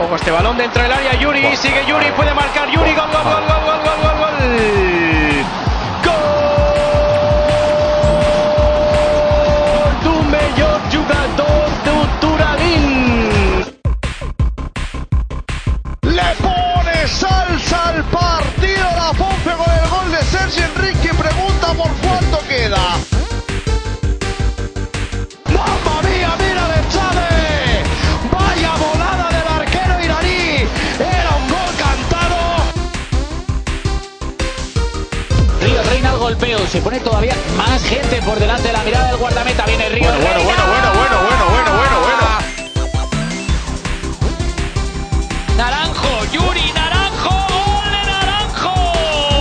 Ojo este balón dentro del área, Yuri, sigue Yuri, puede marcar Yuri, gol, gol, gol, gol, gol, gol, gol, gol. D'un millor jugador d'Uturalín. Le pone salsa al partido la Ponce con el gol de Sergio Enrique pregunta por cuánto se pone todavía más gente por delante de la mirada del guardameta. Viene Río. Bueno, bueno, bueno, bueno, bueno, bueno, bueno, bueno, Naranjo, Yuri, Naranjo, gol de Naranjo.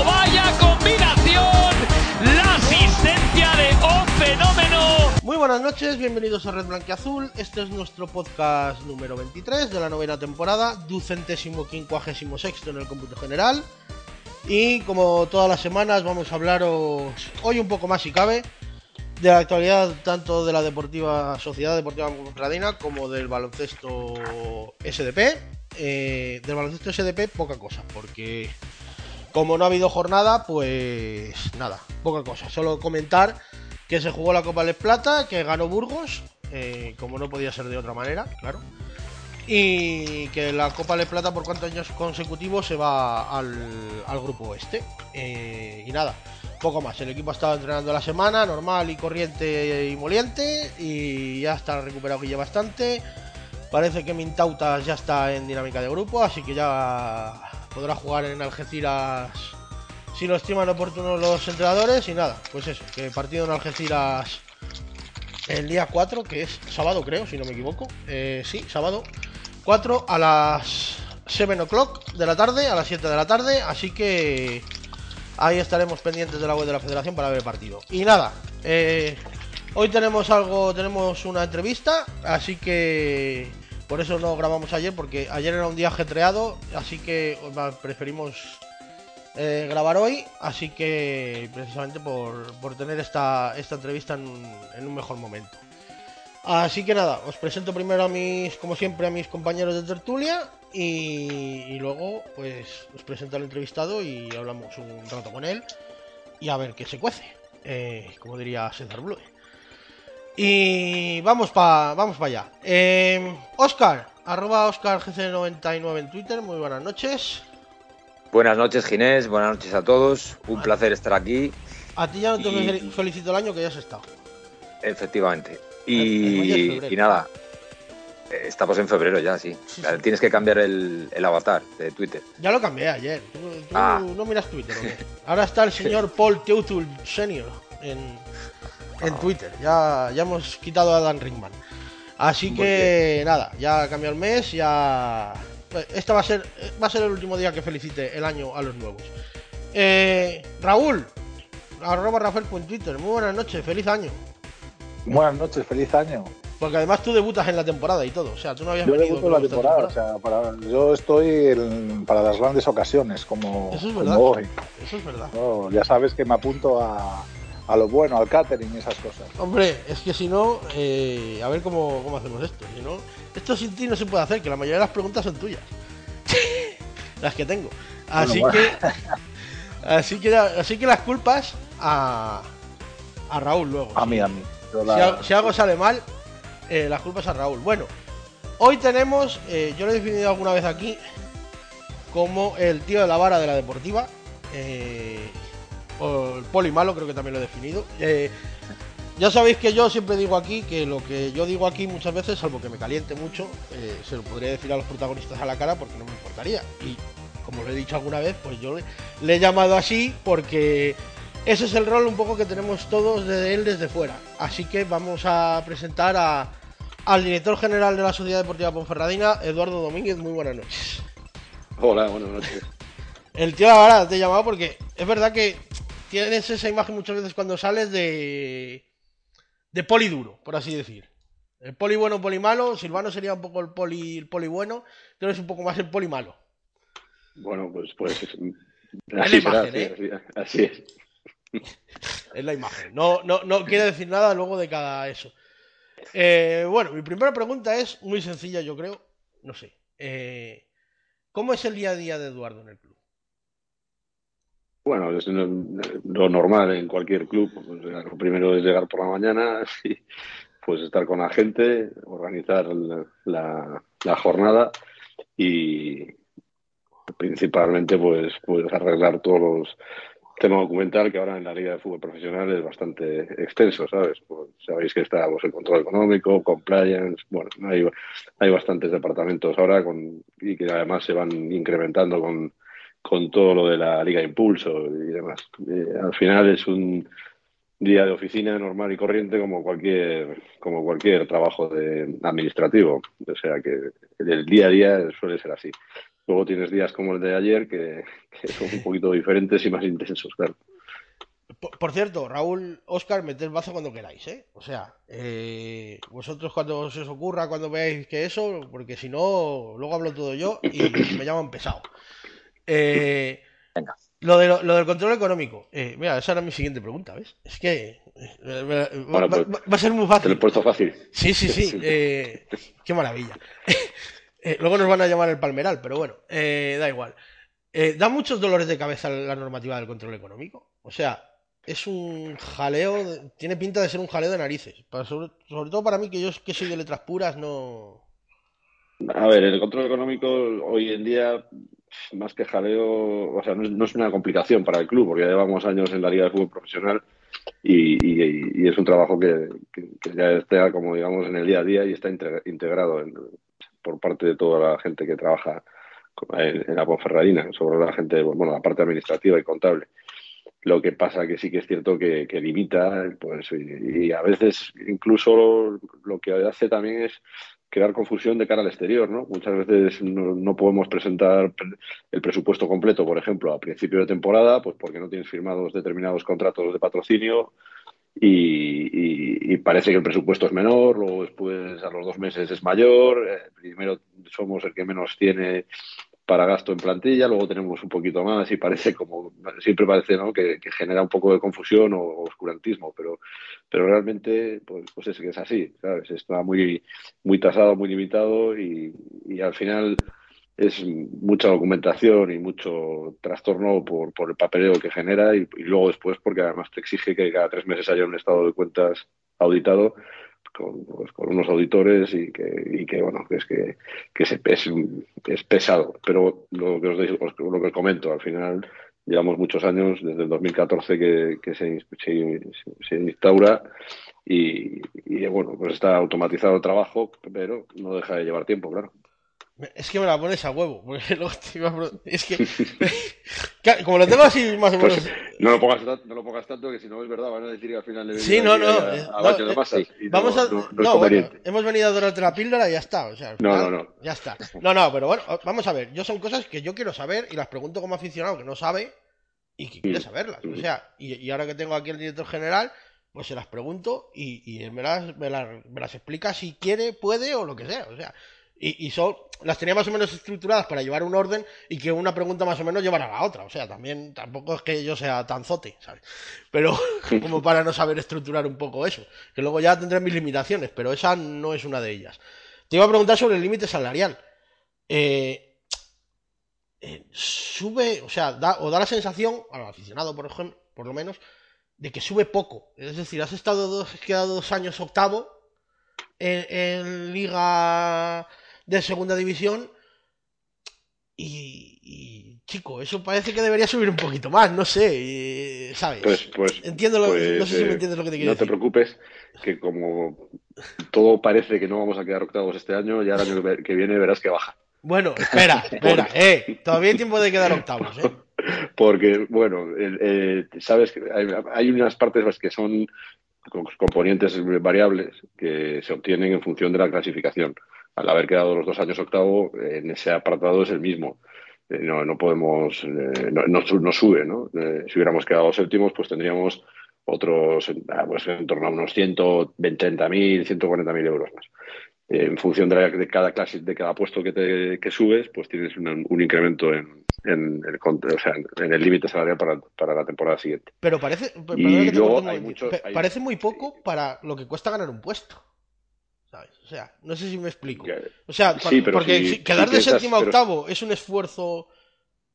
Vaya combinación. La asistencia de un fenómeno. Muy buenas noches, bienvenidos a Red Blanquiazul. Este es nuestro podcast número 23 de la novena temporada, ducentésimo quincuagésimo sexto en el cómputo general. Y como todas las semanas, vamos a hablaros hoy un poco más si cabe de la actualidad tanto de la Deportiva Sociedad Deportiva Ponferradina como del baloncesto SDP. Eh, del baloncesto SDP, poca cosa, porque como no ha habido jornada, pues nada, poca cosa. Solo comentar que se jugó la Copa Les Plata, que ganó Burgos, eh, como no podía ser de otra manera, claro. Y que la Copa Les Plata por cuántos años consecutivos se va al, al grupo este. Y nada, poco más. El equipo ha estado entrenando la semana, normal y corriente y moliente. Y ya está recuperado Guille bastante. Parece que Mintautas ya está en dinámica de grupo, así que ya podrá jugar en Algeciras si lo estiman oportuno los entrenadores. Y nada, pues eso, que partido en Algeciras el día 4, que es sábado creo, si no me equivoco. Eh, sí, sábado 4 a las 7 o'clock de la tarde, a las 7 de la tarde. Así que ahí estaremos pendientes de la web de la federación para ver el partido. Y nada, eh, hoy tenemos algo, tenemos una entrevista, así que por eso no grabamos ayer, porque ayer era un día ajetreado, así que preferimos eh, grabar hoy, así que precisamente por, por tener esta, esta entrevista en, en un mejor momento. Así que nada, os presento primero a mis, como siempre, a mis compañeros de tertulia y, y luego pues os presento al entrevistado y hablamos un rato con él y a ver qué se cuece, eh, como diría César Blue. Y vamos para vamos pa allá. Eh, Oscar, arroba OscarGC99 en Twitter, muy buenas noches. Buenas noches, Ginés. Buenas noches a todos. Un placer estar aquí, A ti ya no te Y- felicito el año que ya has estado. efectivamente. Y, nada, eh, estamos en febrero ya, sí. Tienes que cambiar el, el avatar de Twitter. Ya lo cambié ayer. Tú, tú Ah. no miras Twitter, ¿o qué? Ahora está el señor Paul Teutul Senior en, en Ah. Twitter. Ya, ya hemos quitado a Dan Rickman. Así Muy que nada, ya cambió el mes, ya. Este va a ser va a ser el último día que felicite el año a los nuevos. Eh, Raúl, arroba Rafael en Twitter. Muy buenas noches, feliz año. Buenas noches, feliz año. Porque además tú debutas en la temporada y todo. O sea, tú no habías Yo venido debuto la con esta temporada, o sea, para, yo estoy en- para las grandes ocasiones, como, Eso es como verdad. hoy. Eso es verdad. No, ya sabes que me apunto a, a lo bueno, al catering y esas cosas. Hombre, es que si no, eh, a ver cómo, cómo hacemos esto. Si no, esto sin ti no se puede hacer, que la mayoría de las preguntas son tuyas. las que tengo. Así Bueno, que. Así que, así que las culpas a, a Raúl luego. A si- mí, a mí. Si, algo sale mal, eh, las culpas a Raúl. Bueno, hoy tenemos, eh, yo lo he definido alguna vez aquí, como el tío de la vara de la deportiva. eh, o el poli malo, creo que también lo he definido. Eh, ya sabéis que yo siempre digo aquí que lo que yo digo aquí muchas veces, salvo que me caliente mucho, se lo podría decir a los protagonistas a la cara porque no me importaría. Y como lo he dicho alguna vez, pues yo le, le he llamado así porque ese es el rol un poco que tenemos todos de él desde fuera. Así que vamos a presentar a, al director general de la Sociedad Deportiva Ponferradina, Eduardo Domínguez. Muy buenas noches. Hola, buenas noches. El tío vara te he llamado porque es verdad que tienes esa imagen muchas veces cuando sales de. de poli duro, por así decir. El poli bueno, poli malo. Silvano sería un poco el poli, el poli bueno. Tú eres un poco más el poli malo. Bueno, pues, pues la así será, imagen, sí, ¿eh? así, así es. Es la imagen. No, no, no quiere decir nada luego de cada eso. Eh, bueno, mi primera pregunta es muy sencilla, yo creo. No sé. Eh, ¿Cómo es el día a día de Eduardo en el club? Bueno, es lo normal en cualquier club. O sea, lo primero es llegar por la mañana y pues estar con la gente, organizar la, la- la jornada y principalmente pues, pues arreglar todos los temas documental que ahora en la Liga de Fútbol Profesional es bastante extenso, ¿sabes? Pues sabéis que está pues, el control económico, compliance, bueno, hay, hay bastantes departamentos ahora con, y que además se van incrementando con, con todo lo de la Liga Impulso y demás. Eh, al final es un día de oficina normal y corriente como cualquier como cualquier trabajo de administrativo o sea que el día a día suele ser así luego tienes días como el de ayer que, que son un poquito diferentes y más intensos claro Por, por cierto, Raúl, Oscar, meted el bazo cuando queráis, ¿eh? O sea, eh, vosotros cuando se os ocurra, cuando veáis que eso, porque si no, luego hablo todo yo y me llaman pesado. Eh, Venga. Lo, de, lo, lo del control económico. Eh, mira, esa era mi siguiente pregunta, ¿ves? Es que eh, va, Bueno, va- pues, va- a ser muy te lo he fácil. puesto fácil Sí, sí, sí. Sí. eh, qué maravilla. Eh, luego nos van a llamar el palmeral, pero bueno, eh, da igual. Eh, da muchos dolores de cabeza la normativa del control económico. O sea, es un jaleo, tiene pinta de ser un jaleo de narices. Sobre, todo para mí, que yo que soy de letras puras, no. A ver, el control económico hoy en día, más que jaleo, o sea, no es, una complicación para el club, porque ya llevamos años en la Liga de Fútbol Profesional y, es un trabajo que, que- ya está, como digamos, en el día a día y está integra- integrado en- por parte de toda la gente que trabaja en, la Ponferradina, sobre la gente, bueno, la parte administrativa y contable. Lo que pasa que sí que es cierto que, limita, pues, y, a veces incluso lo que hace también es crear confusión de cara al exterior, ¿no? Muchas veces no, no podemos presentar pre- el presupuesto completo, por ejemplo, a principio de temporada, pues porque no tienes firmados determinados contratos de patrocinio y, y- y parece que el presupuesto es menor, luego después a los dos meses es mayor, eh, primero somos el que menos tiene para gasto en plantilla, luego tenemos un poquito más y parece como, siempre parece ¿no? que, que genera un poco de confusión o, o oscurantismo, pero, pero realmente pues, pues es que es así, ¿sabes? Está muy, muy tasado, muy limitado y, y al final es mucha documentación y mucho trastorno por, por el papeleo que genera y, luego después porque además te exige que cada tres meses haya un estado de cuentas auditado con, pues, unos auditores y que, y que bueno, que es que, que se- es, es pesado. Pero lo que os, os- lo que os comento, al final llevamos muchos años, desde el 2014 que, que se, se, se instaura y, y, bueno, pues está automatizado el trabajo, pero no deja de llevar tiempo, claro. Es que me la pones a huevo. Porque luego te iba a pro- Es que. Como lo tengo así más o menos. Pues, no, lo pongas, no lo pongas tanto que si no es verdad van a decir que al final le Sí, no, eh, eh, no- Vamos a. no- bueno, hemos venido a dorarte la píldora y ya está. O sea, al No, no, no. Ya está. No, no, pero bueno, vamos a ver. Yo son cosas que yo quiero saber y las pregunto como aficionado que no sabe y que quiere Mm, saberlas. O mm. sea, y, y ahora que tengo aquí el director general, pues se las pregunto y, y él me las, me, las, me las explica si quiere, puede o lo que sea. O sea, y, y son, las tenía más o menos estructuradas para llevar un orden y que una pregunta más o menos llevara a la otra. O sea, también tampoco es que yo sea tan zote, ¿sabes? Pero como para no saber estructurar un poco eso. Que luego ya tendré mis limitaciones, pero esa no es una de ellas. Te iba a preguntar sobre el límite salarial. Eh, eh, sube, o sea, da, o da la sensación, al aficionado por ejemplo, por lo menos, de que sube poco. Es decir, has estado dos, has quedado dos años octavo en, en Liga de Segunda División y, y, chico, eso parece que debería subir un poquito más, no sé, eh, ¿sabes? Pues, pues, Entiendo lo, pues, no sé si me eh, entiendes lo que te quiero no te decir. preocupes, que como todo parece que no vamos a quedar octavos este año, ya el año que- viene verás que baja. Bueno, espera, espera, eh, todavía hay tiempo de quedar octavos, eh. Porque, bueno, eh, sabes que hay, hay unas partes que son componentes variables que se obtienen en función de la clasificación. Al haber quedado los dos años octavo, en ese apartado es el mismo. Eh, no, no podemos, eh, no, no su- no sube, ¿no? Eh, si hubiéramos quedado séptimos, pues tendríamos otros, ah, pues en torno a unos 130.000, 140.000 euros más. En función de, la- de cada clase, de cada puesto que, te, que subes, pues tienes un, un incremento en, en el, cont- o sea, en el límite salarial para, para la temporada siguiente. Pero parece, Y luego hay hay- parece muy poco para lo que cuesta ganar un puesto. O sea, no sé si me explico. O sea, Sí, porque si- quedar si de séptimo a pero- octavo es un esfuerzo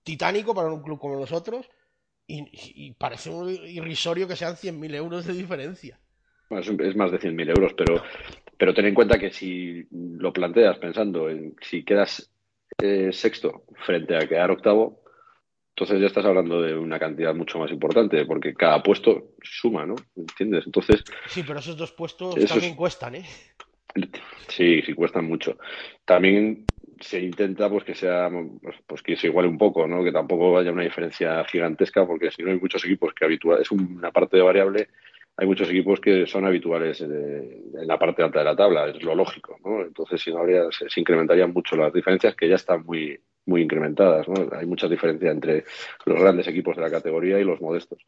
titánico para un club como nosotros y, y parece un irrisorio que sean 100.000 euros de diferencia. Es, más de 100.000 euros, pero, pero ten en cuenta que si lo planteas pensando en si quedas eh, sexto frente a quedar octavo, entonces ya estás hablando de una cantidad mucho más importante, porque cada puesto suma, ¿no? ¿Entiendes? Entonces, Sí, pero esos dos puestos también es- cuestan, ¿eh? Sí, sí cuestan mucho. También se intenta pues que sea pues, que se iguale un poco, ¿no? Que tampoco haya una diferencia gigantesca, porque si no hay muchos equipos que habitual es una parte de variable, hay muchos equipos que son habituales en la parte alta de la tabla, es lo lógico, ¿no? Entonces si no habría, se, incrementarían mucho las diferencias que ya están muy muy incrementadas, ¿no? Hay mucha diferencia entre los grandes equipos de la categoría y los modestos.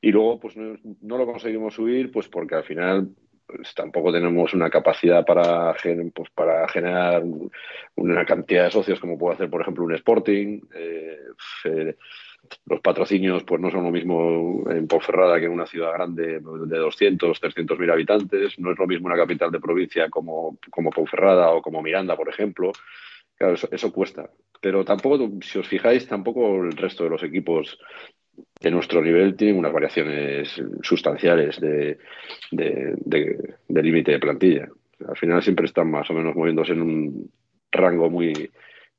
Y luego, pues no lo conseguimos subir, pues porque al final pues, tampoco tenemos una capacidad para, pues, para generar una cantidad de socios como puede hacer, por ejemplo, un Sporting. Eh, eh, los patrocinios pues no son lo mismo en Ponferrada que en una ciudad grande de 200, 300 mil habitantes. No es lo mismo una capital de provincia como, como Ponferrada o como Miranda, por ejemplo. Eso cuesta. Pero tampoco, si os fijáis, tampoco el resto de los equipos de nuestro nivel tienen unas variaciones sustanciales de, de, de- límite de plantilla. Al final siempre están más o menos moviéndose en un rango muy,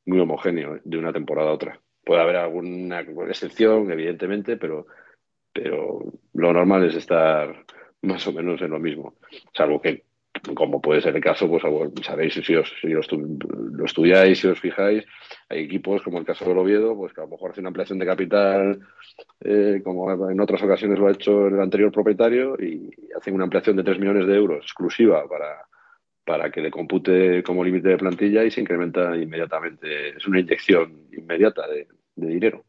muy homogéneo de una temporada a otra. Puede haber alguna excepción, evidentemente, pero, pero lo normal es estar más o menos en lo mismo. Salvo que, como puede ser el caso, pues sabéis si, os, si lo, estu- lo estudiáis, si os fijáis, hay equipos como el caso del Oviedo, pues que a lo mejor hace una ampliación de capital eh, como en otras ocasiones lo ha hecho el anterior propietario, y hacen una ampliación de 3 millones de euros exclusiva para, para que le compute como límite de plantilla y se incrementa inmediatamente. Es una inyección inmediata de, de dinero.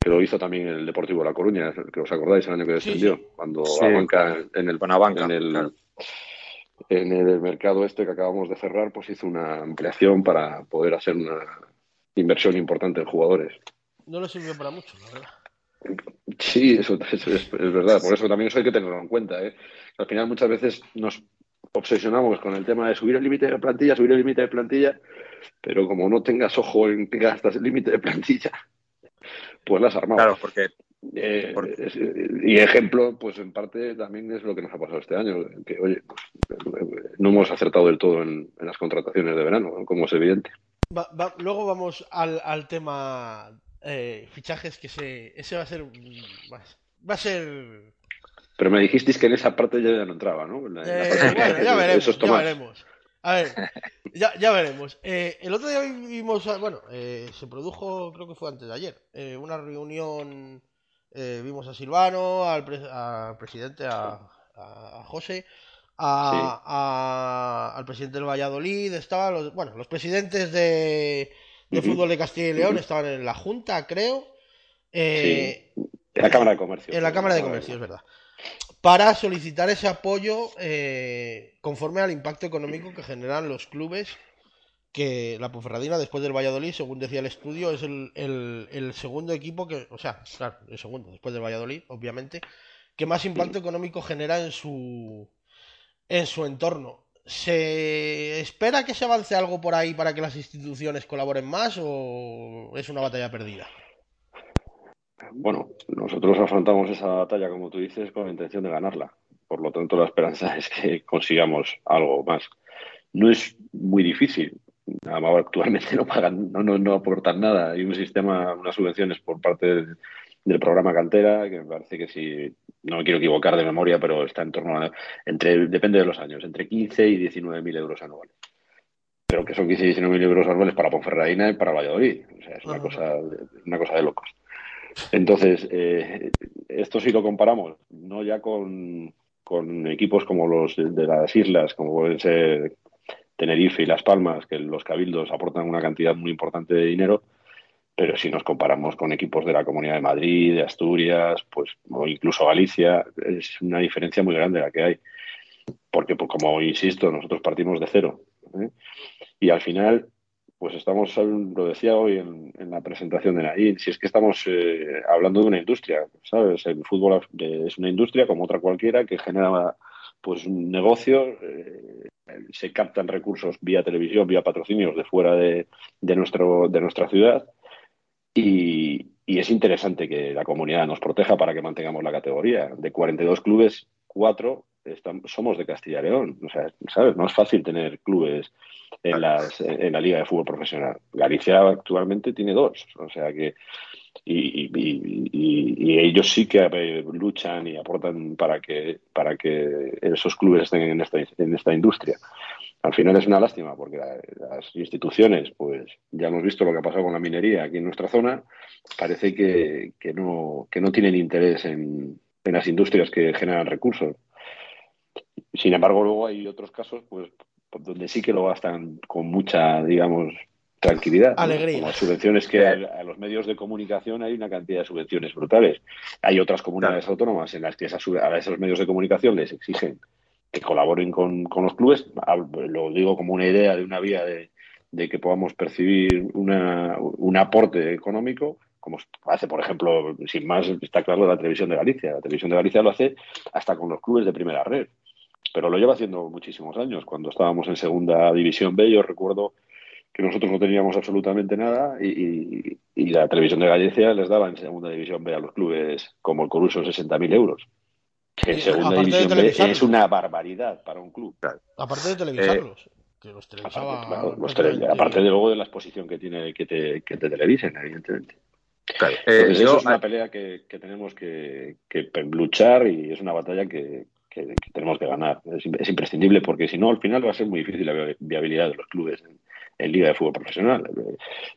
Que lo hizo también el Deportivo de La Coruña, que os acordáis el año que Sí, descendió, sí. cuando Sí. Abanca en el, Con Abanca, en el, claro. En el mercado este que acabamos de cerrar, pues hizo una ampliación para poder hacer una inversión importante en jugadores. No le sirvió para mucho, la verdad. Sí, eso, eso es, es verdad. Por eso también eso hay que tenerlo en cuenta. ¿eh? Al final muchas veces nos obsesionamos con el tema de subir el límite de plantilla, subir el límite de plantilla, pero como no tengas ojo en que gastas el límite de plantilla, pues las armado. Claro, porque Eh, es- y ejemplo, pues en parte también es lo que nos ha pasado este año, que oye, pues, no hemos acertado del todo en, en las contrataciones de verano, ¿no? como es evidente. Va- va- luego vamos al, al tema eh, fichajes, que se, ese va a ser... Va, a ser... Pero me dijisteis que en esa parte ya no entraba, ¿no? En la- en la Eh, parte- bueno, ya veremos, ya veremos. A ver, ya, ya veremos. Eh, el otro día vimos, bueno, eh, se produjo, creo que fue antes de ayer, eh, una reunión, eh, vimos a Silvano, al, pre- al presidente, a, José, a- al presidente del Valladolid, estaban los, bueno, los presidentes de, de fútbol de Castilla y León estaban en la Junta, creo. Eh, En la Cámara de Comercio. en la Cámara de Comercio, es verdad. Para solicitar ese apoyo eh, conforme al impacto económico que generan los clubes. Que la Ponferradina, después del Valladolid, según decía el estudio, es el, el- el segundo equipo que, o sea, claro, el segundo, después del Valladolid, obviamente, que más impacto económico genera en su, en su entorno. ¿Se espera que se avance algo por ahí para que las instituciones colaboren más o es una batalla perdida? Bueno, nosotros afrontamos esa batalla, como tú dices, con la intención de ganarla. Por lo tanto, la esperanza es que consigamos algo más. No es muy difícil. Actualmente no pagan, no, no, no aportan nada. Hay un sistema, unas subvenciones por parte del, del programa Cantera, que me parece que si, no me quiero equivocar de memoria, pero está en torno a, entre, depende de los años, entre 15 y 19 mil euros anuales. Pero que son 15 y 19 mil euros anuales para Ponferradina y para Valladolid. O sea, es una Ajá. cosa, una cosa de locos. Entonces, eh, esto sí lo comparamos, no ya con, con equipos como los de, de las islas, como pueden ser Tenerife y Las Palmas, que los cabildos aportan una cantidad muy importante de dinero, pero si nos comparamos con equipos de la Comunidad de Madrid, de Asturias, pues o incluso Galicia, es una diferencia muy grande la que hay. Porque, pues, como insisto, nosotros partimos de cero. ¿eh? Y al final, pues estamos, lo decía hoy en, la presentación de Nain, si es que estamos eh, hablando de una industria, ¿sabes? El fútbol es una industria como otra cualquiera que genera pues un negocio, eh, se captan recursos vía televisión, vía patrocinios de fuera de, de nuestro, de nuestra ciudad. Y, y es interesante que la comunidad nos proteja para que mantengamos la categoría. De 42 clubes, 4 somos de Castilla y León. O sea, ¿sabes? No es fácil tener clubes en, las, en la Liga de Fútbol Profesional. Galicia actualmente tiene dos. O sea que. Y, ellos sí que luchan y aportan para que, para que esos clubes estén en esta, en esta industria. Al final es una lástima porque las instituciones, pues ya hemos visto lo que ha pasado con la minería aquí en nuestra zona, parece que, que no, que no tienen interés en, en las industrias que generan recursos. Sin embargo, luego hay otros casos, pues, donde sí que lo gastan con mucha, digamos, tranquilidad. Alegría. Las subvenciones que a, los medios de comunicación hay una cantidad de subvenciones brutales. Hay otras comunidades autónomas en las que a esos medios de comunicación les exigen que colaboren con, los clubes. Lo digo como una idea de una vía de, que podamos percibir un aporte económico, como hace, por ejemplo, sin más, está claro la televisión de Galicia. La televisión de Galicia lo hace hasta con los clubes de primera red pero lo lleva haciendo muchísimos años. Cuando estábamos en segunda división B, yo recuerdo que nosotros no teníamos absolutamente nada y, la televisión de Galicia les daba en segunda división B a los clubes como el Coruso 60.000 euros. Que en segunda división B es una barbaridad para un club. Aparte de televisarlos. que los televisaba aparte, de luego de la exposición que tiene que te, que te televisen, evidentemente. Eh, eso es una pelea que, tenemos que, luchar y es una batalla que, que, tenemos que ganar. Es, imprescindible porque si no, al final va a ser muy difícil la viabilidad de los clubes en, Liga de Fútbol Profesional.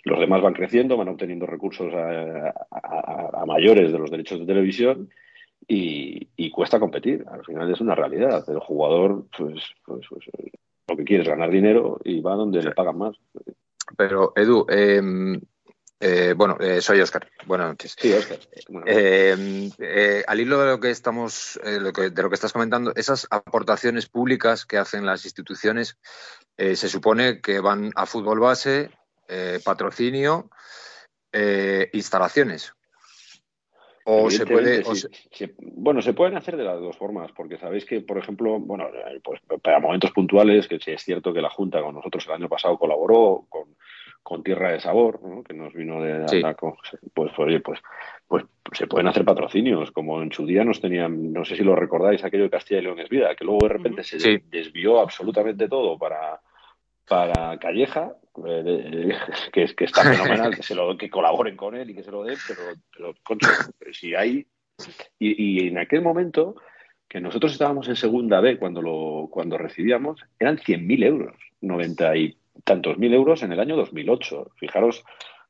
Los demás van creciendo, van obteniendo recursos a, mayores de los derechos de televisión y, cuesta competir. Al final es una realidad. El jugador, pues, pues, pues lo que quiere es ganar dinero y va donde le pagan más. Pero, Edu, eh, eh, bueno, eh, soy Oscar. Buenas noches. Sí, Oscar. Eh, al hilo de lo que estamos, de lo que estás comentando, esas aportaciones públicas que hacen las instituciones se supone que van a fútbol base, patrocinio, instalaciones. O se puede. bueno, se pueden hacer de las dos formas, porque sabéis que, por ejemplo, bueno, pues para momentos puntuales, que sí es cierto que la Junta con nosotros el año pasado colaboró con con tierra de sabor, que nos vino de sí. pues oye, pues, pues se pueden hacer patrocinios, como en su día nos tenían, no sé si lo recordáis, aquello de Castilla y León es vida, que luego de repente se desvió absolutamente todo para, para Calleja, eh, que, que está fenomenal, que, se lo, que colaboren con él y que se lo den, pero, pero si hay... Y, y, en aquel momento, que nosotros estábamos en segunda B cuando, lo, cuando recibíamos, eran 100.000 euros, 90 y tantos mil euros en el año 2008. Fijaros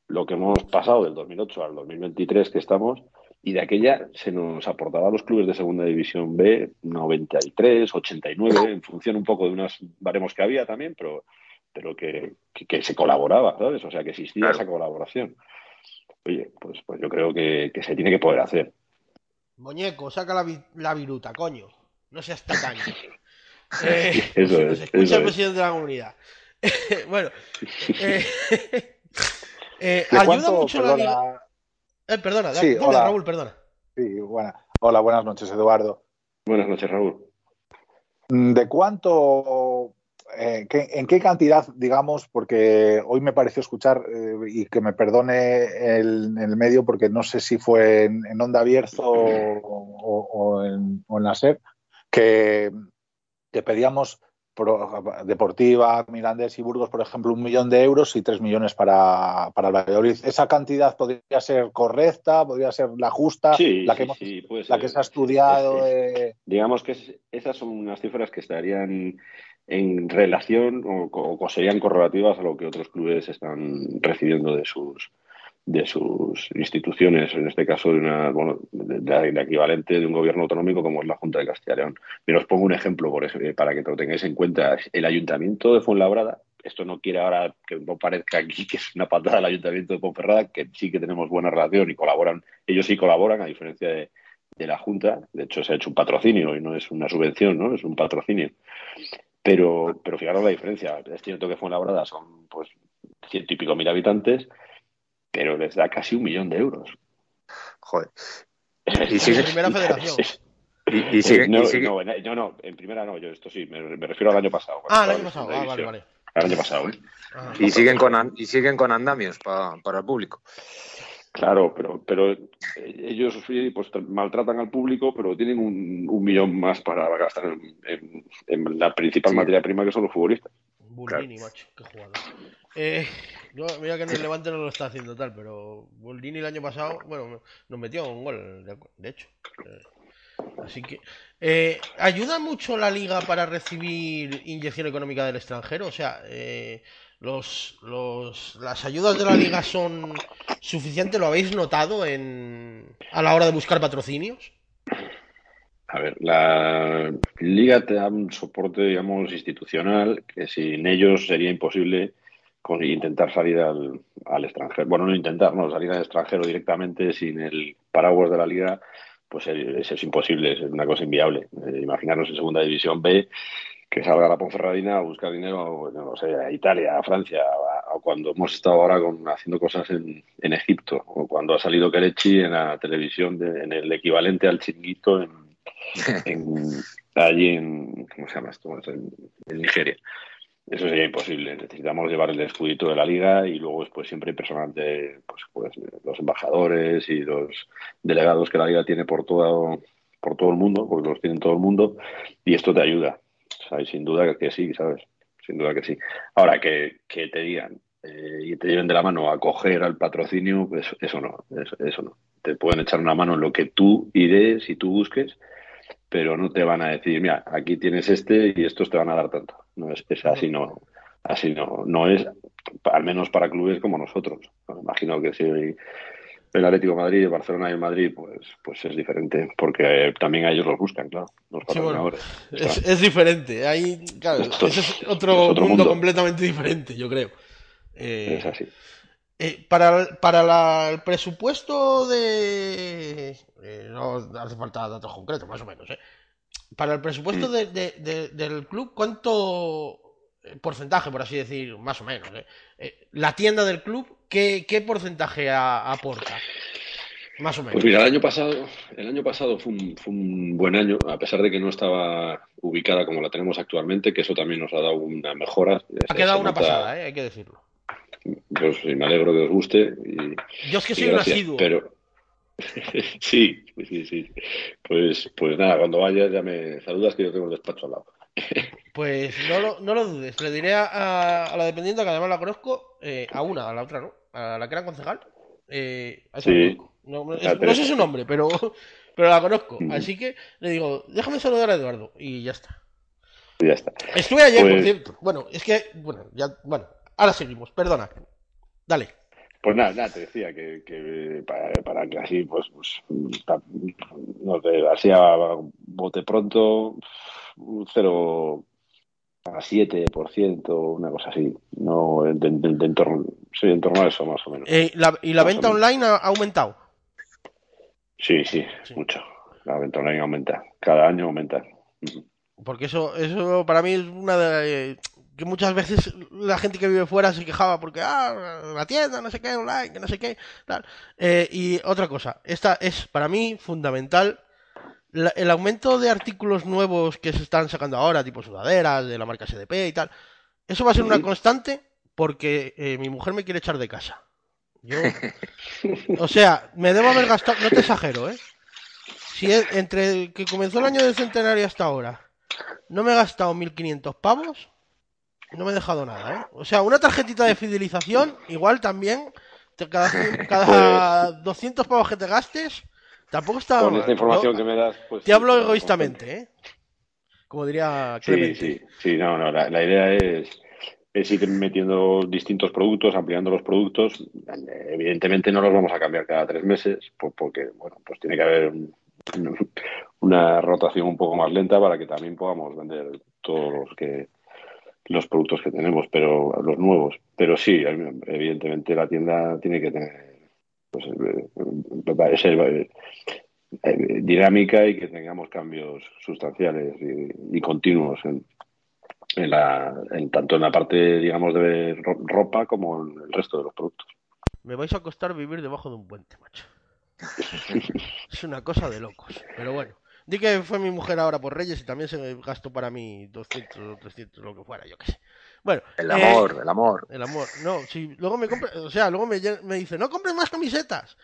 lo que hemos pasado del 2008 al 2023 que estamos y de aquella se nos aportaba a los clubes de segunda división B 93, 89, en función un poco de unos baremos que había también, pero, pero que, que, se colaboraba, ¿sabes? O sea, que existía esa colaboración. Oye, pues, pues yo creo que, se tiene que poder hacer. Muñeco, saca la, la viruta, coño. No seas tacaño. Eh, eso es, escucha el presidente de la comunidad. bueno, eh, eh, ayuda mucho la Eh, perdona, sí, hola. Raúl, perdona. Sí, buena. Hola, buenas noches, Eduardo. Buenas noches, Raúl. Mm, ¿De cuánto, eh, en qué cantidad, digamos, porque hoy me pareció escuchar, y que me perdone el, el, medio, porque no sé si fue en, Onda Bierzo o, en, o, en, la SEP, que, que pedíamos Deportiva, Mirandés y Burgos, por ejemplo, un millón de euros y tres millones para, para Valladolid. ¿Esa cantidad podría ser correcta? ¿Podría ser la justa? la, que la que se ha estudiado. Digamos que esas son unas cifras que estarían en relación o, o, serían correlativas a lo que otros clubes están recibiendo de sus, de sus instituciones, en este caso de una, bueno, de, equivalente de un gobierno autonómico como es la Junta de Castilla y León. Pero os pongo un ejemplo por ejemplo, para que lo tengáis en cuenta. El Ayuntamiento de Fuenlabrada, esto no quiere ahora que no parezca aquí que es una patada del Ayuntamiento de Ponferrada, que sí que tenemos buena relación y colaboran, ellos sí colaboran, a diferencia de, de la Junta. De hecho, se ha hecho un patrocinio y no es una subvención, ¿no? Es un patrocinio. Pero, pero fijaros la diferencia. Es cierto que Fuenlabrada son pues ciento y pico mil habitantes pero les da casi un millón de euros. Joder. Y sigue... primera federación. Y, y sigue, no, y sigue- no, en- no, no, en primera no, yo esto sí, me, me refiero al año pasado. Ah, el año pasado. Ah, vale, vale. El año pasado, ¿eh? Ah. y siguen con an- y siguen con andamios pa- para el público. Claro, pero, pero eh, ellos pues tra- maltratan al público, pero tienen un, un millón más para gastar en, en- en la principal Sí. materia prima que son los futbolistas. Bullini, macho, qué jugada. Eh, no, mira que en el Levante no lo está haciendo tal, pero Bullini el año pasado, bueno, nos metió un gol, de, de hecho. Eh, así que, eh, ¿ayuda mucho la liga para recibir inyección económica del extranjero? O sea, eh, los, los, las ayudas de la liga son suficientes, ¿lo habéis notado en, a la hora de buscar patrocinios? A ver, la liga te da un soporte, digamos, institucional que sin ellos sería imposible con- intentar salir al, al extranjero. Bueno, no intentar, no, salir al extranjero directamente sin el paraguas de la liga, pues eso es imposible, es una cosa inviable. Eh, imaginarnos en segunda división B que salga la Ponferradina a buscar dinero, no sé, a Italia, a Francia, o cuando hemos estado ahora con, haciendo cosas en, en Egipto, o cuando ha salido Kelechi en la televisión, de- en el equivalente al chinguito en, en- allí en, ¿cómo se llama esto? En Nigeria. Eso sería imposible. Necesitamos llevar el escudito de la liga y luego después siempre hay personal de pues, pues, los embajadores y los delegados que la liga tiene por todo, por todo el mundo, porque los tiene todo el mundo, y esto te ayuda. O sin duda que sí, ¿sabes? Sin duda que sí. Ahora, que, que te digan eh, y te lleven de la mano a coger al patrocinio, pues eso no, eso, eso no. Te pueden echar una mano en lo que tú idees y tú busques, pero no te van a decir, mira, aquí tienes este y estos te van a dar tanto. No es, es así, no, así no, no es, al menos para clubes como nosotros. Me imagino que si el Atlético de Madrid, el Barcelona y el Madrid, pues, pues es diferente, porque también a ellos los buscan, claro, los Sí, bueno, patrocinadores. Es, es diferente. Ahí, claro, Esto ese es- es otro, es otro mundo, mundo. completamente diferente, yo creo. Eh, Es así. Eh, para para la- el presupuesto de. eh, no hace falta datos concretos, más o menos. ¿eh? Para el presupuesto de- de- de- del club, ¿cuánto eh, porcentaje, por así decir, más o menos? ¿eh? La tienda del club, ¿qué, qué porcentaje a- aporta? Más o menos. Pues mira, el año pasado, el año pasado fue un, fue un buen año, a pesar de que no estaba ubicada como la tenemos actualmente, que eso también nos ha dado una mejora. ha quedado una nota- pasada, ¿eh? hay que decirlo. Pues me alegro que os guste. Y, Yo es que soy un asiduo. Pero sí, sí, sí. Pues, pues nada, cuando vayas ya me saludas que yo tengo el despacho al lado. Pues no lo, no lo dudes, le diré a, a la dependiente, que además la conozco, eh, a una, a la otra, ¿no? A la que era concejal. Eh, a esa Sí. No, no- La es- no sé su nombre, pero, pero la conozco. Ujú. Así que le digo, déjame saludar a Eduardo. Y ya está. Y ya está. Estuve ayer, por Pues- cierto. Bueno, es que, bueno, ya, bueno, ahora seguimos, perdona. Dale. Pues nada, nada, te decía que, que para, para que así, pues, pues no sé, así a bote pronto, un 0,7%, una cosa así. No, de, de- de en torno, sí, en torno a eso más o menos. Eh, la- ¿Y la Más venta online ha aumentado? Sí, sí, Sí. mucho. La venta online aumenta. Cada año aumenta. Porque eso, eso para mí es una de... que muchas veces la gente que vive fuera se quejaba porque, ah, la tienda, no sé qué, online, que no sé qué, tal. Eh, y otra cosa, esta es para mí fundamental. la- el aumento de artículos nuevos que se están sacando ahora, tipo sudaderas, de la marca SDP y tal, eso va a ser una constante porque eh, mi mujer me quiere echar de casa. Yo, o sea, me debo haber gastado, no te exagero, ¿eh? Si es- entre que comenzó el año del centenario hasta ahora, no me he gastado 1500 pavos, no me he dejado nada, ¿eh? O sea, una tarjetita de fidelización, igual también, te- cada, cada 200 pavos que te gastes, tampoco está Con esta información que me das, pues. Te sí, hablo egoístamente, ¿eh? Como diría Sí, Clemente. sí, sí, no, no, la, la idea es, es ir metiendo distintos productos, ampliando los productos. Evidentemente no los vamos a cambiar cada tres meses, porque, bueno, pues tiene que haber un- una rotación un poco más lenta para que también podamos vender todos los que los productos que tenemos, pero los nuevos. Pero sí, evidentemente la tienda tiene que tener pues, eh, ser eh, dinámica y que tengamos cambios sustanciales y, y continuos en, en la, en tanto en la parte, digamos, de ro- ropa como en el resto de los productos. Me vais a costar vivir debajo de un puente, macho. Es una cosa de locos. Pero bueno. Di que fue mi mujer ahora por Reyes y también se gastó para mí 200 o 300, lo que fuera, yo qué sé. Bueno. El eh, amor, el amor. el amor. No, si luego me compra, o sea, luego me, dice, no compres más camisetas.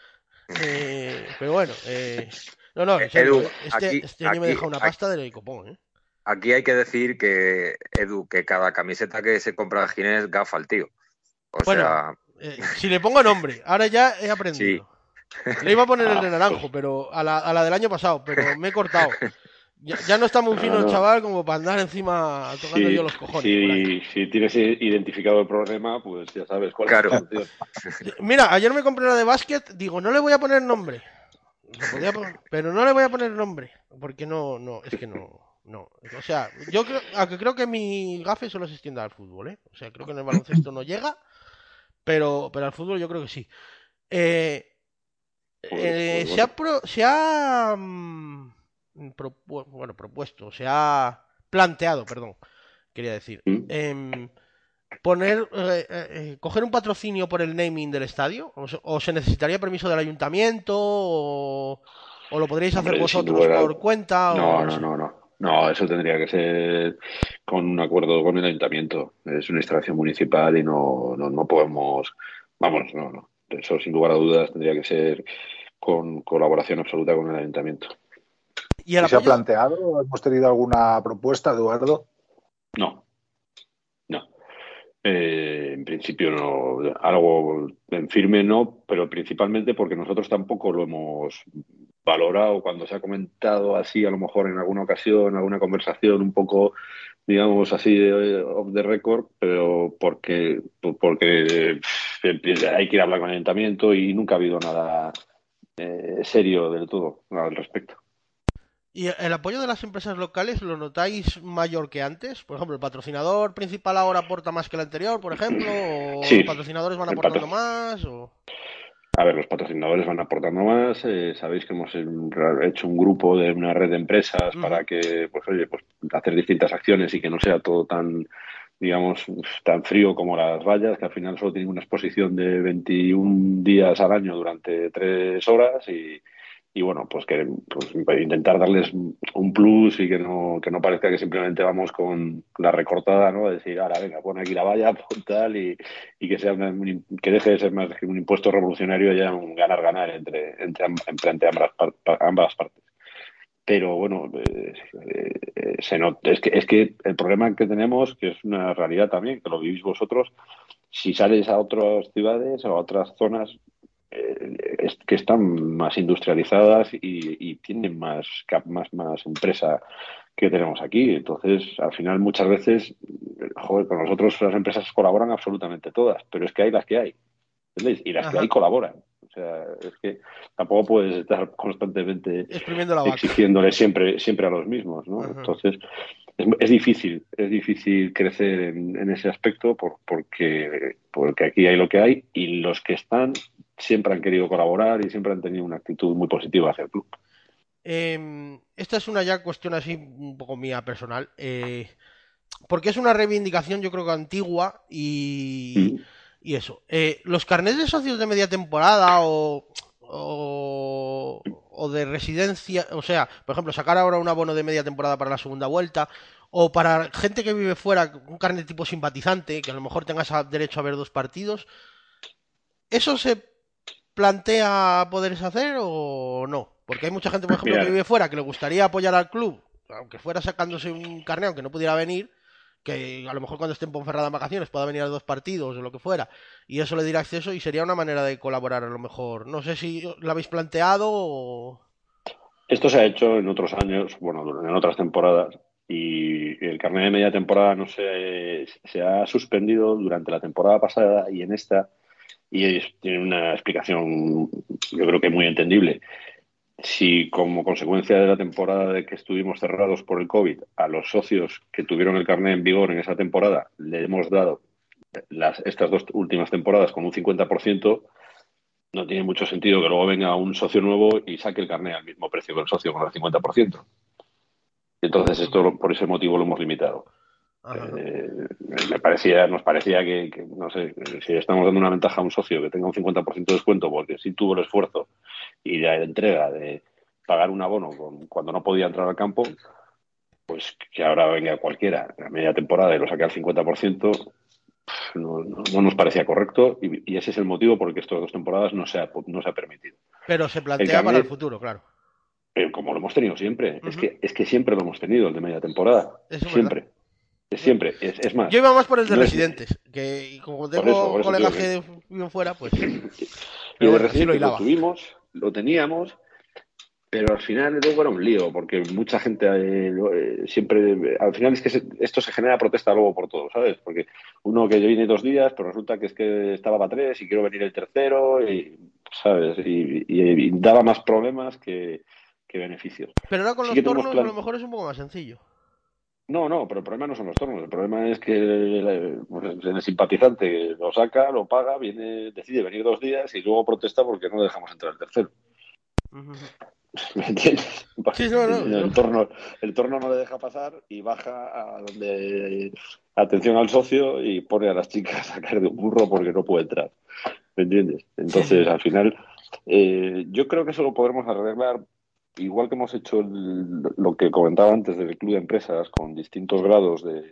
Eh, pero bueno, eh, no, no, en serio, Edu, eh, este, aquí- este año me aquí- deja una aquí- pasta del copón, ¿eh? Aquí hay que decir que, Edu, que cada camiseta que se compra Ginés gafa al tío. O Bueno, sea, Eh, si le pongo nombre, ahora ya he aprendido. Le iba a poner el de naranjo, pero a la, a la del año pasado, pero me he cortado. Ya, ya no está muy fino No, el chaval como para andar encima tocando yo los cojones. si, tienes identificado el problema, pues ya sabes cuál Claro. es la solución. Mira, ayer me compré la de básquet, digo, no le voy a poner nombre. Podía pero no le voy a poner nombre, porque no, no, es que no, no. O sea, yo creo, aunque creo que mi gafe solo se extiende al fútbol, ¿eh? O sea, creo que en el baloncesto no llega, pero, pero al fútbol yo creo que sí. Eh, Eh, se ha, pro- se ha mm, bueno, propuesto, se ha planteado, perdón, quería decir, ¿Mm? em, poner, eh, eh, eh, coger un patrocinio por el naming del estadio, o se, o se necesitaría permiso del ayuntamiento, o, o lo podríais hacer Hombre, vosotros por cuenta, o No, no no, no, no. No, eso tendría que ser con un acuerdo con el ayuntamiento. Es una instalación municipal y no, no, no podemos. Vamos, no, no. Eso sin lugar a dudas tendría que ser con colaboración absoluta con el ayuntamiento. Y el ¿Se ha planteado? ¿Hemos tenido alguna propuesta, Eduardo? No, no. Eh, en principio no, algo en firme no, pero principalmente porque nosotros tampoco lo hemos valorado cuando se ha comentado así, a lo mejor en alguna ocasión, en alguna conversación un poco, digamos así, de, off the record, pero porque, porque pff, hay que ir a hablar con el ayuntamiento y nunca ha habido nada eh, serio del todo al respecto. y el apoyo de las empresas locales lo notáis mayor que antes. Por ejemplo, el patrocinador principal ahora aporta más que el anterior, por ejemplo, o Sí, los patrocinadores van aportando patro- más, o A ver, los patrocinadores van aportando más. eh, sabéis que hemos hecho un grupo de una red de empresas para que, pues oye, pues hacer distintas acciones y que no sea todo tan, digamos, tan frío como las vallas, que al final solo tienen una exposición de 21 días al año durante tres horas y, y bueno, pues que pues, intentar darles un plus y que no, que no parezca que simplemente vamos con la recortada, ¿no? Decir, ahora venga, pon aquí la valla, pon tal y, y que sea una- un- que deje de ser más que un impuesto revolucionario y ya un ganar-ganar entre, entre, entre, ambas, ambas partes. Pero bueno, eh, eh, se nota- es, que, es que el problema que tenemos, que es una realidad también, que lo vivís vosotros, si sales a otras ciudades o a otras zonas que están más industrializadas y, y tienen más, más, más empresa que tenemos aquí. Entonces, al final, muchas veces, eh, joder, con nosotros las empresas colaboran absolutamente todas, pero es que hay las que hay. ¿entendéis? Y las que Ajá. hay colaboran. O sea, es que tampoco puedes estar constantemente exigiéndole siempre, siempre a los mismos, ¿no? Ajá. Entonces, es, es difícil, es difícil crecer en, en ese aspecto por- porque, porque aquí hay lo que hay y los que están siempre han querido colaborar y siempre han tenido una actitud muy positiva hacia el club. Eh, esta es una ya cuestión así un poco mía personal. eh, porque es una reivindicación, yo creo que antigua y, Mm. y eso. Eh, los carnets de socios de media temporada o, o, o de residencia, o sea, por ejemplo, sacar ahora un abono de media temporada para la segunda vuelta, o para gente que vive fuera, un carnet tipo simpatizante, que a lo mejor tengas derecho a ver dos partidos, ¿eso se plantea poder hacer o no? Porque hay mucha gente, por ejemplo, Mira. que vive fuera, que le gustaría apoyar al club, aunque fuera sacándose un carnet, aunque no pudiera venir, que a lo mejor cuando esté en Ponferrada en vacaciones pueda venir a dos partidos o lo que fuera, y eso le dirá acceso y sería una manera de colaborar a lo mejor. No sé si lo habéis planteado o... Esto se ha hecho en otros años, bueno, en otras temporadas, y el carnet de media temporada no se, se ha suspendido durante la temporada pasada y en esta, y es- tiene una explicación, yo creo que muy entendible. Si como consecuencia de la temporada de que estuvimos cerrados por el COVID, a los socios que tuvieron el carnet en vigor en esa temporada le hemos dado las, estas dos últimas temporadas con un 50%, no tiene mucho sentido que luego venga un socio nuevo y saque el carnet al mismo precio que el socio con el 50%. Entonces, esto por ese motivo lo hemos limitado. Eh, me parecía, nos parecía que, que, no sé, si estamos dando una ventaja a un socio que tenga un 50% de descuento porque sí tuvo el esfuerzo y la entrega de, pagar un abono con- cuando no podía entrar al campo, pues que ahora venga cualquiera a media temporada y lo saque al 50%, pf, no, no- no nos parecía correcto y, y ese es el motivo por el que estas dos temporadas no se ha, no se ha permitido. Pero se plantea cambio- para el futuro, claro. Pero como lo hemos tenido siempre, es, que, es que siempre lo hemos tenido, el de media temporada. Eso es siempre. Siempre. Es, es más, Yo iba más por el de No es- residentes, que y como tengo eso, por eso colegas que viven fuera, pues. y Pero de bueno, sí lo tuvimos, lo teníamos, pero al final luego era un lío, porque mucha gente eh, eh, siempre, al final es que se- esto se genera protesta luego por todo, ¿sabes? Porque uno que viene dos días, pero resulta que es que estaba para tres y quiero venir el tercero, y, ¿sabes? Y, y- y daba más problemas que, que beneficios. Pero ahora con Sí los plan- a lo mejor es un poco más sencillo. No, no, pero el problema no son los tornos. El problema es que el, el simpatizante lo saca, lo paga, viene, decide venir dos días y luego protesta porque no le dejamos entrar el tercero. ¿Me entiendes? Sí, no, no, el, no. torno, el torno no le deja pasar y baja a donde atención al socio y pone a las chicas a caer de un burro porque no puede entrar. ¿Me entiendes? Entonces, al final, eh, yo creo que eso lo podremos arreglar igual que hemos hecho lo que comentaba antes del club de empresas con distintos grados de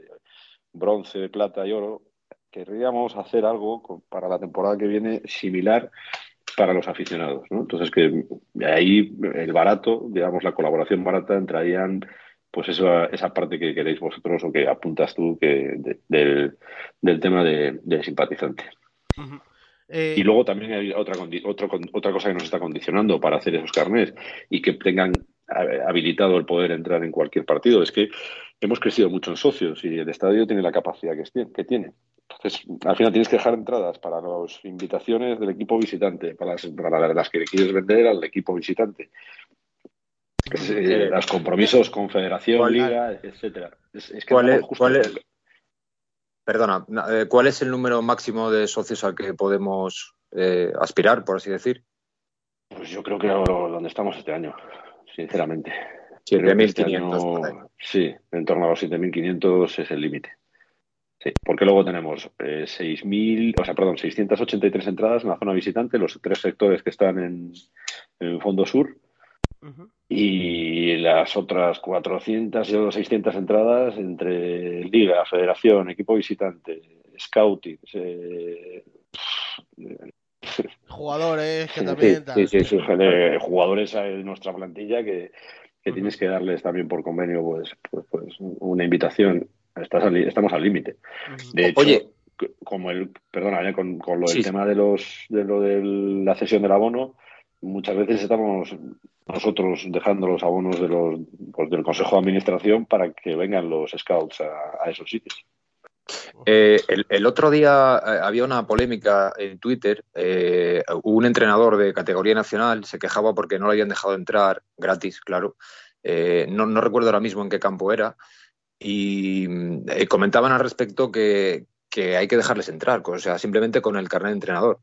bronce, plata y oro. Querríamos hacer algo para la temporada que viene similar para los aficionados. Entonces que ahí el barato, digamos la colaboración barata entrarían pues esa, esa parte que queréis vosotros o que apuntas tú que de- del, tema de, simpatizante. Eh, Y luego también hay otra, condi- otro con- otra cosa que nos está condicionando para hacer esos carnés y que tengan eh, habilitado el poder entrar en cualquier partido. Es que hemos crecido mucho en socios y el estadio tiene la capacidad que, tiene. Entonces, al final tienes que dejar entradas para las invitaciones del equipo visitante, para las, para las que le quieres vender al equipo visitante. Es, eh, los compromisos con Federación, ¿Cuál- Liga, etcétera. Es, es que ¿Cuál andamos es- justo cuál en- es- Perdona, na- eh, ¿cuál es el número máximo de socios al que podemos eh, aspirar, por así decir? Pues yo creo que donde estamos este año, sinceramente. Creo que este 7.500. por ahí. año, sí, en torno a los 7.500 es el límite. Sí, porque luego tenemos eh, 6.000, o sea, perdón, 683 entradas en la zona visitante, los tres sectores que están en, en el fondo sur, ujú. Y las otras 400 y 600 entradas entre Liga, Federación, equipo visitante, Scouting, eh, Jugadores que también. sí, sí, sí, eh, jugadores de nuestra plantilla que, que tienes que darles también por convenio pues, pues, pues una invitación. Estás al- estamos al límite. De hecho, Oye. como el, perdona, ya con, con lo del Sí. tema de los de lo de la cesión del abono, muchas veces estamos nosotros dejando los abonos de los pues, del Consejo de Administración para que vengan los scouts a, esos sitios. Eh, el, otro día eh, había una polémica en Twitter. eh, un entrenador de categoría nacional se quejaba porque no le habían dejado entrar gratis, claro. Eh, no, no recuerdo ahora mismo en qué campo era. Y mm, eh, comentaban al respecto que, que hay que dejarles entrar, o sea, simplemente con el carnet de entrenador.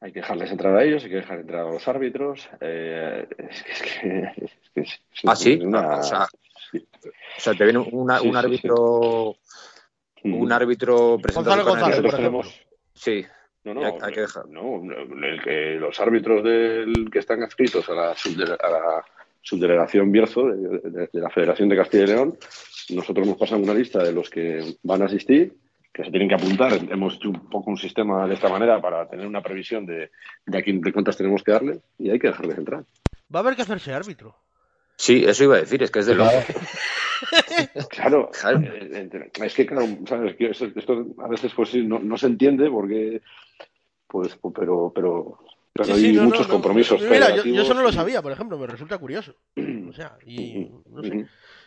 Hay que dejarles entrar a ellos, hay que dejar entrar a los árbitros. eh, es que, es que- es que es- es Ah, sí, una- o sea, sí. O sea, te viene una- Sí, un sí, sí. árbitro, un árbitro presentado Gonzalo González, Nosotros por ejemplo. tenemos- Sí, No, no, hay- hay que dejar. no, el que los árbitros del que están adscritos a la, subdele- a la subdelegación Bierzo de, de- de la Federación de Castilla y León, nosotros nos pasamos una lista de los que van a asistir, que se tienen que apuntar. Hemos hecho un poco un sistema de esta manera para tener una previsión de, de a quién de cuántas tenemos que darle y hay que dejarles entrar. Va a haber que hacerse árbitro. sí, eso iba a decir, es que es de loco. Claro, Claro. eh, eh, es que claro, sabes que esto, esto a veces pues sí, no, no se entiende porque pues pero pero, pero Sí, hay sí, no, muchos no, no. compromisos Mira, yo, yo eso no lo sabía, por ejemplo, me resulta curioso. O sea, y no sé.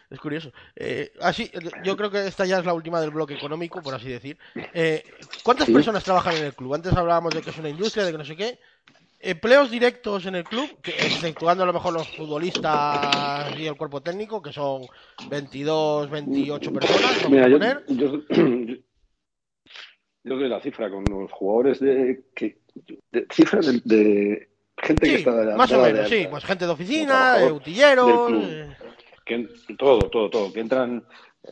Es curioso. Eh, así, yo creo que esta ya es la última del bloque económico, por así decir. Eh, ¿Cuántas Sí. personas trabajan en el club? Antes hablábamos de que es una industria, de que no sé qué. Empleos directos en el club, que, exceptuando a lo mejor los futbolistas y el cuerpo técnico, que son 22, 28 personas, Mira, yo, poner. yo, yo doy la cifra con los jugadores de, que, de cifras de, de gente que está de- más o de menos, sí. Pues gente de oficina, eh, utilleros. Que todo, todo, todo, que entran,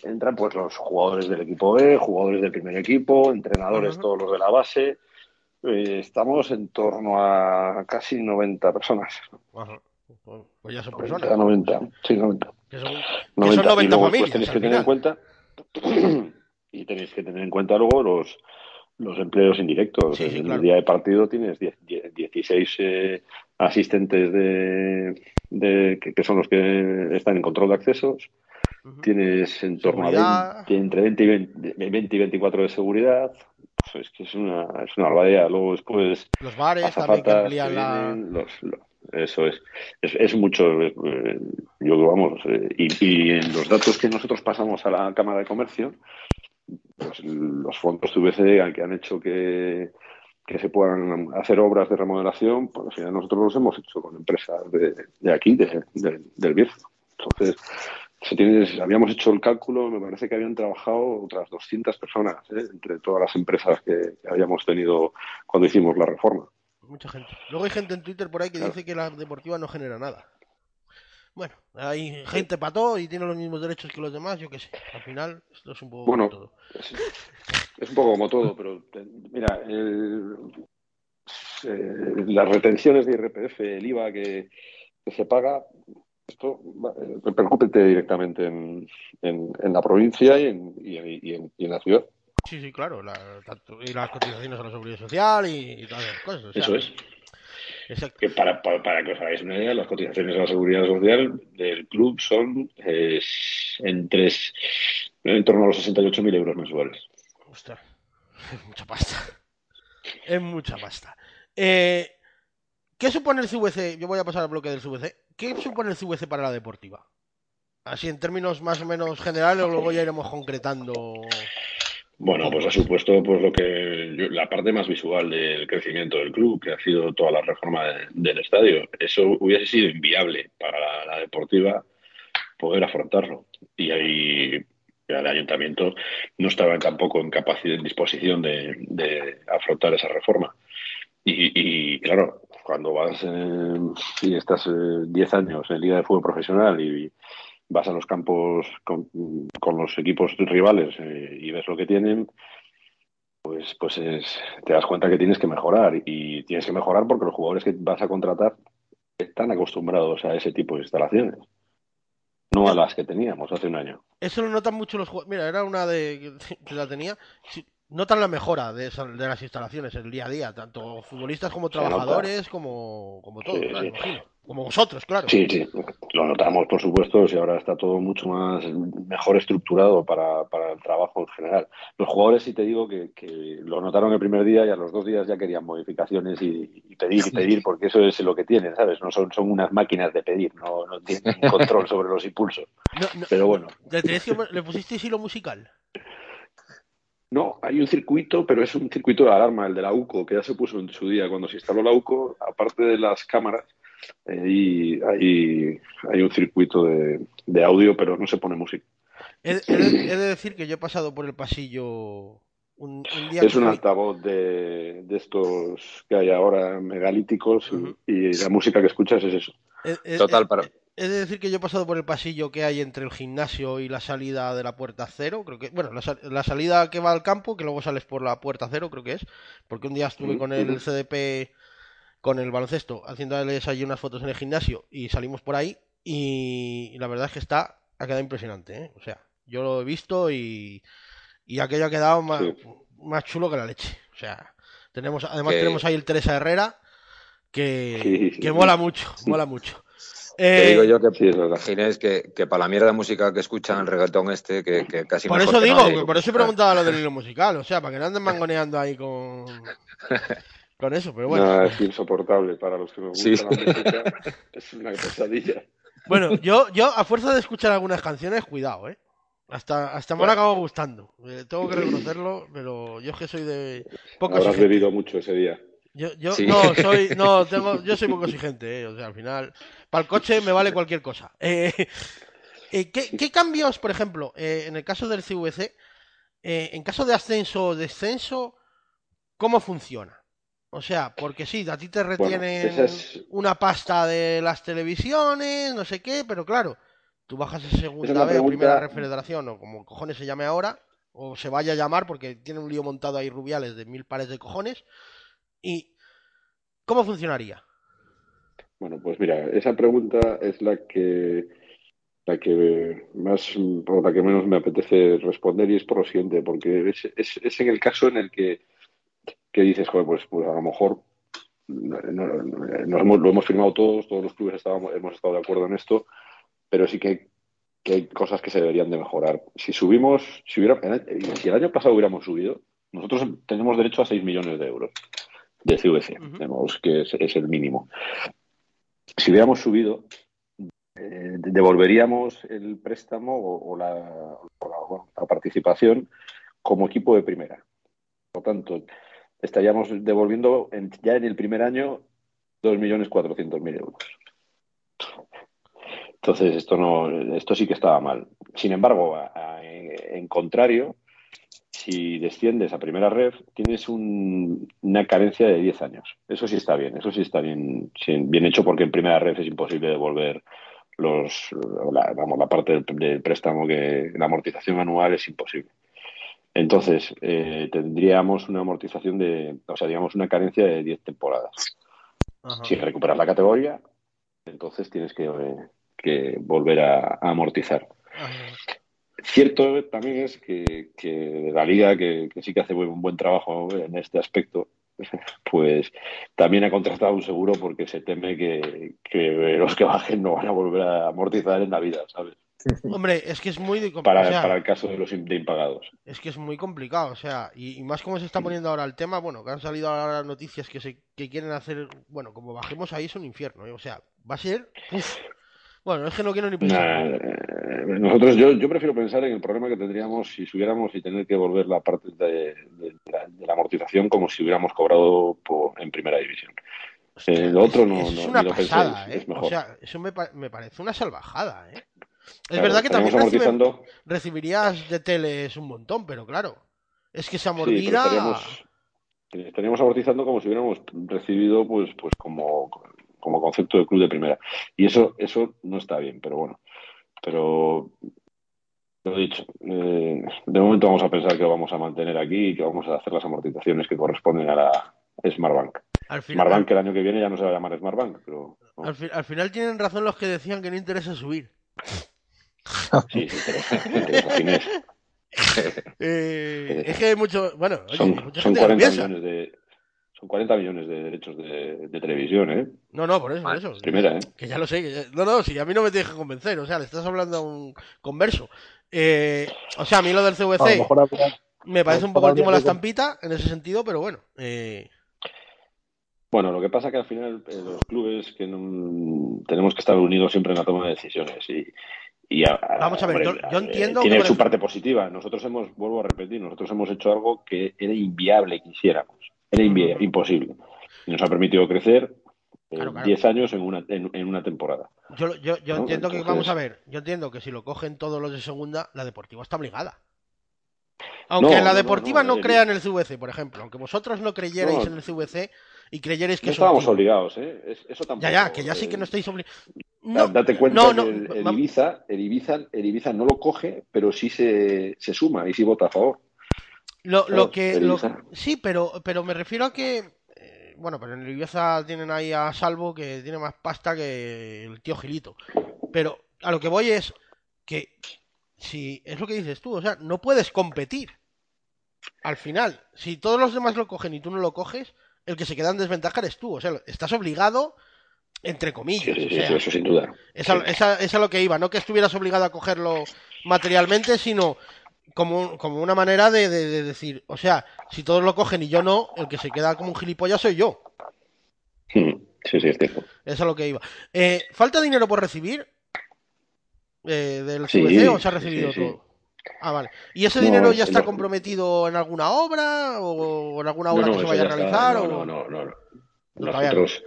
entran pues los jugadores del equipo B, jugadores del primer equipo, entrenadores, todos los de la base. Eh, estamos en torno a casi 90 personas. Pues ya son 90, personas. 90, sí, 90. Que son, que 90. son 90 y luego familias. después tenéis que tener en cuenta y tenéis que tener en cuenta luego los los empleos indirectos. Sí, sí, en claro. el día de partido tienes 10 10 16 eh, asistentes de, de que, que son los que están en control de accesos. Tienes en torno Seguridad. a 20, entre 20 y 20, 20 y 24 de seguridad. Pues es que es una, es una barbaridad. Luego después Los bares también que amplían la. los- lo- eso es. es. es mucho. eh, eh, yo vamos. eh, y, y en los datos que nosotros pasamos a la Cámara de Comercio, pues los fondos TVC que han hecho que, que se puedan hacer obras de remodelación, pues al final nosotros los hemos hecho con empresas de, de aquí, de- de- del Bierzo. Entonces, se tiene- habíamos hecho el cálculo, me parece que habían trabajado otras 200 personas ¿eh? entre todas las empresas que, que habíamos tenido cuando hicimos la reforma. Mucha gente. Luego hay gente en Twitter por ahí que Claro. dice que la deportiva no genera nada. Bueno, hay gente para todo y tiene los mismos derechos que los demás, yo qué sé. Al final, esto es un poco Bueno, como todo. Es, es un poco como todo, pero mira, el- eh, las retenciones de IRPF, el IVA que, que se paga, esto va- eh, repercute directamente en, en- en la provincia y en, y en- y en- y en la ciudad. Sí, sí, claro. la- tanto- y las cotizaciones a la seguridad social y, y todas esas cosas. o sea, Eso es. Exacto. Que para, para, para que os hagáis una idea, las cotizaciones a la seguridad social del club son eh, entre, en torno a los 68.000 euros mensuales. Ostras, es mucha pasta. Es mucha pasta. Eh, ¿Qué supone el CVC? Yo voy a pasar al bloque del CVC. ¿Qué supone el CVC para la deportiva? Así en términos más o menos generales, luego ya iremos concretando. Bueno, pues ha supuesto pues lo que yo- la parte más visual del crecimiento del club, que ha sido toda la reforma de- del estadio. Eso hubiese sido inviable para la, deportiva poder afrontarlo. Y ahí el ayuntamiento no estaba tampoco en capacidad, en disposición de, de afrontar esa reforma. Y, y, claro, cuando vas eh, y estás eh, 10 años en Liga de Fútbol Profesional y vas a los campos con, con los equipos rivales eh, y ves lo que tienen, pues, pues es- te das cuenta que tienes que mejorar. Y tienes que mejorar porque los jugadores que vas a contratar están acostumbrados a ese tipo de instalaciones, no a las que teníamos hace un año. Eso lo notan mucho los jugadores. Mira, era una de que la tenía. Notan la mejora de, esa- de las instalaciones el día a día, tanto futbolistas como trabajadores, como, como todo, Sí, claro, sí. imagino. Como vosotros, claro. Sí, sí, lo notamos, por supuesto, y ahora está todo mucho más mejor estructurado para, para el trabajo en general. Los jugadores, sí te digo que, que lo notaron el primer día y a los dos días ya querían modificaciones y, y pedir y pedir, porque eso es lo que tienen, ¿sabes? No son, son unas máquinas de pedir, no, no tienen control sobre los impulsos. No, no, Pero bueno, ¿Le, tenéis que- ¿Le pusisteis hilo musical? No, hay un circuito, pero es un circuito de alarma, el de la UCO, que ya se puso en su día cuando se instaló la UCO, aparte de las cámaras. eh, Hay, hay, hay un circuito de, de audio, pero no se pone música. He, he de, he de decir que yo he pasado por el pasillo un, un día Es un fui- altavoz de, de estos que hay ahora megalíticos y- y, la música que escuchas es eso. he- he- Total, he- para- He de decir que yo he pasado por el pasillo que hay entre el gimnasio y la salida de la puerta cero, creo que, bueno, la, sal- la salida que va al campo, que luego sales por la puerta cero, creo que es, porque un día estuve con el. CDP, con el baloncesto, haciéndoles allí unas fotos en el gimnasio y salimos por ahí y, y la verdad es que está, ha quedado impresionante, ¿eh? O sea, yo lo he visto y, y aquello ha quedado más, Sí. más chulo que la leche, o sea, tenemos, además tenemos ahí el Teresa Herrera, que, Sí, sí, que mola mucho, mola mucho. Te Eh, digo yo que. Ginés, que, que para la mierda de música que escuchan el reggaetón este, que, que casi Por eso que digo, nadie. por eso he preguntado lo del hilo musical, o sea, para que no anden mangoneando ahí con, con eso, pero bueno. Es insoportable para los que nos Sí. gusta la música. Es una pesadilla. Bueno, yo, yo a fuerza de escuchar algunas canciones, cuidado, ¿eh? Hasta, hasta me han acabado gustando. Eh, tengo que reconocerlo, pero yo es que soy de poco Habrás bebido mucho ese día. Yo, yo Sí. no soy, no, tengo, yo soy poco exigente, ¿eh? O sea, al final, para el coche me vale cualquier cosa. Eh, eh, ¿qué, qué cambios, por ejemplo, eh, en el caso del CVC, eh, en caso de ascenso o descenso, cómo funciona? O sea, porque sí, a ti te retienen es- una pasta de las televisiones, no sé qué, pero claro, tú bajas a segunda B o primera pregunta- refederación o como cojones se llame ahora, o se vaya a llamar porque tiene un lío montado ahí Rubiales de mil pares de cojones. ¿Y cómo funcionaría? Bueno, pues mira, esa pregunta es la que la que más o la que menos me apetece responder y es por lo siguiente, porque es, es, en el caso en el que, que dices, pues, pues a lo mejor no, lo hemos firmado todos, todos los clubes estábamos, hemos estado de acuerdo en esto, pero sí que, que hay cosas que se deberían de mejorar. Si subimos, si, hubiera, si el año pasado hubiéramos subido, nosotros tenemos derecho a 6 millones de euros de CVC, Ujú. tenemos que es, es el mínimo. Si hubiéramos subido, eh, devolveríamos el préstamo o, o la, o la- bueno, la participación como equipo de primera. Por lo tanto, estaríamos devolviendo en- ya en el primer año 2.400.000 euros. Entonces, esto, no, esto sí que estaba mal. Sin embargo, a- a- en, en contrario, si desciendes a primera red, tienes un- una carencia de 10 años. Eso sí está bien, eso sí está bien, bien hecho porque en primera red es imposible devolver los, la, vamos, la parte del, del préstamo que la amortización anual es imposible. Entonces, eh, tendríamos una amortización de, o sea, digamos, una carencia de 10 temporadas. Ajá. Si recuperas la categoría, entonces tienes que, eh, que volver a, a amortizar. Ajá. Cierto también es que, que la liga, que, que sí que hace un buen trabajo en este aspecto, pues también ha contratado un seguro porque se teme que, que los que bajen no van a volver a amortizar en la vida, ¿sabes? Hombre, es que es muy de- Para, o sea, para el caso de los de impagados. es que es muy complicado, o sea, y, y más como se está poniendo ahora el tema, bueno, que han salido ahora noticias que se que quieren hacer, bueno, como bajemos ahí es un infierno, ¿eh? o sea, va a ser, uf. bueno, es que no quiero ni pensar. Nah, nosotros, yo, yo prefiero pensar en el problema que tendríamos si subiéramos y tener que volver la parte de, de la, de la amortización como si hubiéramos cobrado por- en primera división. Hostia, Eh, lo otro es- no- es no- una ¿eh? es mejor. O sea, eso me, pa- me parece una salvajada, ¿eh? Es Claro, verdad que también recibe- recibirías de teles un montón, pero claro, es que se Sí, pero amortida... estaríamos, estaríamos amortizando como si hubiéramos recibido, pues, pues como, como concepto de club de primera. Y eso, eso no está bien, pero bueno. Pero lo dicho, eh, de momento vamos a pensar que lo vamos a mantener aquí y que vamos a hacer las amortizaciones que corresponden a la Smartbank. al final, Smartbank el año que viene ya no se va a llamar Smartbank, pero no. al, fi- al final tienen razón los que decían que no interesa subir. sí, sí, interesa. Eh, es que hay mucho, bueno, oye, Son, mucha son gente que lo 40 piensa. millones de son 40 millones de derechos de, de televisión, ¿eh? No, no, por eso, por eso. primera, ¿eh? Que ya lo sé. que ya- No, no, si a mí no me tienes que convencer. O sea, le estás hablando a un converso. Eh, o sea, a mí lo del A lo CVC mejor habría- me parece a un poco el mejor timo de la estampita en ese sentido, pero bueno. Eh, Bueno, lo que pasa que al final eh, los clubes que no- tenemos que estar unidos siempre en la toma de decisiones y, y a- a- Vamos a ver, yo- yo eh, entiendo tiene que su parte positiva. Nosotros hemos, vuelvo a repetir, nosotros hemos hecho algo que era inviable que hiciéramos, era imposible y nos ha permitido crecer eh, Claro, claro. 10 años en una en, en una temporada. yo yo, yo No, entiendo que, vamos a ver, yo entiendo que si lo cogen todos los de segunda, la deportiva está obligada. Aunque No, en la no, no, deportiva no, no, crean el CVC, por ejemplo. Aunque vosotros no creyerais No. en el CVC y creyerais que No estábamos obligados, ¿eh? Es- eso tampoco. Ya, ya, que ya sí eh, que no estáis obligados. Da- Date cuenta no, no, que el, el Ibiza, el, Ibiza, el Ibiza no lo coge, pero sí se, se suma y sí vota a favor. Lo, lo que. lo- sí, pero, pero me refiero a que. eh, bueno, pero en Ibiza tienen ahí a Salvo que tiene más pasta que el tío Gilito. Pero a lo que voy es que. Si es lo que dices tú, o sea, no puedes competir. Al final, si todos los demás lo cogen y tú no lo coges, el que se queda en desventaja eres tú. O sea, estás obligado, entre comillas. sí, o sí, sea, sí, eso sin duda. es a, es a- es a lo que iba, no que estuvieras obligado a cogerlo materialmente, sino como, como una manera de, de- de decir, o sea, si todos lo cogen y yo no, el que se queda como un gilipollas soy yo. Sí, sí, es cierto. Es a lo que iba. Eh, ¿Falta dinero por recibir eh, del Sí, CVC o se ha recibido sí. todo? Ah, vale. ¿Y ese No, dinero ya está no. comprometido en alguna obra o en alguna obra no, que se eso vaya a está. realizar? No, o... no, no, no, no. No, todavía no. Nosotros,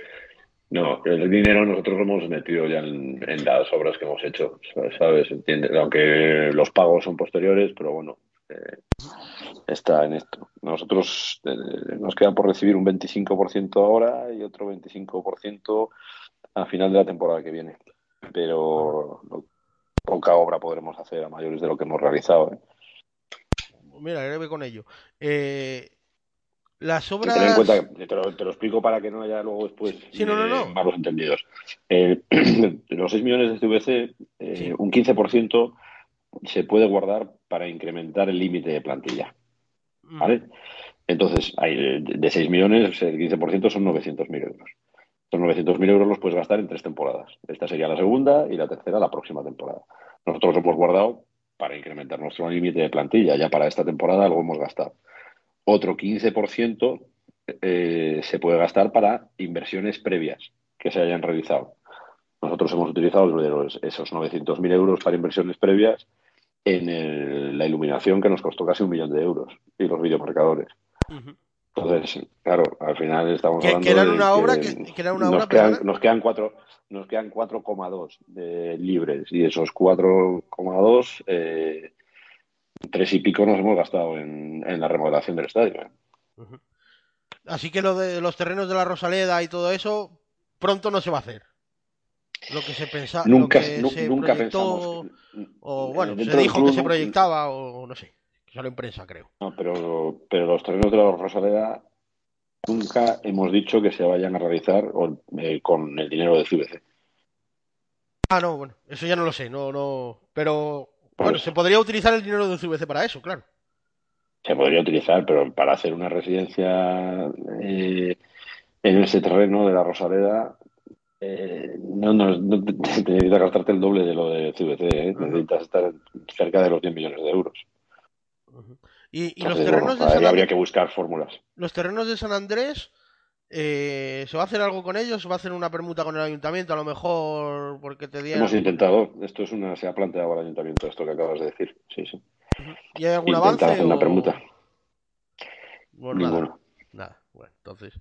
no, el dinero nosotros lo hemos metido ya en, las obras que hemos hecho, ¿sabes? Entiende, aunque los pagos son posteriores, pero bueno, eh, está en esto. Nosotros eh, nos queda por recibir un 25% ahora y otro 25% a final de la temporada que viene. Pero lo- poca obra podremos hacer a mayores de lo que hemos realizado. ¿eh? Mira, breve con ello. Eh, Las Ten en obras. cuenta, que- te lo, te lo explico para que no haya luego después Sí, no, no, no. eh, malos entendidos. Eh, de los 6 millones de CVC, eh, Sí. un 15% se puede guardar para incrementar el límite de plantilla. Mm, ¿Vale? Entonces, hay, de de 6 millones, el 15% son 900.000 euros. Estos 900.000 euros los puedes gastar en tres temporadas. Esta sería la segunda y la tercera la próxima temporada. Nosotros los hemos guardado para incrementar nuestro límite de plantilla. Ya para esta temporada lo hemos gastado. Otro 15% eh, se puede gastar para inversiones previas que se hayan realizado. Nosotros hemos utilizado los- esos 900.000 euros para inversiones previas en el- la iluminación que nos costó casi un millón de euros y los videomarcadores. Entonces, claro, al final estamos hablando que eran de una obra que- que era una obra, nos quedan, nos quedan cuatro nos quedan 4,2 de libres y esos 4,2 eh, tres y pico nos hemos gastado en, en la remodelación del estadio. ¿eh? Así que lo de los terrenos de la Rosaleda y todo eso, pronto no se va a hacer. Lo que se pensaba, nunca lo que se nunca proyectó, pensamos o bueno, se dijo club que se proyectaba, o no sé, que salió en prensa, creo. No, pero, pero los terrenos de la Rosaleda nunca hemos dicho que se vayan a realizar eh, con el dinero de CVC. Ah, no, bueno, eso ya no lo sé, no, no, pero Bueno, eso. se podría utilizar el dinero de CVC para eso, claro. Se podría utilizar, pero para hacer una residencia eh, en ese terreno de la Rosaleda, eh, no, no, no te, te necesitas gastarte el doble de lo de CVC, ¿eh? Necesitas estar cerca de los 10 millones de euros. Y, y los terrenos bueno, de San habría que buscar fórmulas. los terrenos de San Andrés, eh, ¿se va a hacer algo con ellos? ¿Se va a hacer una permuta con el ayuntamiento? A lo mejor porque te dieron... Hemos intentado, esto es una, se ha planteado al ayuntamiento, esto que acabas de decir. Sí, sí. ¿Y hay algún Intentar avance? hacer una permuta. Pues nada. Ninguno. Nada, bueno, entonces.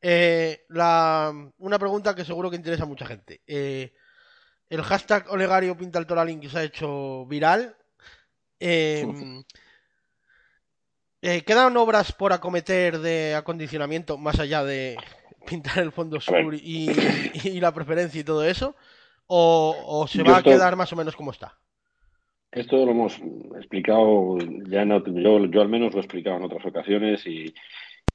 Eh, la, una pregunta que seguro que interesa a mucha gente. Eh, el hashtag Olegario pinta el Toralín que se ha hecho viral. eh, eh, ¿Quedan obras por acometer de acondicionamiento más allá de pintar el fondo sur y, y la preferencia y todo eso? ¿O, o se va a quedar más o menos como está? Esto lo hemos explicado, ya en yo, yo al menos lo he explicado en otras ocasiones y,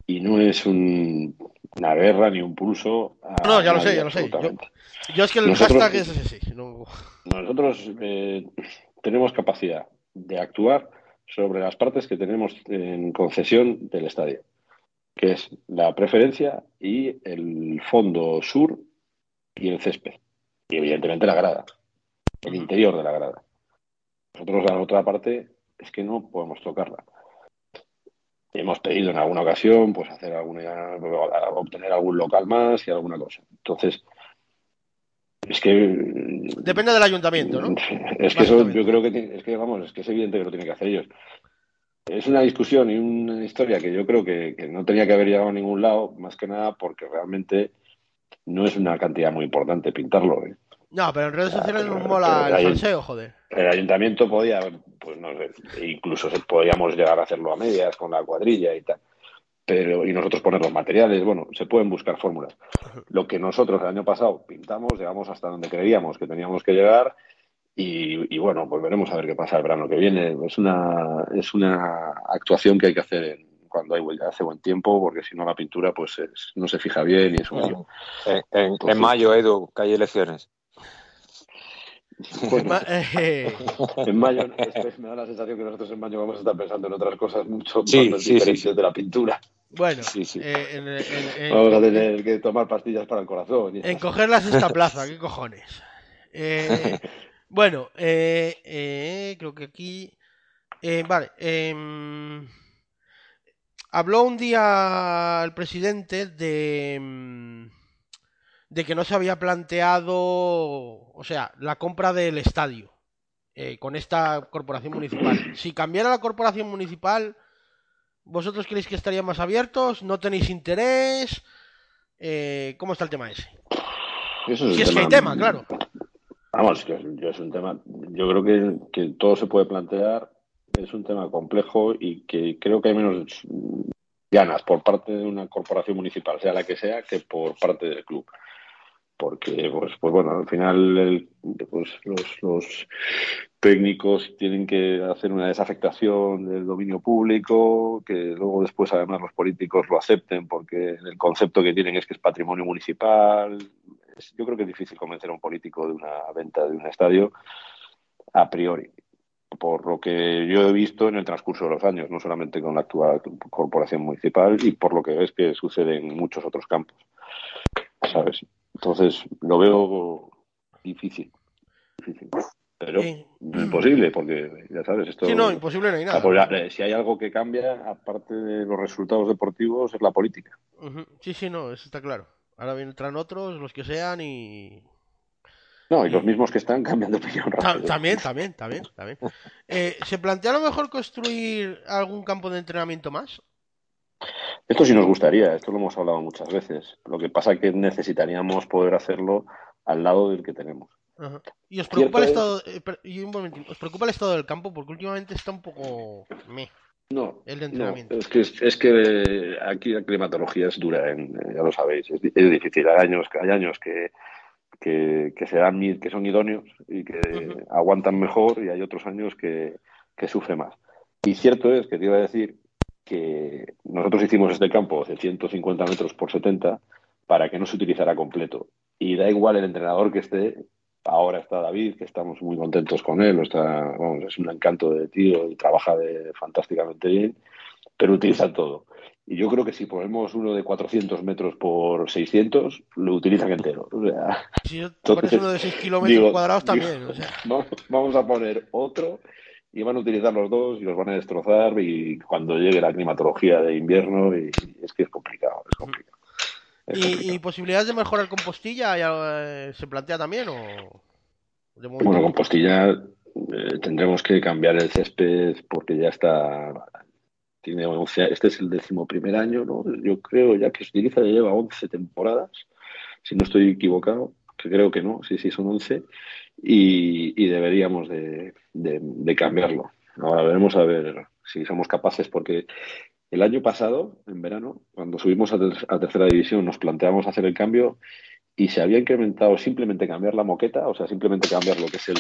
y no es un- una guerra ni un pulso. a No, ya lo sé, ya lo sé. Yo- es que el Nosotros- hashtag es ese, sí. no- Nosotros eh, tenemos capacidad de actuar sobre las partes que tenemos en concesión del estadio, que es la preferencia y el fondo sur y el césped. Y evidentemente la grada, el interior de la grada. Nosotros la otra parte es que no podemos tocarla. Hemos pedido en alguna ocasión pues hacer alguna obtener algún local más y alguna cosa. Entonces, es que Depende del ayuntamiento, ¿no? es que eso yo creo que es que vamos, es que es evidente que lo tienen que hacer ellos. Es una discusión y una historia que yo creo que, que no tenía que haber llegado a ningún lado, más que nada porque realmente no es una cantidad muy importante pintarlo. ¿eh? No, pero en redes sociales nos mola el ahí- salseo, joder. El ayuntamiento podía, pues no sé, incluso podíamos llegar a hacerlo a medias con la cuadrilla y tal. Pero, y nosotros poner los materiales, bueno, se pueden buscar fórmulas. Lo que nosotros el año pasado pintamos, llegamos hasta donde creíamos que teníamos que llegar y, y bueno, pues veremos a ver qué pasa el verano que viene. Es una, es una actuación que hay que hacer en- cuando hay, hace buen tiempo, porque si no la pintura pues es- no se fija bien y es un. En, en- Entonces- en mayo, Edu, que hay elecciones. Bueno, Ma- eh, en mayo me da la sensación que nosotros en mayo vamos a estar pensando en otras cosas mucho Sí, más sí, diferentes sí, sí. de la pintura. bueno, Sí, sí. eh, en, en- en- Vamos a tener que tomar pastillas para el corazón. y en cogerlas esta plaza, ¿qué cojones? Eh, bueno, eh, eh, creo que aquí... eh, vale, em, habló un día el presidente de... de que no se había planteado, o sea, la compra del estadio eh, con esta corporación municipal. Si cambiara la corporación municipal, ¿vosotros creéis que estarían más abiertos? ¿No tenéis interés? Eh, ¿Cómo está el tema ese? Eso es Si un es que hay tema, claro. Vamos, que es un tema. Yo creo que, que todo se puede plantear. Es un tema complejo y que creo que hay menos ganas por parte de una corporación municipal, sea la que sea, que por parte del club. Porque pues, pues bueno, al final pues, los, los técnicos tienen que hacer una desafectación del dominio público, que luego después además los políticos lo acepten porque el concepto que tienen es que es patrimonio municipal. yo creo que es difícil convencer a un político de una venta de un estadio a priori, por lo que yo he visto en el transcurso de los años, no solamente con la actual corporación municipal y por lo que ves que sucede en muchos otros campos. ¿Sabes? Entonces lo veo difícil. Difícil pero imposible, porque ya sabes, esto. Sí, no, imposible no hay nada. Eh, si hay algo que cambia, aparte de los resultados deportivos, es la política. Sí, sí, no, eso está claro. Ahora vendrán otros, los que sean, y. No, y los mismos que están cambiando opinión rápido. También, también, también, también. Eh, ¿Se plantea a lo mejor construir algún campo de entrenamiento más? Esto sí nos gustaría, esto lo hemos hablado muchas veces. Lo que pasa es que necesitaríamos poder hacerlo al lado del que tenemos. ¿Y os preocupa, el estado, eh, ¿os preocupa el estado del campo? Porque últimamente está un poco No, el entrenamiento. es, que, es que aquí la climatología es dura, en, ya lo sabéis, es, difícil. Hay años, hay años que, que, que, se dan, que son idóneos y que aguantan mejor y hay otros años que, que sufre más. Y cierto es que te iba a decir que nosotros hicimos este campo de 150 metros por 70 para que no se utilizara completo. Y da igual el entrenador que esté, Ahora está David, que estamos muy contentos con él, está, es un encanto de tío y trabaja de, fantásticamente bien, pero utiliza todo. Y yo creo que si ponemos uno de 400 metros por 600, lo utilizan entero. O sea, si pones uno de 6 kilómetros cuadrados también. vamos, a poner otro y van a utilizar los dos y los van a destrozar y cuando llegue la climatología de invierno y, es que es complicado, es complicado. ¿Y, posibilidades de mejorar compostilla eh, se plantea también? O Bueno, compostilla eh, tendremos que cambiar el césped porque ya está. Tiene este es el décimo primer año, ¿no? Yo creo ya que se utiliza, ya lleva 11 temporadas, si no estoy equivocado, que creo que no, sí, sí, son 11, y, deberíamos de, de cambiarlo. Ahora veremos a ver si somos capaces, porque el año pasado, en verano, cuando subimos a, tercera división, nos planteamos hacer el cambio y se había incrementado simplemente cambiar la moqueta, o sea, simplemente cambiar lo que es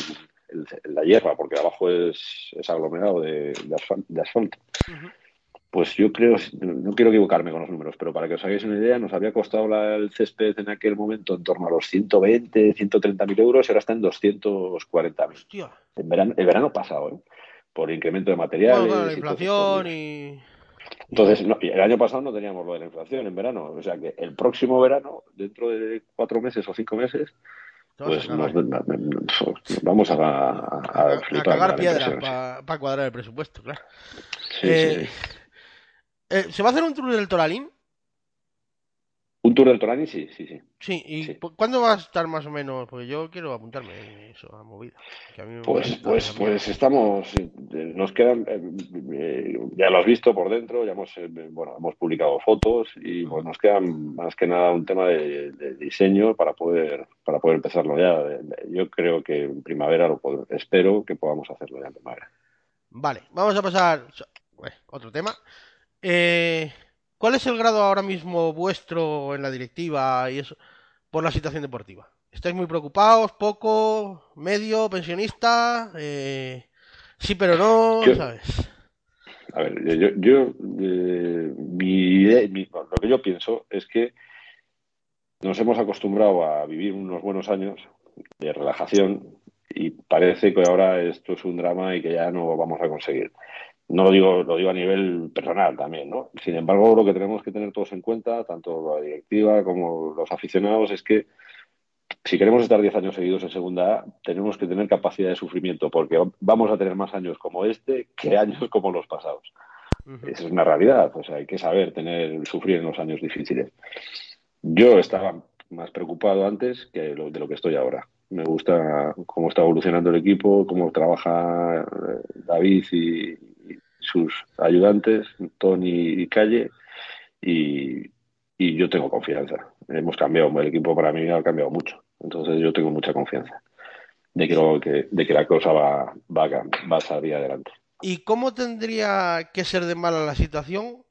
la hierba, porque abajo es, aglomerado de, asfalto. Pues yo creo, no quiero equivocarme con los números, pero para que os hagáis una idea, nos había costado el césped en aquel momento en torno a los 120, 130 mil euros, y ahora está en 240 mil. En verano, el verano pasado, ¿eh? por incremento de materiales. la inflación y. Entonces, el año pasado no teníamos lo de la inflación en verano. O sea que el próximo verano, dentro de cuatro meses o cinco meses, pues vamos a, a, a, cagar piedra para cuadrar el presupuesto, claro. Eh, eh, ¿Se va a hacer un tour del Toralín? Un tour del Torani, sí, sí, sí. Sí, ¿y cuándo va a estar más o menos? Porque yo quiero apuntarme a eso, a movida. pues, pues, pues estamos, eh, nos quedan, eh, ya lo has visto por dentro, ya hemos, bueno, hemos publicado fotos y pues nos quedan más que nada un tema de, diseño para poder, para poder empezarlo ya. Yo creo que en primavera lo espero que podamos hacerlo ya en primavera. Vale, vamos a pasar, otro tema. Eh, ¿Cuál es el grado ahora mismo vuestro en la directiva y eso por la situación deportiva? ¿Estáis muy preocupados? ¿Poco? ¿Medio? ¿Pensionista? Eh, sí, pero no, ¿sabes? A ver, yo, yo eh, lo que yo pienso es que nos hemos acostumbrado a vivir unos buenos años de relajación y parece que ahora esto es un drama y que ya no vamos a conseguir. No lo digo, lo digo a nivel personal también, ¿no? Sin embargo, lo que tenemos que tener todos en cuenta, tanto la directiva como los aficionados, es que si queremos estar 10 años seguidos en segunda A, tenemos que tener capacidad de sufrimiento, porque vamos a tener más años como este que años como los pasados. Esa es una realidad, o sea, hay que saber tener, sufrir en los años difíciles. Yo estaba más preocupado antes que de lo que estoy ahora. Me gusta cómo está evolucionando el equipo, cómo trabaja eh, David y, sus ayudantes, Tony y Calle, y, yo tengo confianza. Hemos cambiado, el equipo para mí ha cambiado mucho, entonces yo tengo mucha confianza de que, de que la cosa va, va, va a salir adelante. ¿Y cómo tendría que ser de mala la situación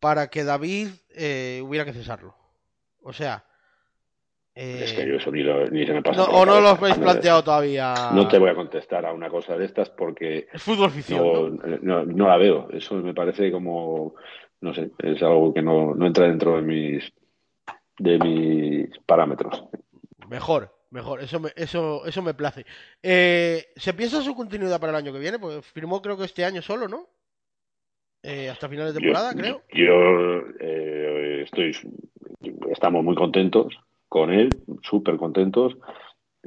para que David eh, hubiera que cesarlo? O sea, Es que yo eso ni, lo, ni se me pasa. No, ¿O no lo habéis planteado todavía? No te voy a contestar a una cosa de estas porque Es fútbol ficción. no, ¿no? la veo. Eso me parece como, no sé, es algo que no, no entra dentro de mis, de mis parámetros. Mejor, mejor. Eso me, eso, eso me place. Eh, ¿Se piensa su continuidad para el año que viene? Pues firmó creo que este año solo, ¿no? Eh, hasta finales de temporada, yo, creo. Yo eh, estoy, estamos muy contentos con él, súper contentos,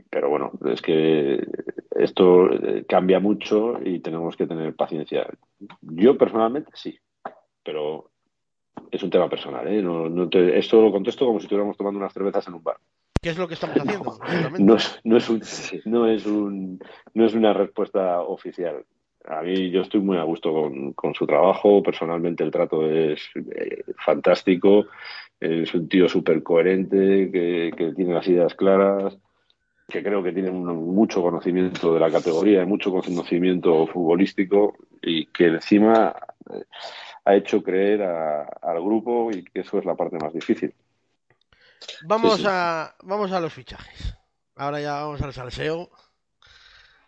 pero bueno, es que esto eh, cambia mucho y tenemos que tener paciencia. Yo personalmente sí, pero es un tema personal, ¿eh? No, no te- esto lo contesto como si estuviéramos tomando unas cervezas en un bar. ¿Qué es lo que estamos haciendo? No es, no es un, no es un, no es una respuesta oficial. A mí yo estoy muy a gusto con, con su trabajo. Personalmente el trato es eh, fantástico. Es un tío súper coherente, que, que tiene las ideas claras, que creo que tiene un- mucho conocimiento de la categoría, y mucho conocimiento futbolístico y que encima eh, ha hecho creer a- al grupo y que eso es la parte más difícil. Vamos Sí, sí. a vamos a los fichajes. Ahora ya vamos al salseo.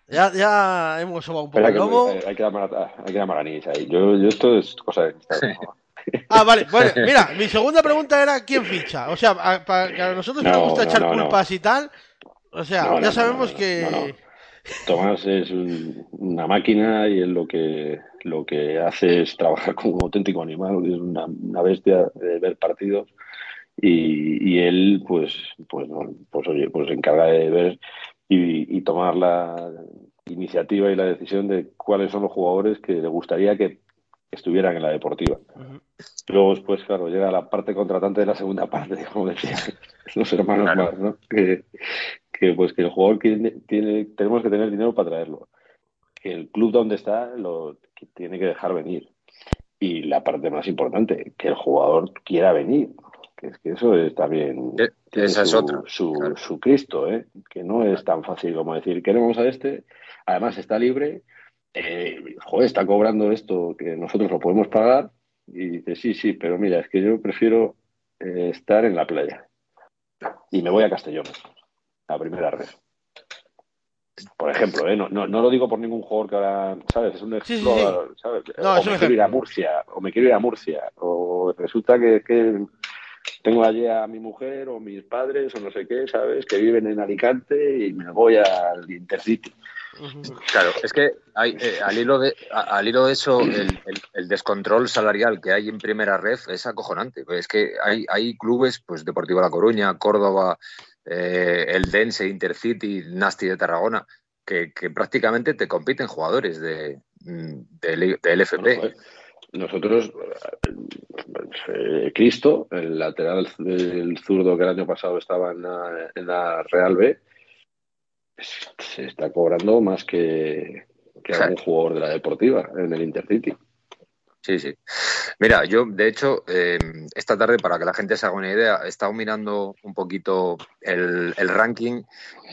Ya, ya hemos sobado un poco el que lomo. hay, hay que llamar a, hay que llamar a Nils ahí. Yo, yo esto es cosa de Ah, vale, bueno, mira, mi segunda pregunta era ¿quién ficha? O sea, a, para que a nosotros No, nos gusta no, echar no, culpas y tal. O sea, ya sabemos que. Tomás es un- una máquina y él lo que lo que hace es trabajar como un auténtico animal, es una, una bestia de ver partidos y, y él pues pues no, pues oye pues se encarga de ver y, y tomar la iniciativa y la decisión de cuáles son los jugadores que le gustaría que estuvieran en la deportiva. Ujú. Luego después, claro, llega la parte contratante de la segunda parte, como decían los hermanos Claro. más, ¿no? Que, que, pues que el jugador tiene, tiene, tenemos que tener dinero para traerlo. Que el club donde está lo que tiene que dejar venir. Y la parte más importante, que el jugador quiera venir. Que es que eso es también tiene esa es su, otra, su, claro. su Cristo, ¿eh? Que no es tan fácil como decir, queremos a este, además está libre, eh, joder, está cobrando esto que nosotros lo podemos pagar, y dice, sí, sí, pero mira, es que yo prefiero eh, estar en la playa. Y me voy a Castellón, a primera red. Por ejemplo, ¿eh? no, no, no lo digo por ningún jugador que ahora, ¿sabes? Es un Sí, sí, ejemplo, ¿sabes? No, o me quiero ir a ejemplo. Murcia, o me quiero ir a Murcia, o resulta que, que tengo allí a mi mujer o mis padres o no sé qué, ¿sabes? Que viven en Alicante y me voy al Intercity. Claro, es que hay, eh, al, hilo de, a- al hilo de eso, el, el- el descontrol salarial que hay en primera ref es acojonante. Es que hay, hay clubes, pues Deportivo La Coruña, Córdoba, eh, el Dense, Intercity, Nasti de Tarragona, que, que prácticamente te compiten jugadores de, mm, del, del FP. Bueno, joder, Nosotros, eh, Cristo, el lateral del zurdo que el año pasado estaba en la, en la Real B, se está cobrando más que, que algún jugador de la Deportiva en el Intercity. Sí, sí. Mira, yo de hecho, eh, esta tarde, para que la gente se haga una idea, he estado mirando un poquito el, el ranking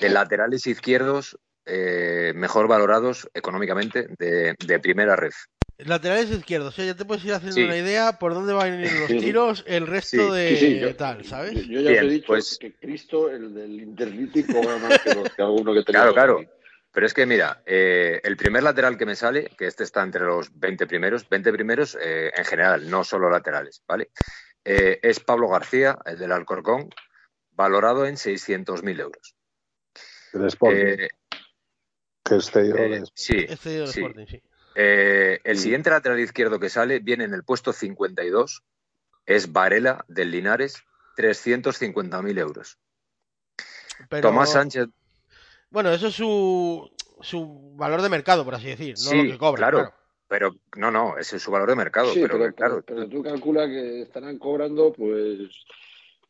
de laterales izquierdos eh, mejor valorados económicamente de, de primera red. Laterales izquierdos, ¿eh? ya te puedes ir haciendo Sí. una idea por dónde van a ir los Sí. tiros el resto Sí, de Sí, sí, yo, tal, ¿sabes? yo- yo ya Bien, os he dicho pues- que Cristo, el del Intercity, cobra más que, los- que alguno que Claro, tenemos claro. aquí. Pero es que mira, eh, el primer lateral que me sale, que este está entre los 20 primeros, 20 primeros eh, en general, no solo laterales, ¿vale? Eh, es Pablo García, el del Alcorcón, valorado en 600.000 euros. El Sporting, Eh, que es cedido eh, de- sí, del sí. Sporting, sí. Eh, el siguiente lateral izquierdo que sale viene en el puesto 52, es Varela del Linares, 350.000 euros. Pero, Tomás Sánchez, Bueno, eso es su, su valor de mercado, por así decir, no Sí, lo que cobra. claro. Claro. pero no, no, ese es su valor de mercado. Sí, pero, pero, claro, pero- pero tú calcula que estarán cobrando pues,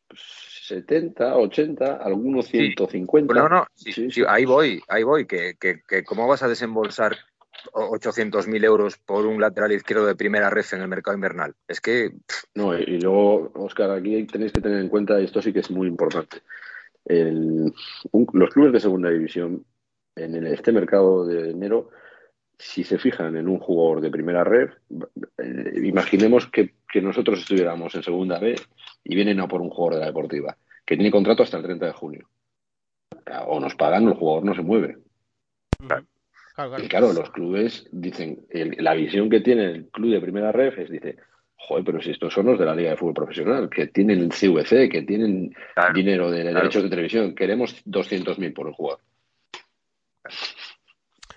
pues 70, 80, algunos Sí. 150. no, no, sí, Sí, sí, sí. ahí voy, ahí voy, que, que, que cómo vas a desembolsar 800.000 euros por un lateral izquierdo de primera ref en el mercado invernal. Es que, No, y, y luego, Oscar, aquí tenéis que tener en cuenta, y esto sí que es muy importante, el- un- los clubes de segunda división en el- este mercado de enero, si se fijan en un jugador de primera red, eh, imaginemos que, que nosotros estuviéramos en segunda B y vienen a por un jugador de la deportiva. que tiene contrato hasta el 30 de junio. O nos pagan o el jugador no se mueve. Claro, claro. Y claro, los clubes dicen, el- la visión que tiene el club de primera ref es, dice, joder, pero si estos son los de la Liga de Fútbol Profesional, que tienen el CVC, que tienen Claro, dinero de claro. derechos de televisión, queremos 200.000 por el jugador.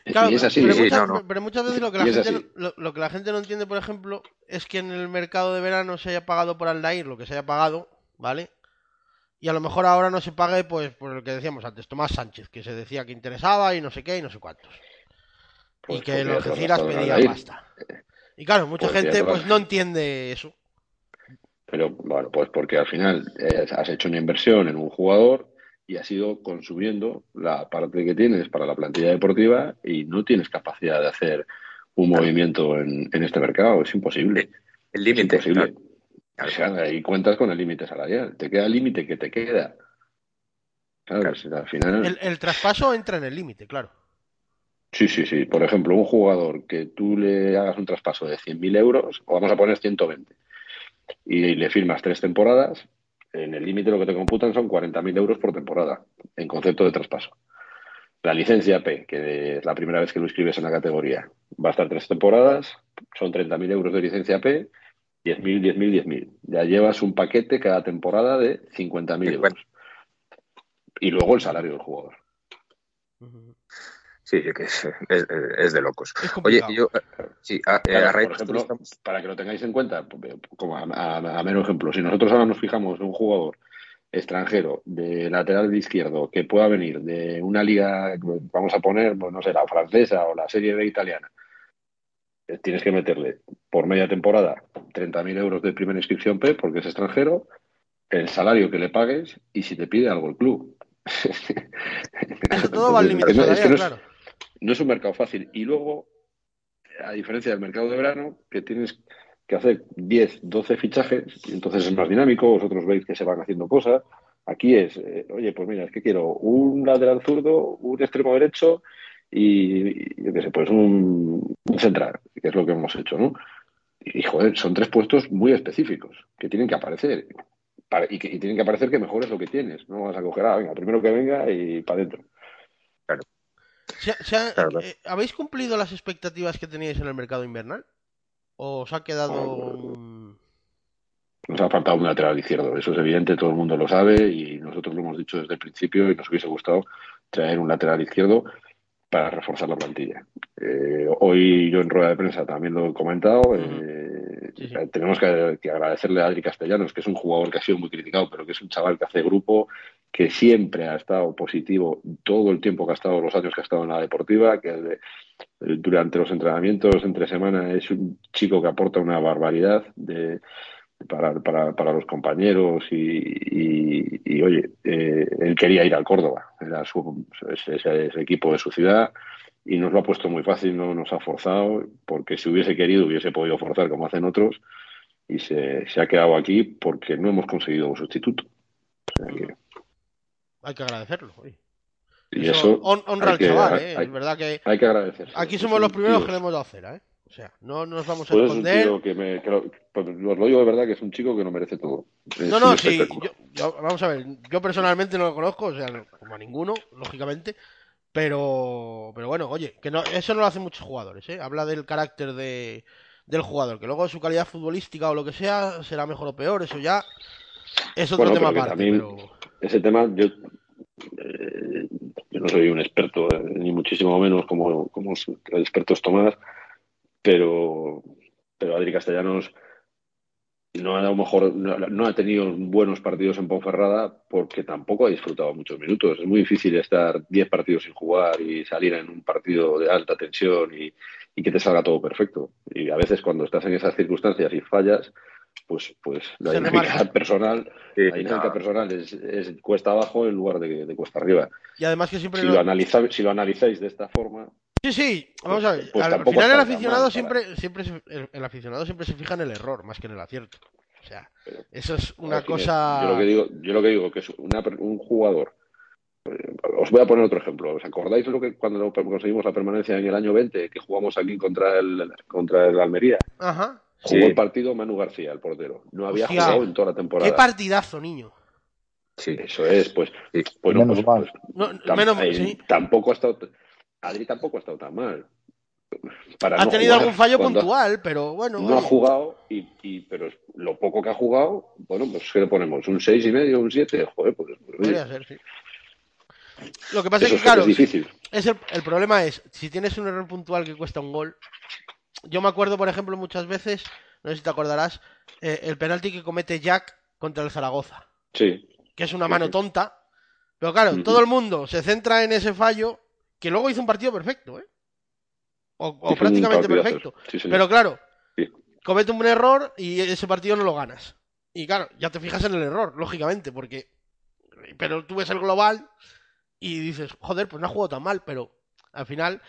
Claro, y es así. pero, sí, muchas, no, no. pero muchas veces lo que, la gente lo que la gente no entiende, por ejemplo, es que en el mercado de verano se haya pagado por Aldair lo que se haya pagado, ¿vale? Y a lo mejor ahora no se pague, pues, por lo que decíamos antes, Tomás Sánchez, que se decía que interesaba y no sé qué y no sé cuántos. Pues y que has Algeciras Aldair. pasta. Y claro, mucha Pues gente te pues no entiende eso. Pero bueno, pues porque al final eh, has hecho una inversión en un jugador y has ido consumiendo la parte que tienes para la plantilla deportiva y no tienes capacidad de hacer un movimiento en, en este mercado. Es imposible. El Es límite. imposible. claro. O sea, ahí cuentas con el límite salarial. Te queda el límite que te queda. Claro, Claro. o sea, al final. El, el traspaso entra en el límite, claro. Sí, sí, sí. Por ejemplo, un jugador que tú le hagas un traspaso de 100.000 euros, o vamos a poner 120, y le firmas tres temporadas, en el límite lo que te computan son 40.000 euros por temporada, en concepto de traspaso. La licencia P, que es la primera vez que lo inscribes en la categoría, va a estar tres temporadas, son 30.000 euros de licencia P, 10.000, 10.000, 10.000. Ya llevas un paquete cada temporada de 50.000 euros. Y luego el salario del jugador. Ujú. Sí, que es, es- es de locos. Es Oye, yo, eh, sí, a, eh, Claro, a raíz por ejemplo, estamos- para que lo tengáis en cuenta, como a, a- a mero ejemplo, si nosotros ahora nos fijamos en un jugador extranjero de lateral de izquierdo que pueda venir de una liga, vamos a poner, pues no sé, la francesa o la Serie B italiana, eh, tienes que meterle por media temporada 30.000 euros de primera inscripción P porque es extranjero, el salario que le pagues y si te pide algo el club. Eso todo va al límite Es que no- es- claro. No es un mercado fácil. Y luego, a diferencia del mercado de verano, que tienes que hacer 10, 12 fichajes, entonces es más dinámico, vosotros veis que se van haciendo cosas. Aquí es, eh, oye, pues mira, es que quiero un lateral zurdo, un extremo derecho y, yo qué sé, pues un, central, que es lo que hemos hecho, ¿no? Y joder, son tres puestos muy específicos que tienen que aparecer. Para- y, que, tienen que aparecer que mejores lo que tienes. No vas a coger, ah, venga, primero que venga y para adentro. Se se Claro, eh, ¿Habéis cumplido las expectativas que teníais en el mercado invernal? ¿O os ha quedado Nos ha faltado un lateral izquierdo, eso es evidente, todo el mundo lo sabe y nosotros lo hemos dicho desde el principio y nos hubiese gustado traer un lateral izquierdo para reforzar la plantilla. Eh, hoy yo en rueda de prensa también lo he comentado. eh, Sí, sí. Tenemos que, que agradecerle a Adri Castellanos, que es un jugador que ha sido muy criticado, pero que es un chaval que hace grupo, que siempre ha estado positivo todo el tiempo que ha estado, los años que ha estado en la deportiva, que de- durante los entrenamientos entre semana es un chico que aporta una barbaridad para, para, para los compañeros y, y- oye, eh, él quería ir al Córdoba, era su, ese- ese equipo de su ciudad y nos lo ha puesto muy fácil, no nos ha forzado, porque si hubiese querido hubiese podido forzar como hacen otros y se, se ha quedado aquí porque no hemos conseguido un sustituto. O sea que- Hay que agradecerlo. oye. y Eso eso hon- honra al que- chaval, ¿eh? hay- es verdad que hay que agradecer. aquí somos los primeros que le hemos dado cera, ¿eh? O sea, no nos vamos a Pues es un esconder. tío que me, que lo, digo de verdad que es un chico que no merece todo. Es No, no, sí. Yo, yo- vamos a ver, yo personalmente no lo conozco, o sea, no- como a ninguno, lógicamente. Pero, pero bueno, oye, que no, eso no lo hacen muchos jugadores, ¿eh? Habla del carácter de, del jugador, que luego su calidad futbolística o lo que sea será mejor o peor, eso ya es otro Bueno, tema aparte. también- Pero... Ese tema, yo, eh, yo no soy un experto, eh, ni muchísimo menos como, como el experto Tomás, pero, pero Adri Castellanos no ha, a lo mejor, no ha tenido buenos partidos en Ponferrada porque tampoco ha disfrutado muchos minutos. Es muy difícil estar 10 partidos sin jugar y salir en un partido de alta tensión y, y que te salga todo perfecto. Y a veces cuando estás en esas circunstancias y fallas, pues, pues la Se dinámica personal, Sí, la dinámica no, personal es, es cuesta abajo en lugar de, de cuesta arriba. Y además que siempre... Si lo- lo, analiza, si lo analizáis de esta forma, Sí, sí, vamos a ver. pues al, final el aficionado mal, siempre, siempre se- el, el aficionado siempre se fija en el error más que en el acierto. O sea, eso es una cosa. Yo lo que digo, yo lo que digo que es una per- un jugador. eh, Os voy a poner otro ejemplo. ¿Os acordáis lo que cuando conseguimos la permanencia en el año 20 que jugamos aquí contra el contra el Almería? Ajá. Jugó Sí. el partido Manu García, el portero. No había Hostia. jugado en toda la Qué temporada. partidazo, niño. Sí. Eso es, pues, Sí. bueno, Menos pues- mal. pues No, tam- menos, eh, sí. tampoco ha estado, Adri tampoco ha estado tan mal. Para Ha no tenido algún fallo ha- puntual, pero bueno. No ha jugado, y, y- pero lo poco que ha jugado, bueno, pues ¿qué le ponemos? ¿Un seis y medio, un 7? Joder, pues, pues, Podría ser, sí. Lo que pasa eso es que, claro, es difícil. es el, el problema es, si tienes un error puntual que cuesta un gol, yo me acuerdo, por ejemplo, muchas veces, no sé si te acordarás, eh, el penalti que comete Jack contra el Zaragoza, Sí, que es una mano tonta, pero claro, todo el mundo se centra en ese fallo, que luego hizo un partido perfecto, ¿eh? O, prácticamente perfecto. Sí. Pero claro, Sí. comete un error y ese partido no lo ganas. Y claro, ya te fijas en el error, lógicamente, porque. Pero tú ves el global y dices, joder, pues no ha jugado tan mal, pero al final,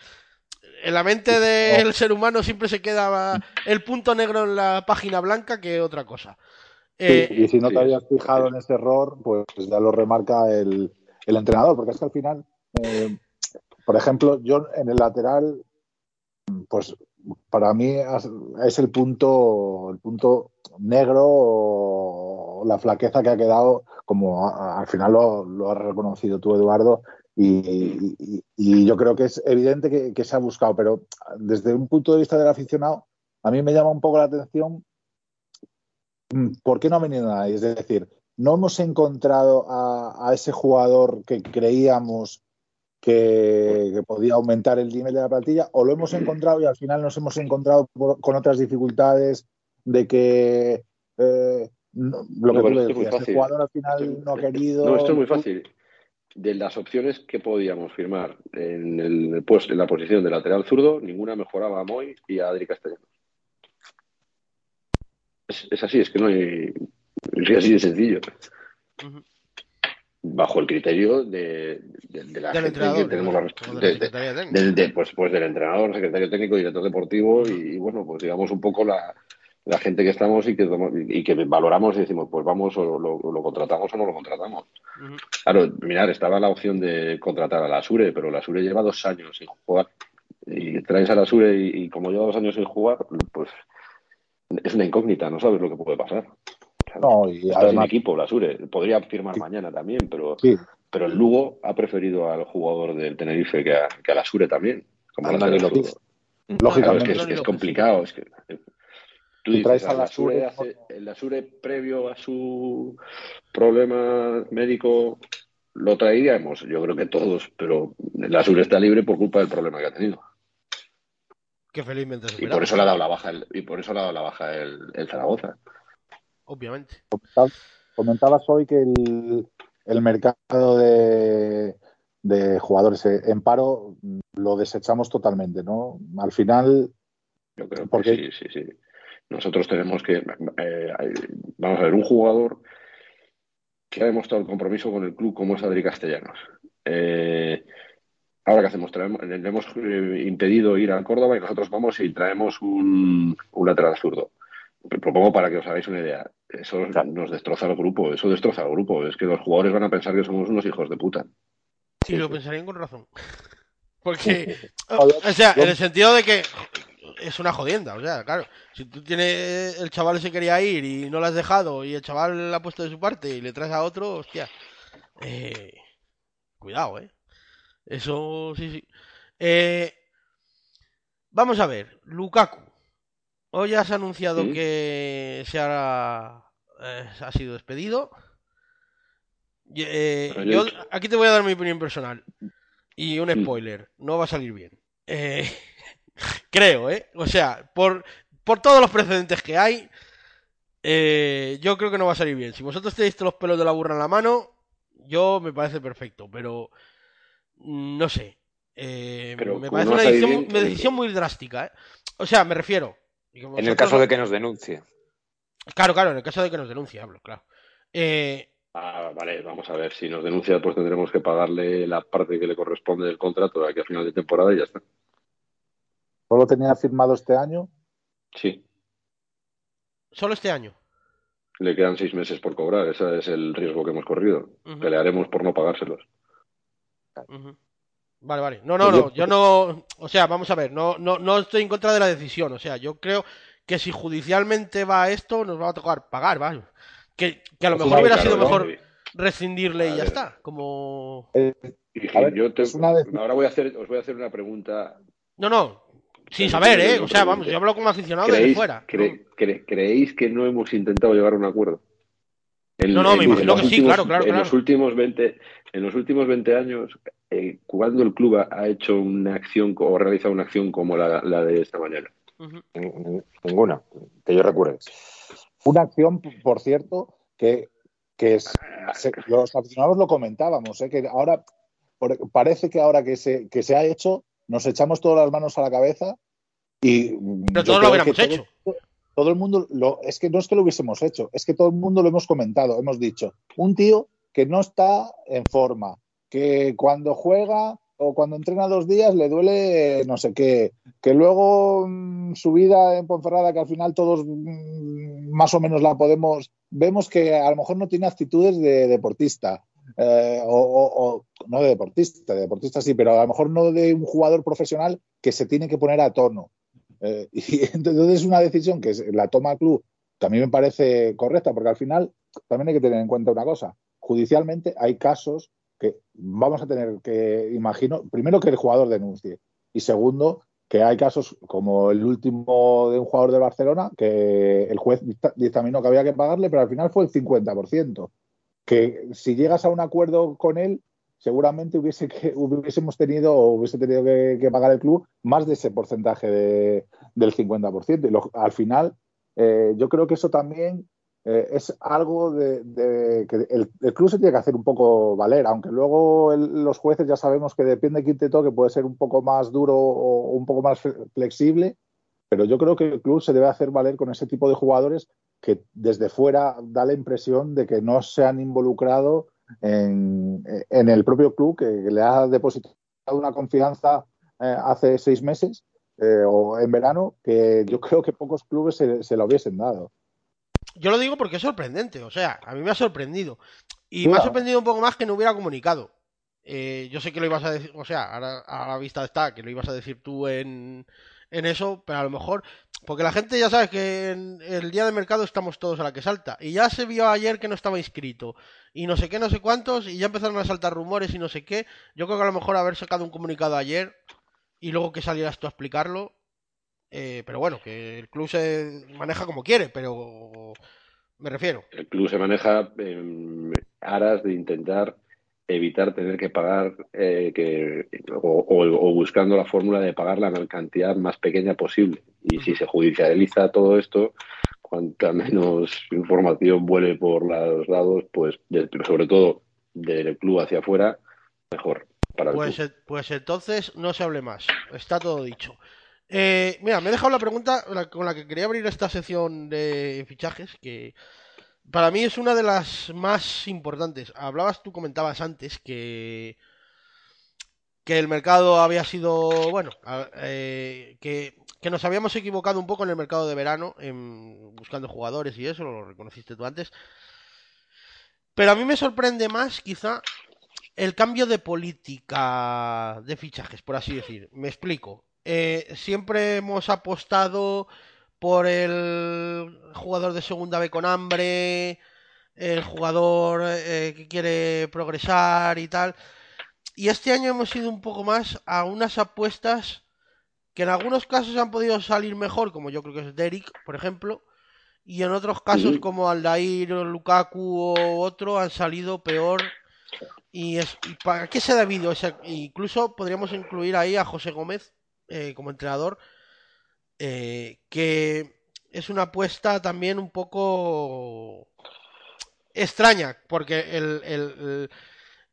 en la mente del ser humano siempre se queda el punto negro en la página blanca que otra cosa. Eh, Sí, y si no sí, te habías fijado en ese error, pues ya lo remarca el, el entrenador, porque es que al final, eh, por ejemplo, yo en el lateral, pues para mí es- el punto, el punto negro o la flaqueza que ha quedado, como al final lo, lo has reconocido tú, Eduardo, y, y- y yo creo que es evidente que, que se ha buscado, pero desde un punto de vista del aficionado, a mí me llama un poco la atención Mm, ¿por qué no ha venido nadie? Es decir, no hemos encontrado a, a ese jugador que creíamos que, que podía aumentar el nivel de la plantilla, o lo hemos encontrado y al final nos hemos encontrado por- con otras dificultades de que eh, no- lo que No, tú es muy decías, el jugador al final no ha querido. No, esto es muy fácil. De las opciones que podíamos firmar en, el, pues, en la posición de lateral zurdo, ninguna mejoraba a Moy y a Adri Castellanos. Es, es así, es que no hay. Es así de sencillo. Bajo el criterio de, de- de la del gente que tenemos de la de- pues, pues del entrenador, secretario técnico, director deportivo y, y, bueno, pues digamos un poco la, la gente que estamos y que, y que valoramos y decimos, pues vamos o lo, lo contratamos o no lo contratamos. Claro, mirar, estaba la opción de contratar a la Sure, pero la Sure lleva dos años sin jugar. Y traes a la Sure y, y como lleva dos años sin jugar, pues es una incógnita, no sabes lo que puede pasar. No, y está sin además, equipo la Sure, podría firmar Sí. mañana también, pero, sí, pero el Lugo ha preferido al jugador del Tenerife que a, que a la Sure también. Como dices. Claro, es lógicamente. que es, es complicado. Es que, tú Si dices, traes a la Sure, hace- el Lasure previo a su problema médico lo traeríamos, yo creo que todos, pero la Sure está libre por culpa del problema que ha tenido. Que felizmente se Y por eso le ha dado la baja el, y por eso le ha dado la baja el, el Zaragoza. Obviamente. Comentabas hoy que el, el mercado de, de jugadores en paro lo desechamos totalmente, ¿no? Al final, Yo creo que Porque- sí, sí, sí. Nosotros tenemos que, eh, vamos a ver, un jugador que ha demostrado el compromiso con el club como es Adri Castellanos. Eh, ahora qué hacemos, Traemos- le hemos eh, impedido ir a Córdoba y nosotros vamos y traemos un, un lateral zurdo. Propongo para que os hagáis una idea. Eso nos destroza el grupo, eso destroza el grupo. Es que los jugadores van a pensar que somos unos hijos de puta. Y lo pensarían con razón. Porque, o sea, en el sentido de que es una jodienda, o sea, claro, si tú tienes, el chaval se quería ir y no lo has dejado y el chaval la ha puesto de su parte y le traes a otro, hostia, eh, cuidado, eh. Eso sí, sí. Eh, vamos a ver, Lukaku. Hoy has anunciado Sí. que se ha, eh, ha sido despedido. Eh, yo- aquí te voy a dar mi opinión personal. Y un spoiler, no va a salir bien. Eh, creo, ¿eh? O sea, por, por todos los precedentes que hay, eh, yo creo que no va a salir bien. Si vosotros tenéis todos los pelos de la burra en la mano, yo me parece perfecto, pero no sé. Eh, Pero me parece no una a salir decisión, bien, una eh, decisión muy drástica, ¿eh? O sea, me refiero. En el caso de que nos denuncie. Claro, claro, en el caso de que nos denuncie, hablo, claro. Eh, Ah, vale, vamos a ver. Si nos denuncia, pues tendremos que pagarle la parte que le corresponde del contrato de aquí a final de temporada y ya está. Solo tenía firmado este año. Sí, solo este año. le quedan seis meses por cobrar. Ese es el riesgo que hemos corrido. Pelearemos por no pagárselos. Vale, vale. No, no, no. Yo no. O sea, vamos a ver. No, no, no estoy en contra de la decisión. O sea, yo creo que si judicialmente va esto, nos va a tocar pagar, ¿vale? Que, que a lo Pues mejor hubiera claro, sido ¿no? mejor. rescindirle y ya ver. está. Como. Eh, Y, A ver, yo te- es una de- ahora voy a hacer, os voy a hacer una pregunta. No, no. Sin saber, no ¿eh? O sea, vamos, yo hablo como aficionado desde ¿Creéis, fuera. cre- cre- ¿Creéis que no hemos intentado llegar a un acuerdo? En- No, no, me imagino que sí, claro, claro, En claro. los últimos 20, en los últimos 20 años, eh, cuando el club ha- ha hecho una acción o realizado una acción como la, la de esta mañana? Ninguna, que yo recuerde. Una acción, por cierto, que, que es- se- los aficionados lo comentábamos, ¿eh? que ahora parece que ahora que se, que se ha hecho, nos echamos todas las manos a la cabeza y Pero todos lo hubiéramos todo- hecho. Todo el mundo, lo, es que no es que lo hubiésemos hecho, es que todo el mundo lo hemos comentado, hemos dicho, un tío que no está en forma, que cuando juega o cuando entrena dos días le duele no sé qué, que luego mm, su vida en Ponferrada, que al final todos mm, más o menos la podemos, vemos que a lo mejor no tiene actitudes de deportista, eh, o, no de deportista, de deportista sí, pero a lo mejor no de un jugador profesional que se tiene que poner a tono. Eh, y entonces es una decisión que la toma el club, que a mí me parece correcta, porque al final también hay que tener en cuenta una cosa. Judicialmente hay casos que vamos a tener que, imagino, primero que el jugador denuncie y segundo que hay casos como el último de un jugador de Barcelona que el juez dicta- dictaminó que había que pagarle, pero al final fue el 50%. Que si llegas a un acuerdo con él, seguramente hubiese que, hubiésemos tenido o hubiese tenido que, pagar el club más de ese porcentaje de- del 50%. Y al final, eh, yo creo que eso también eh, es algo de, que el, el club se tiene que hacer un poco valer, aunque luego el- los jueces ya sabemos que depende de quién te toque, puede ser un poco más duro o un poco más fle- flexible, pero yo creo que el club se debe hacer valer con ese tipo de jugadores que desde fuera da la impresión de que no se han involucrado en, en el propio club que le ha depositado una confianza eh, hace seis meses eh, o en verano que yo creo que pocos clubes se, se lo hubiesen dado. Yo lo digo porque es sorprendente, o sea, a mí me ha sorprendido. Y me ha sorprendido un poco más que no hubiera comunicado. Eh, yo sé que lo ibas a decir, o sea, ahora a la vista está que lo ibas a decir tú en, en eso, pero a lo mejor, porque la gente ya sabe que en el día de mercado estamos todos a la que salta. Y ya se vio ayer que no estaba inscrito. Y no sé qué, no sé cuántos, y ya empezaron a saltar rumores y no sé qué. Yo creo que a lo mejor haber sacado un comunicado ayer y luego que salieras tú a explicarlo. eh, pero bueno, que el club se maneja como quiere, pero me refiero. El club se maneja en aras de intentar evitar tener que pagar eh, que, o, o- o buscando la fórmula de pagar la cantidad más pequeña posible. Y si se judicializa todo esto, cuanta menos información vuele por los lados, pues de- sobre todo del club hacia afuera, mejor para el Pues, club. pues entonces no se hable más. Está todo dicho. Eh, mira, me he dejado la pregunta con la que quería abrir esta sección de fichajes, que para mí es una de las más importantes. Hablabas, tú comentabas antes que que el mercado había sido, bueno, eh, que, que nos habíamos equivocado un poco en el mercado de verano, en, buscando jugadores y eso, lo reconociste tú antes. Pero a mí me sorprende más, quizá, el cambio de política de fichajes, por así decir. Me explico. Eh, siempre hemos apostado por el jugador de segunda B con hambre, el jugador eh, que quiere progresar y tal. Y este año hemos ido un poco más a unas apuestas que en algunos casos han podido salir mejor, como yo creo que es Derek, por ejemplo, y en otros casos como Aldair o Lukaku o otro han salido peor. Y, es, y ¿para qué se ha debido? ese- incluso podríamos incluir ahí a José Gómez eh, como entrenador, eh, que es una apuesta también un poco extraña, porque el, el- el-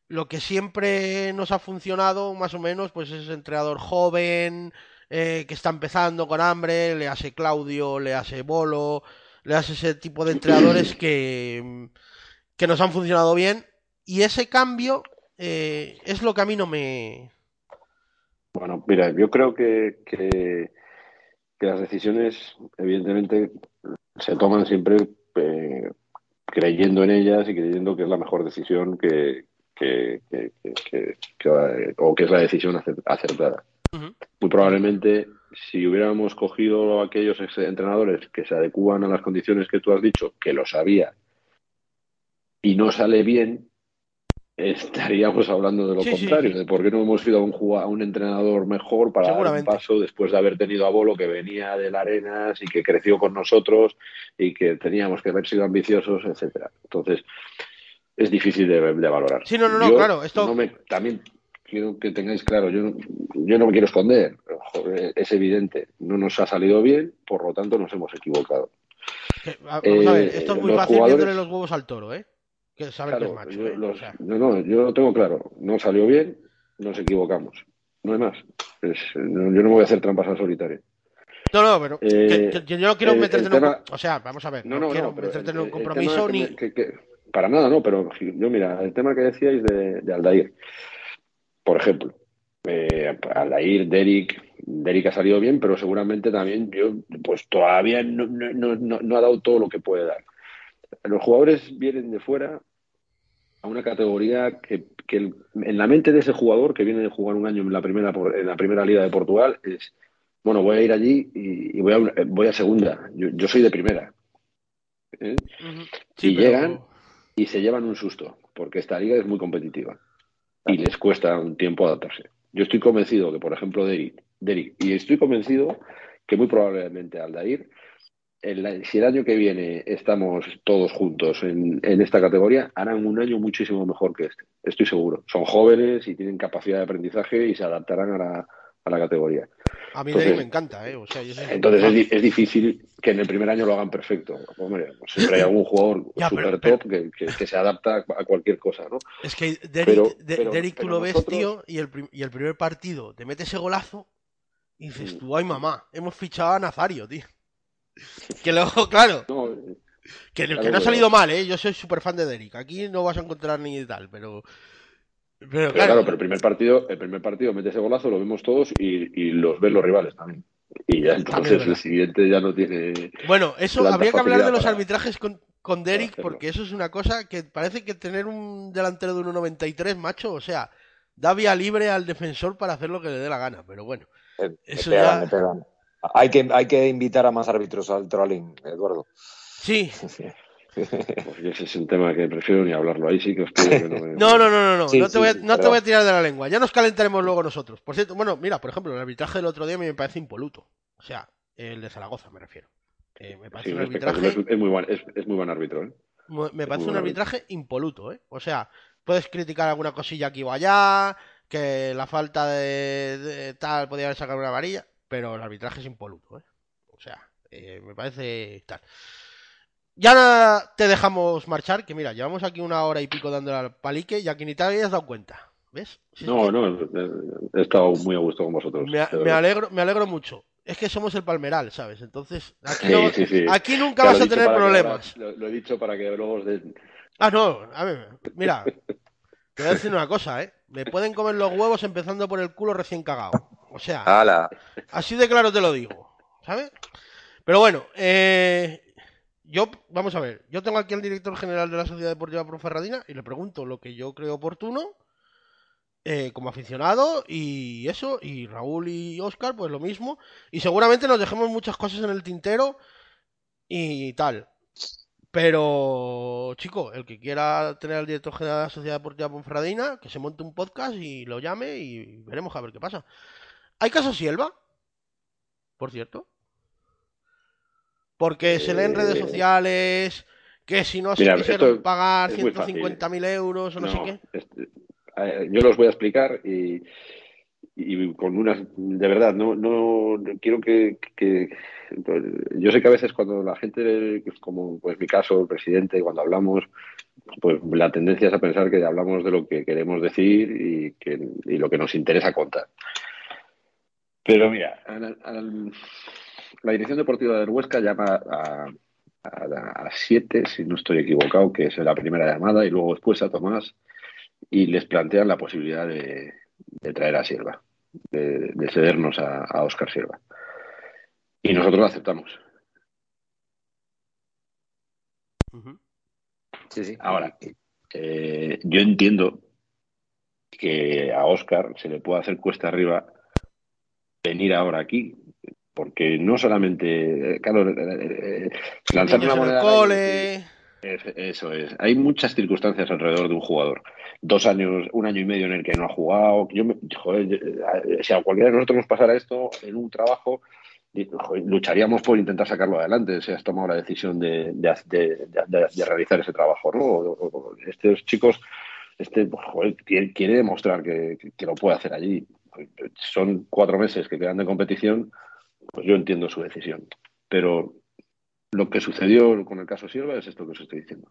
lo que siempre nos ha funcionado, más o menos, pues es entrenador joven, eh, que está empezando con hambre, le hace Claudio, le hace Bolo, le hace ese tipo de entrenadores que, que nos han funcionado bien. Y ese cambio eh, es lo que a mí no me... Bueno, mira, yo creo que, que, que las decisiones, evidentemente, se toman siempre eh, creyendo en ellas y creyendo que es la mejor decisión que, que, que- que- que- que- o que es la decisión acer- acertada. Muy probablemente, si hubiéramos cogido aquellos entrenadores que se adecúan a las condiciones que tú has dicho, que lo sabía, y no sale bien, estaríamos hablando de lo Sí, contrario, sí. de por qué no hemos ido a un, a un entrenador mejor para dar un paso después de haber tenido a Bolo que venía del Arenas y que creció con nosotros y que teníamos que haber sido ambiciosos, etcétera. Entonces, es difícil de, de valorar. Sí, no, no, no, claro, esto- no me- también quiero que tengáis claro, yo, no- yo no me quiero esconder, joder, es evidente, no nos ha salido bien, por lo tanto nos hemos equivocado. A- vamos a ver, Eh, esto es muy los fácil jugadores- viéndole los huevos al toro, ¿eh? Que sabe que es Claro, macho, yo, ¿eh? los- O sea, no, no, yo lo tengo claro. No salió bien, nos equivocamos. No hay más. Es- no- yo no me voy a hacer trampas al solitario. no, no, pero Eh, que- que- que yo no quiero meterte en un... tema- O sea, vamos a ver, no, No, no, quiero meterte en un compromiso ni... me- que- que- para nada, no, pero yo, mira, el tema que decíais de, de Aldair, por ejemplo, eh, Aldair, Derek, Derek ha salido bien, pero seguramente también yo, pues todavía no, no, no- no ha dado todo lo que puede dar. Los jugadores vienen de fuera a una categoría que, que el- en la mente de ese jugador que viene de jugar un año en la primera por- en la primera liga de Portugal es bueno voy a ir allí y, y voy a voy a segunda. Yo, yo soy de primera ¿eh? Y pero- llegan y se llevan un susto porque esta liga es muy competitiva y les cuesta un tiempo adaptarse. Yo estoy convencido que por ejemplo Derek, Derek y estoy convencido que muy probablemente Aldair el- si el año que viene estamos todos juntos en, en esta categoría, harán un año muchísimo mejor que este. Estoy seguro. Son jóvenes y tienen capacidad de aprendizaje y se adaptarán a la, a la categoría. A mí entonces- me encanta, ¿eh? O sea, yo soy- Entonces es, di- es difícil que en el primer año lo hagan perfecto. Hombre, pues siempre hay algún jugador Ya, super pero- top que, que- que se adapta a cualquier cosa, ¿no? Es que Derek, Pero- de- pero- Derek tú lo ves, tío, y el, y el primer partido te mete ese golazo y dices Mm. tú, ay mamá, hemos fichado a Nazario, tío. Que luego, claro, No, que, que no ha salido mal, ¿eh? Yo soy súper fan de Derek. Aquí no vas a encontrar ni tal, pero... Pero pero claro, claro, pero el primer partido, el primer partido mete ese golazo, lo vemos todos y, y los ven los rivales también. Y ya entonces el siguiente ya no tiene. Bueno, eso habría que hablar de los para- arbitrajes con, con Derek, porque eso es una cosa que parece que tener un delantero de 1.93, macho, o sea, da vía libre al defensor para hacer lo que le dé la gana, pero bueno. Me Eso pegan, ya-. Hay que, hay que invitar a más árbitros al trolling, Eduardo. Sí, Pues ese es un tema que prefiero ni hablarlo. Ahí sí que os pido que no me. no, no, no, no, no, Sí, no, te, sí, voy a, sí, no te voy a tirar de la lengua, ya nos calentaremos luego nosotros. Por cierto, bueno, mira, por ejemplo, el arbitraje del otro día a mí me parece impoluto, o sea, el de Zaragoza me refiero. Eh, me parece Sí, un espectáculo. arbitraje... Es, es muy buen, es, es muy buen árbitro, ¿eh? Me parece un arbitraje impoluto, ¿eh? O sea, puedes criticar alguna cosilla aquí o allá, que la falta de, de tal podría haber sacado una varilla, pero el arbitraje es impoluto, ¿eh? O sea, eh, me parece tal. Ya te dejamos marchar, que mira, llevamos aquí una hora y pico dándole al palique y aquí ni te habías dado cuenta, ¿ves? Si es No, que no, eh, he estado muy a gusto con vosotros. me, alegro, me alegro mucho. Es que somos el palmeral, ¿sabes? Entonces, aquí, Sí, no- sí, sí. aquí nunca vas a tener que problemas. lo, lo he dicho para que luego os den. Ah, no, a ver, mira, te voy a decir una cosa, ¿eh? Me pueden comer los huevos empezando por el culo recién cagado. O sea, así de claro te lo digo, ¿sabes? Pero bueno, eh, yo, vamos a ver, yo tengo aquí al director general de la Sociedad Deportiva Ponferradina y le pregunto lo que yo creo oportuno eh, como aficionado y eso, y Raúl y Oscar, pues lo mismo. Y seguramente nos dejemos muchas cosas en el tintero y tal. Pero, chico, el que quiera tener al director general de la Sociedad Deportiva Ponferradina, que se monte un podcast y lo llame y veremos a ver qué pasa. ¿Hay caso Sielva? Por cierto. Porque se lee en redes Eh, sociales que si no se quisieron pagar es muy fácil. 150.000 euros o no, sé qué. este, yo los voy a explicar y, y con unas. De verdad, no, no quiero que, que- Yo sé que a veces cuando la gente, como pues mi caso, el presidente, cuando hablamos, pues la tendencia es a pensar que hablamos de lo que queremos decir y, que, y lo que nos interesa contar. Pero mira, al- al- la dirección deportiva del Huesca llama a, a, a siete, si no estoy equivocado, que es la primera llamada, y luego después a Tomás, y les plantean la posibilidad de, de traer a Sierva, de, de cedernos a, a Oscar Sierva. Y nosotros lo aceptamos. Sí, sí. Ahora, eh, yo entiendo que a Oscar se le puede hacer cuesta arriba venir ahora aquí, porque no solamente, eh, claro, eh, eh, lanzar Niños una moneda cole. Eso es. Hay muchas circunstancias alrededor de un jugador. Dos años, un año y medio en el que no ha jugado. Yo me, joder, si a cualquiera de nosotros nos pasara esto en un trabajo, lucharíamos por intentar sacarlo adelante si has tomado la decisión de, realizar ese trabajo. ¿no? Estos chicos este quiere, demostrar que, lo puede hacer allí. Son cuatro meses que quedan de competición, pues yo entiendo su decisión. Pero lo que sucedió con el caso Silva es esto que os estoy diciendo.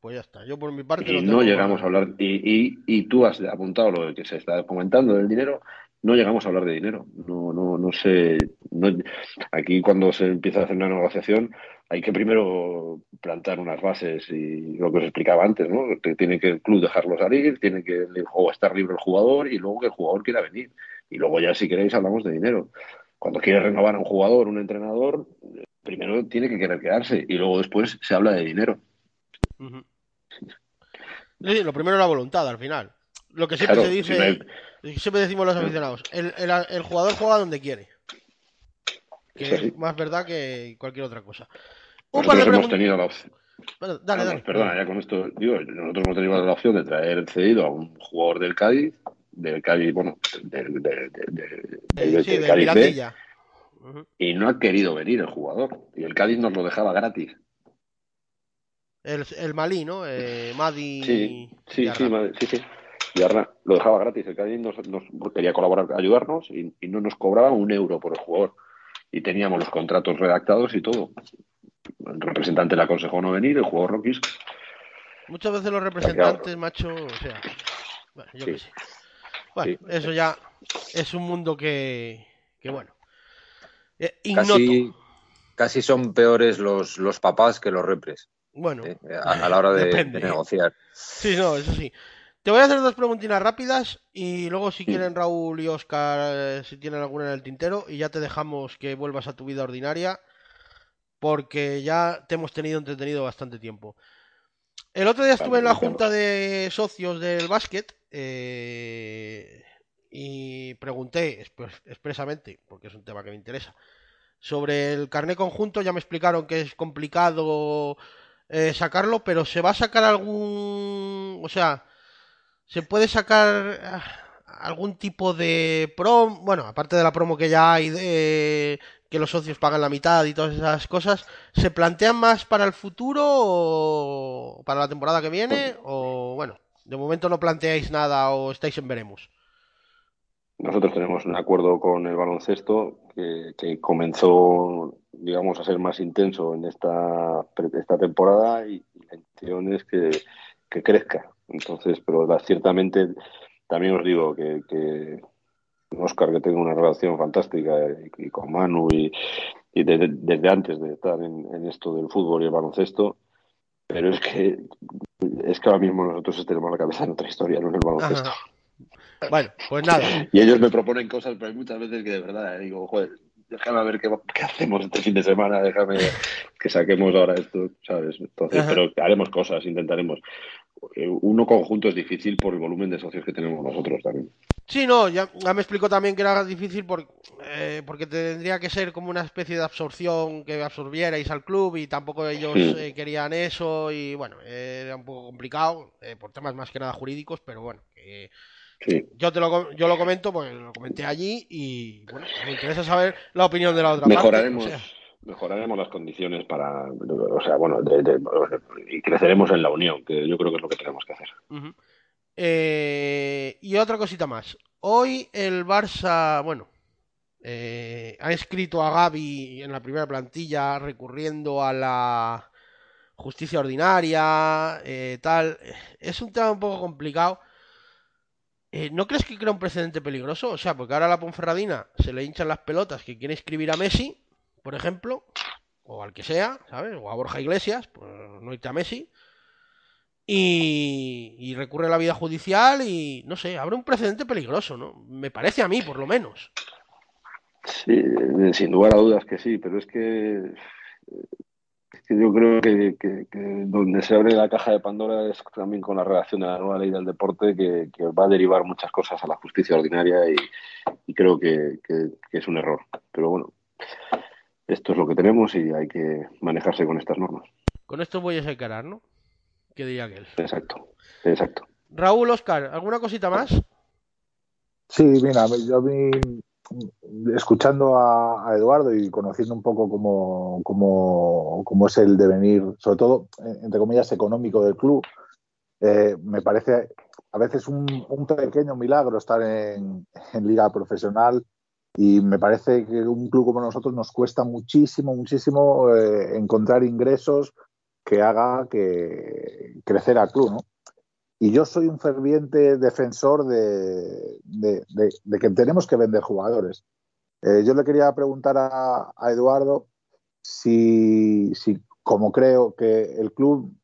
Pues ya está. Yo por mi parte. Y no, llegamos a hablar. Y, y, tú has apuntado lo que se está comentando del dinero. No llegamos a hablar de dinero. No, no, no sé. aquí cuando se empieza a hacer una negociación hay que primero plantar unas bases y lo que os explicaba antes, ¿no? Que tiene que el club dejarlo salir, tiene que o estar libre el jugador y luego que el jugador quiera venir. Y luego ya si queréis hablamos de dinero. Cuando quiere renovar a un jugador, un entrenador, primero tiene que querer quedarse y luego después se habla de dinero. lo primero es la voluntad al final. Lo que siempre se dice, siempre decimos los aficionados, el, jugador juega donde quiere. Que es más verdad que cualquier otra cosa. Nosotros hemos tenido la opción. dale, dale. Perdona, ya con esto digo, nosotros hemos tenido la opción de traer cedido a un jugador del Cádiz, del Cádiz, bueno, del, del, del, sí, Cádiz y no ha querido venir el jugador. Y el Cádiz nos lo dejaba gratis. El, el Malí, ¿no? Eh, Madi. Sí, sí, sí, sí, sí. lo dejaba gratis. El Cádiz nos, quería colaborar, ayudarnos y, no nos cobraba un euro por el jugador. Y teníamos los contratos redactados y todo. El representante le aconsejó no venir, el jugador quiso. Muchas veces los representantes, macho, o sea, bueno, yo qué sé. Bueno, eso ya es un mundo que, que bueno, eh, casi, casi, son peores los, los papás que los repres. Bueno, eh, a, la hora de, negociar. Sí, no, eso sí. Te voy a hacer dos preguntinas rápidas y luego si quieren Raúl y Oscar, eh, si tienen alguna en el tintero, y ya te dejamos que vuelvas a tu vida ordinaria, porque ya te hemos tenido entretenido bastante tiempo. El otro día estuve en la junta de socios del básquet y pregunté expresamente, porque es un tema que me interesa, sobre el carné conjunto. Ya me explicaron que es complicado eh, sacarlo, pero ¿se va a sacar algún... o sea, ¿se puede sacar ah, algún tipo de prom? Bueno, aparte de la promo que ya hay de que los socios pagan la mitad y todas esas cosas, ¿se plantean más para el futuro o para la temporada que viene? O bueno, de momento no planteáis nada o estáis en veremos. Nosotros tenemos un acuerdo con el baloncesto que, comenzó, digamos, a ser más intenso en esta, esta temporada y, la intención es que, crezca. Entonces, pero ciertamente también os digo que, que Oscar, que tengo una relación fantástica y, con Manu y, desde, antes de estar en, esto del fútbol y el baloncesto, pero es que es que ahora mismo nosotros tenemos la cabeza en otra historia, no en el baloncesto. Bueno, pues nada. Y ellos me proponen cosas, pero hay muchas veces que de verdad eh, digo, joder, déjame ver qué, hacemos este fin de semana, déjame que saquemos ahora esto, ¿sabes? Entonces, pero haremos cosas, intentaremos. Eh, uno conjunto es difícil por el volumen de socios que tenemos nosotros también. Sí, no, ya, me explicó también que era difícil por, eh, porque tendría que ser como una especie de absorción que absorbierais al club y tampoco ellos querían eso y bueno, era un poco complicado por temas más que nada jurídicos, pero bueno, que yo te lo, yo lo comento porque lo comenté allí y bueno, me interesa saber la opinión de la otra mejoraremos, parte. Mejoraremos las condiciones para, o sea, bueno, y creceremos en la unión, que yo creo que es lo que tenemos que hacer. Eh, y otra cosita más. Hoy el Barça, bueno, eh, ha escrito a Gaby en la primera plantilla recurriendo a la justicia ordinaria, eh, tal. Es un tema un poco complicado eh, ¿No crees que crea un precedente peligroso? O sea, porque ahora a la Ponferradina se le hinchan las pelotas que quiere escribir a Messi, por ejemplo, o al que sea, ¿sabes? O a Borja Iglesias, pues no irte a Messi. Y, recurre a la vida judicial y, no sé, abre un precedente peligroso, ¿no? Me parece a mí, por lo menos. Sí, sin lugar a dudas que sí, pero es que que yo creo que, donde se abre la caja de Pandora es también con la redacción de la nueva ley del deporte que, va a derivar muchas cosas a la justicia ordinaria y, creo que, es un error. Pero bueno, esto es lo que tenemos y hay que manejarse con estas normas. Con esto voy a secarar, ¿no? Que diría aquel. Exacto, exacto. Raúl, Oscar, ¿alguna cosita más? Sí, mira, yo vi escuchando a, a, Eduardo y conociendo un poco cómo, cómo, cómo, es el devenir, sobre todo, entre comillas, económico del club, eh, me parece a veces un, un pequeño milagro estar en, en, liga profesional y me parece que un club como nosotros nos cuesta muchísimo, muchísimo eh, encontrar ingresos que haga que crecer al club, ¿no? Y yo soy un ferviente defensor de, que tenemos que vender jugadores. Eh, yo le quería preguntar a, a Eduardo si, si, como creo que el club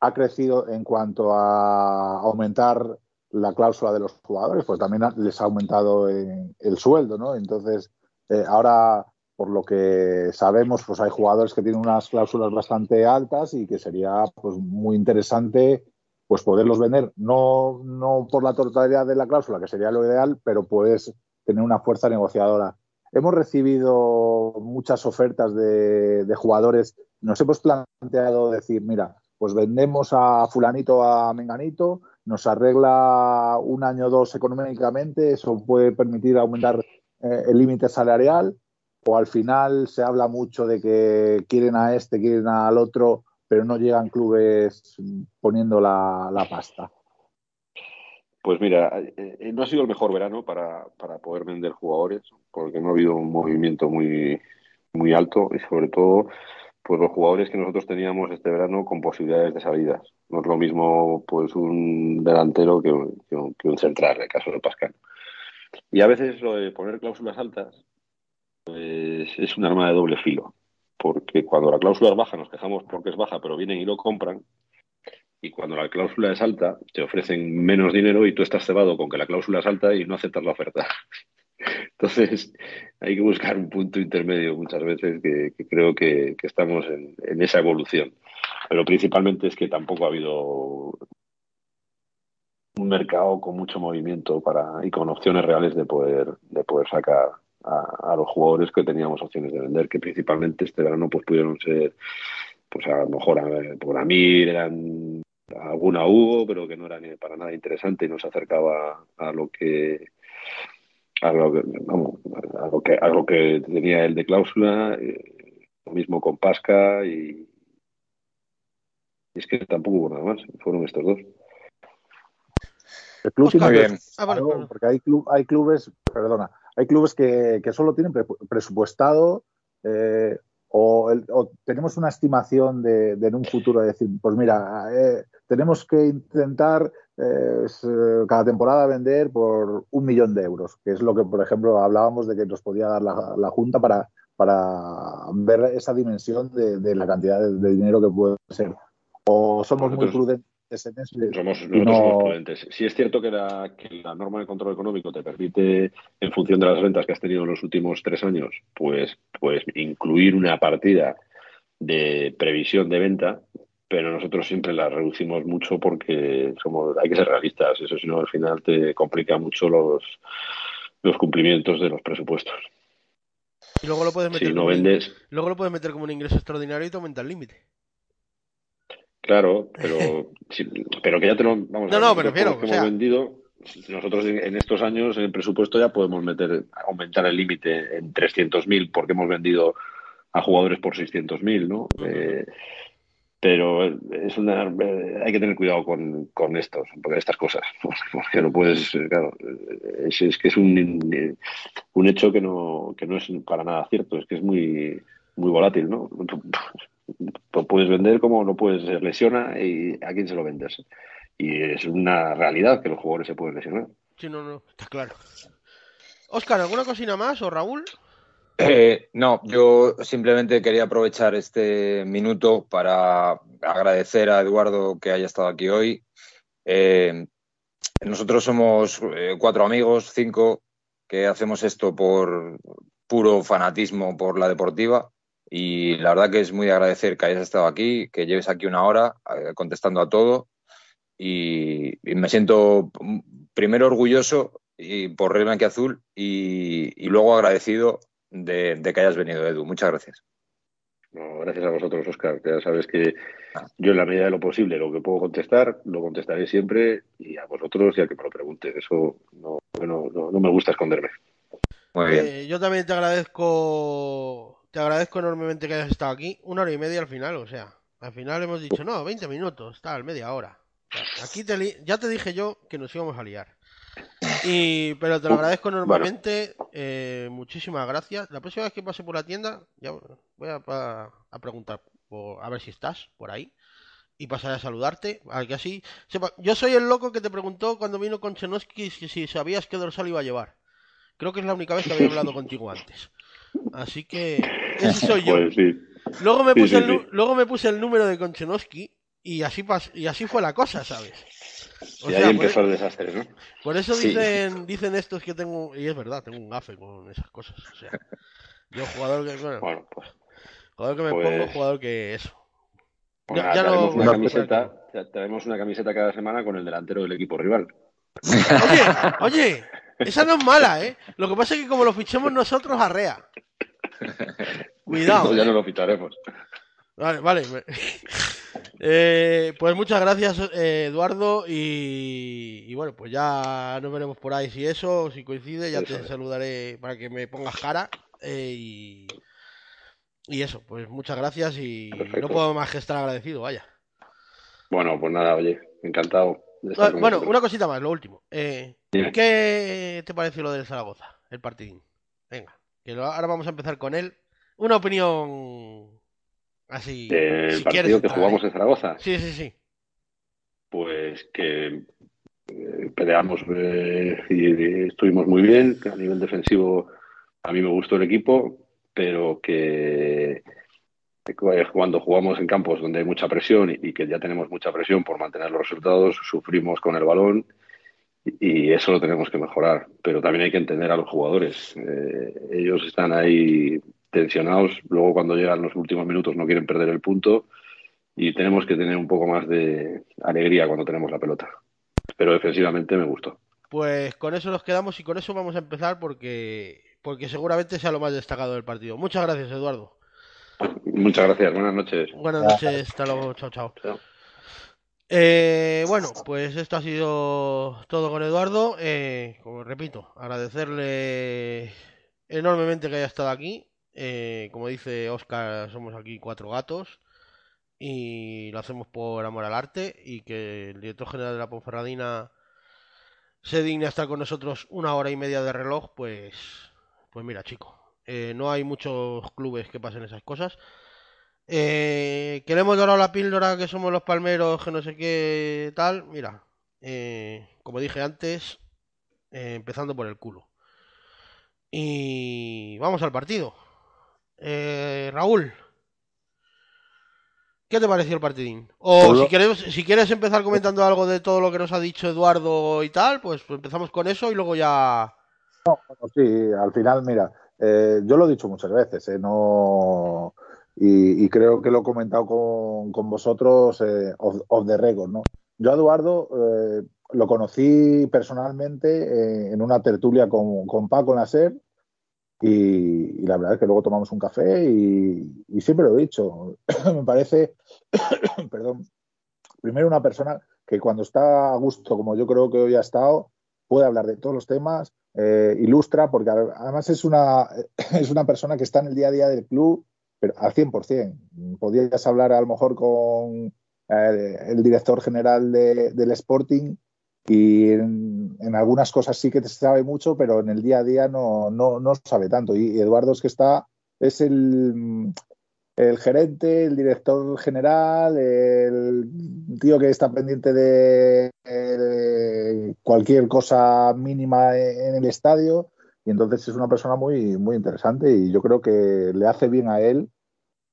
ha crecido en cuanto a aumentar la cláusula de los jugadores, pues también les ha aumentado el sueldo, ¿no? Entonces, eh, ahora, por lo que sabemos, pues hay jugadores que tienen unas cláusulas bastante altas y que sería pues, muy interesante pues poderlos vender, no, no por la totalidad de la cláusula, que sería lo ideal, pero puedes tener una fuerza negociadora. Hemos recibido muchas ofertas de, de jugadores, nos hemos planteado decir, mira, pues vendemos a fulanito, a menganito, nos arregla un año o dos económicamente, eso puede permitir aumentar eh, el límite salarial, o al final se habla mucho de que quieren a este, quieren al otro, pero no llegan clubes poniendo la, la pasta. Pues mira, eh, no ha sido el mejor verano para, para, poder vender jugadores, porque no ha habido un movimiento muy, muy alto y sobre todo pues los jugadores que nosotros teníamos este verano con posibilidades de salidas. No es lo mismo pues un delantero que un, que un, central, en el caso de Pascal. Y a veces lo de poner cláusulas altas pues es un arma de doble filo, porque cuando la cláusula es baja nos quejamos porque es baja, pero vienen y lo compran, y cuando la cláusula es alta te ofrecen menos dinero y tú estás cebado con que la cláusula es alta y no aceptas la oferta. Entonces, hay que buscar un punto intermedio muchas veces que, creo que, estamos en, esa evolución. Pero principalmente es que tampoco ha habido un mercado con mucho movimiento para y con opciones reales de poder, de poder sacar a, los jugadores que teníamos opciones de vender, que principalmente este verano pues pudieron ser, pues a lo mejor a, por a mí eran alguna hubo, pero que no era ni para nada interesante y no se acercaba a lo que a lo que, vamos, a lo que, a lo que tenía él de cláusula, eh, lo mismo con Pasca y, y, es que tampoco hubo nada más, fueron estos dos. El club Oscar, bien. Ah, porque hay, club, hay clubes, perdona, hay clubes que, que solo tienen pre presupuestado eh, o, el, o, tenemos una estimación de, de, en un futuro de decir, pues mira, eh, tenemos que intentar eh, cada temporada vender por un millón de euros, que es lo que, por ejemplo, hablábamos de que nos podía dar la, la Junta para, para ver esa dimensión de, de la cantidad de, de, dinero que puede ser. O somos nosotros, muy prudentes en eso. Somos, no... somos prudentes. Si es cierto que la, que la norma de control económico te permite, en función de las ventas que has tenido en los últimos tres años, pues, pues incluir una partida de previsión de venta, pero nosotros siempre la reducimos mucho porque somos, hay que ser realistas, eso si no al final te complica mucho los, los cumplimientos de los presupuestos. Y luego lo puedes meter, si no vendes... un, luego lo puedes meter como un ingreso extraordinario y te aumenta el límite. Claro, pero, sí, pero que ya te lo vamos no, no, me refiero, que hemos sea... vendido. Nosotros en estos años en el presupuesto ya podemos meter aumentar el límite en 300.000 porque hemos vendido a jugadores por 600.000, ¿no? Uh -huh. eh, pero es una hay que tener cuidado con, con estos porque estas cosas porque no puedes claro es, es, que es un, un hecho que no que no es para nada cierto es que es muy muy volátil no lo puedes vender como no puedes lesiona y a quién se lo vendes. Y es una realidad que los jugadores se pueden lesionar. Sí no no está claro. Oscar alguna cocina más o Raúl eh, no, yo simplemente quería aprovechar este minuto para agradecer a Eduardo que haya estado aquí hoy. Eh, nosotros somos eh, cuatro amigos, cinco, que hacemos esto por puro fanatismo por la deportiva. Y la verdad que es muy de agradecer que hayas estado aquí, que lleves aquí una hora eh, contestando a todo. Y, me siento primero orgulloso y por Red Azul y luego agradecido de, de, que hayas venido, Edu. Muchas gracias. gracias a vosotros, Oscar. Ya sabes que yo en la medida de lo posible lo que puedo contestar, lo contestaré siempre y a vosotros y a que me lo pregunten. Eso no, no, no me gusta esconderme. Muy bien. Eh, yo también te agradezco, te agradezco enormemente que hayas estado aquí. Una hora y media al final, o sea, al final hemos dicho, no, 20 minutos, tal, media hora. Aquí te ya te dije yo que nos íbamos a liar. Y, pero te lo agradezco enormemente. Eh, muchísimas gracias. La próxima vez que pase por la tienda, ya voy a, preguntar a ver si estás por ahí. Y pasaré a saludarte. A que así Yo soy el loco que te preguntó cuando vino con Chenoski si sabías qué dorsal iba a llevar. Creo que es la única vez que había hablado contigo antes. Así que ese soy yo. Pues luego, me puse el, luego me puse el número de Konchenovsky y así, y así fue la cosa, ¿sabes? Y ahí empezó el desastre, ¿no? Por eso dicen, dicen estos que tengo, y es verdad, tengo un gafe con esas cosas. O sea, yo jugador que, bueno, pues, jugador que me pongo, pues jugador que eso. Pues ya, no, una camiseta, tenemos una camiseta cada semana con el delantero del equipo rival. Oye, oye, esa no es mala, ¿eh? Lo que pasa es que como lo fichemos nosotros, arrea. Cuidado. ya ¿eh? no lo ficharemos. Vale, vale. Eh, pues muchas gracias, eh, Eduardo. Y, bueno, pues ya nos veremos por ahí. Si eso, si coincide, ya te saludaré para que me pongas cara. Eh, y, y, eso, pues muchas gracias. Y no puedo más que estar agradecido, vaya. Bueno, pues nada, oye, encantado. bueno, una cosita más, lo último. ¿Qué te pareció lo del Zaragoza, el partidín? Venga, que ahora vamos a empezar con él. Una opinión Así. El partido que jugamos en Zaragoza. Sí, sí, sí. Pues que eh, peleamos eh, y, estuvimos muy bien. a nivel defensivo a mí me gustó el equipo, pero que cuando jugamos en campos donde hay mucha presión y, que ya tenemos mucha presión por mantener los resultados, sufrimos con el balón y, eso lo tenemos que mejorar. Pero también hay que entender a los jugadores. Eh, ellos están ahí tensionados, luego cuando llegan los últimos minutos no quieren perder el punto y tenemos que tener un poco más de alegría cuando tenemos la pelota. Pero defensivamente me gustó. Pues con eso nos quedamos y con eso vamos a empezar porque, porque seguramente sea lo más destacado del partido. Muchas gracias, Eduardo. Muchas gracias, buenas noches. Buenas noches, hasta luego, chao, chao. Eh, bueno, pues esto ha sido todo con Eduardo. Eh, como repito, agradecerle enormemente que haya estado aquí. Eh, como dice Oscar, somos aquí cuatro gatos y lo hacemos por amor al arte y que el director general de la Ponferradina se digne a estar con nosotros una hora y media de reloj, pues, pues mira, chico, eh, no hay muchos clubes que pasen esas cosas. Eh, queremos dorar la píldora que somos los palmeros, que no sé qué tal. Mira, como dije antes, empezando por el culo. Y vamos al partido. Eh, Raúl, ¿qué te pareció el partidín? O si quieres, si quieres empezar comentando algo de todo lo que nos ha dicho Eduardo y tal, pues, empezamos con eso y luego ya. No, sí, al final, mira, eh, yo lo he dicho muchas veces, eh, no. Y, creo que lo he comentado con, vosotros eh, off, the record, ¿no? Yo a Eduardo eh, lo conocí personalmente en una tertulia con, con Paco Nasser y, la verdad es que luego tomamos un café y, siempre lo he dicho. Me parece, perdón, primero una persona que cuando está a gusto, como yo creo que hoy ha estado, puede hablar de todos los temas, eh, ilustra, porque además es una, es una persona que está en el día a día del club, pero al 100%. Podrías hablar a lo mejor con eh, el director general del Sporting y en, algunas cosas sí que se sabe mucho, pero en el día a día no, no, no sabe tanto. Y, Eduardo es que está, es el, el gerente, el director general, el tío que está pendiente de, cualquier cosa mínima en el estadio. Y entonces es una persona muy, muy interesante y yo creo que le hace bien a él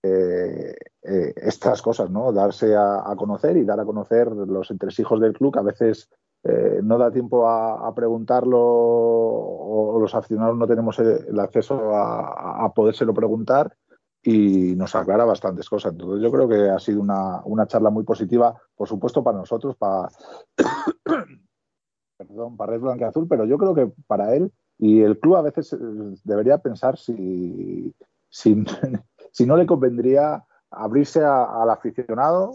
eh, eh, estas cosas, ¿no? Darse a, conocer y dar a conocer los entresijos del club, que a veces eh, no da tiempo a, preguntarlo o, los aficionados no tenemos el, acceso a, a, podérselo preguntar y nos aclara bastantes cosas. Entonces yo creo que ha sido una, charla muy positiva, por supuesto para nosotros, para, perdón, para Red Blanca Azul, pero yo creo que para él y el club a veces eh, debería pensar si, si no le convendría abrirse al aficionado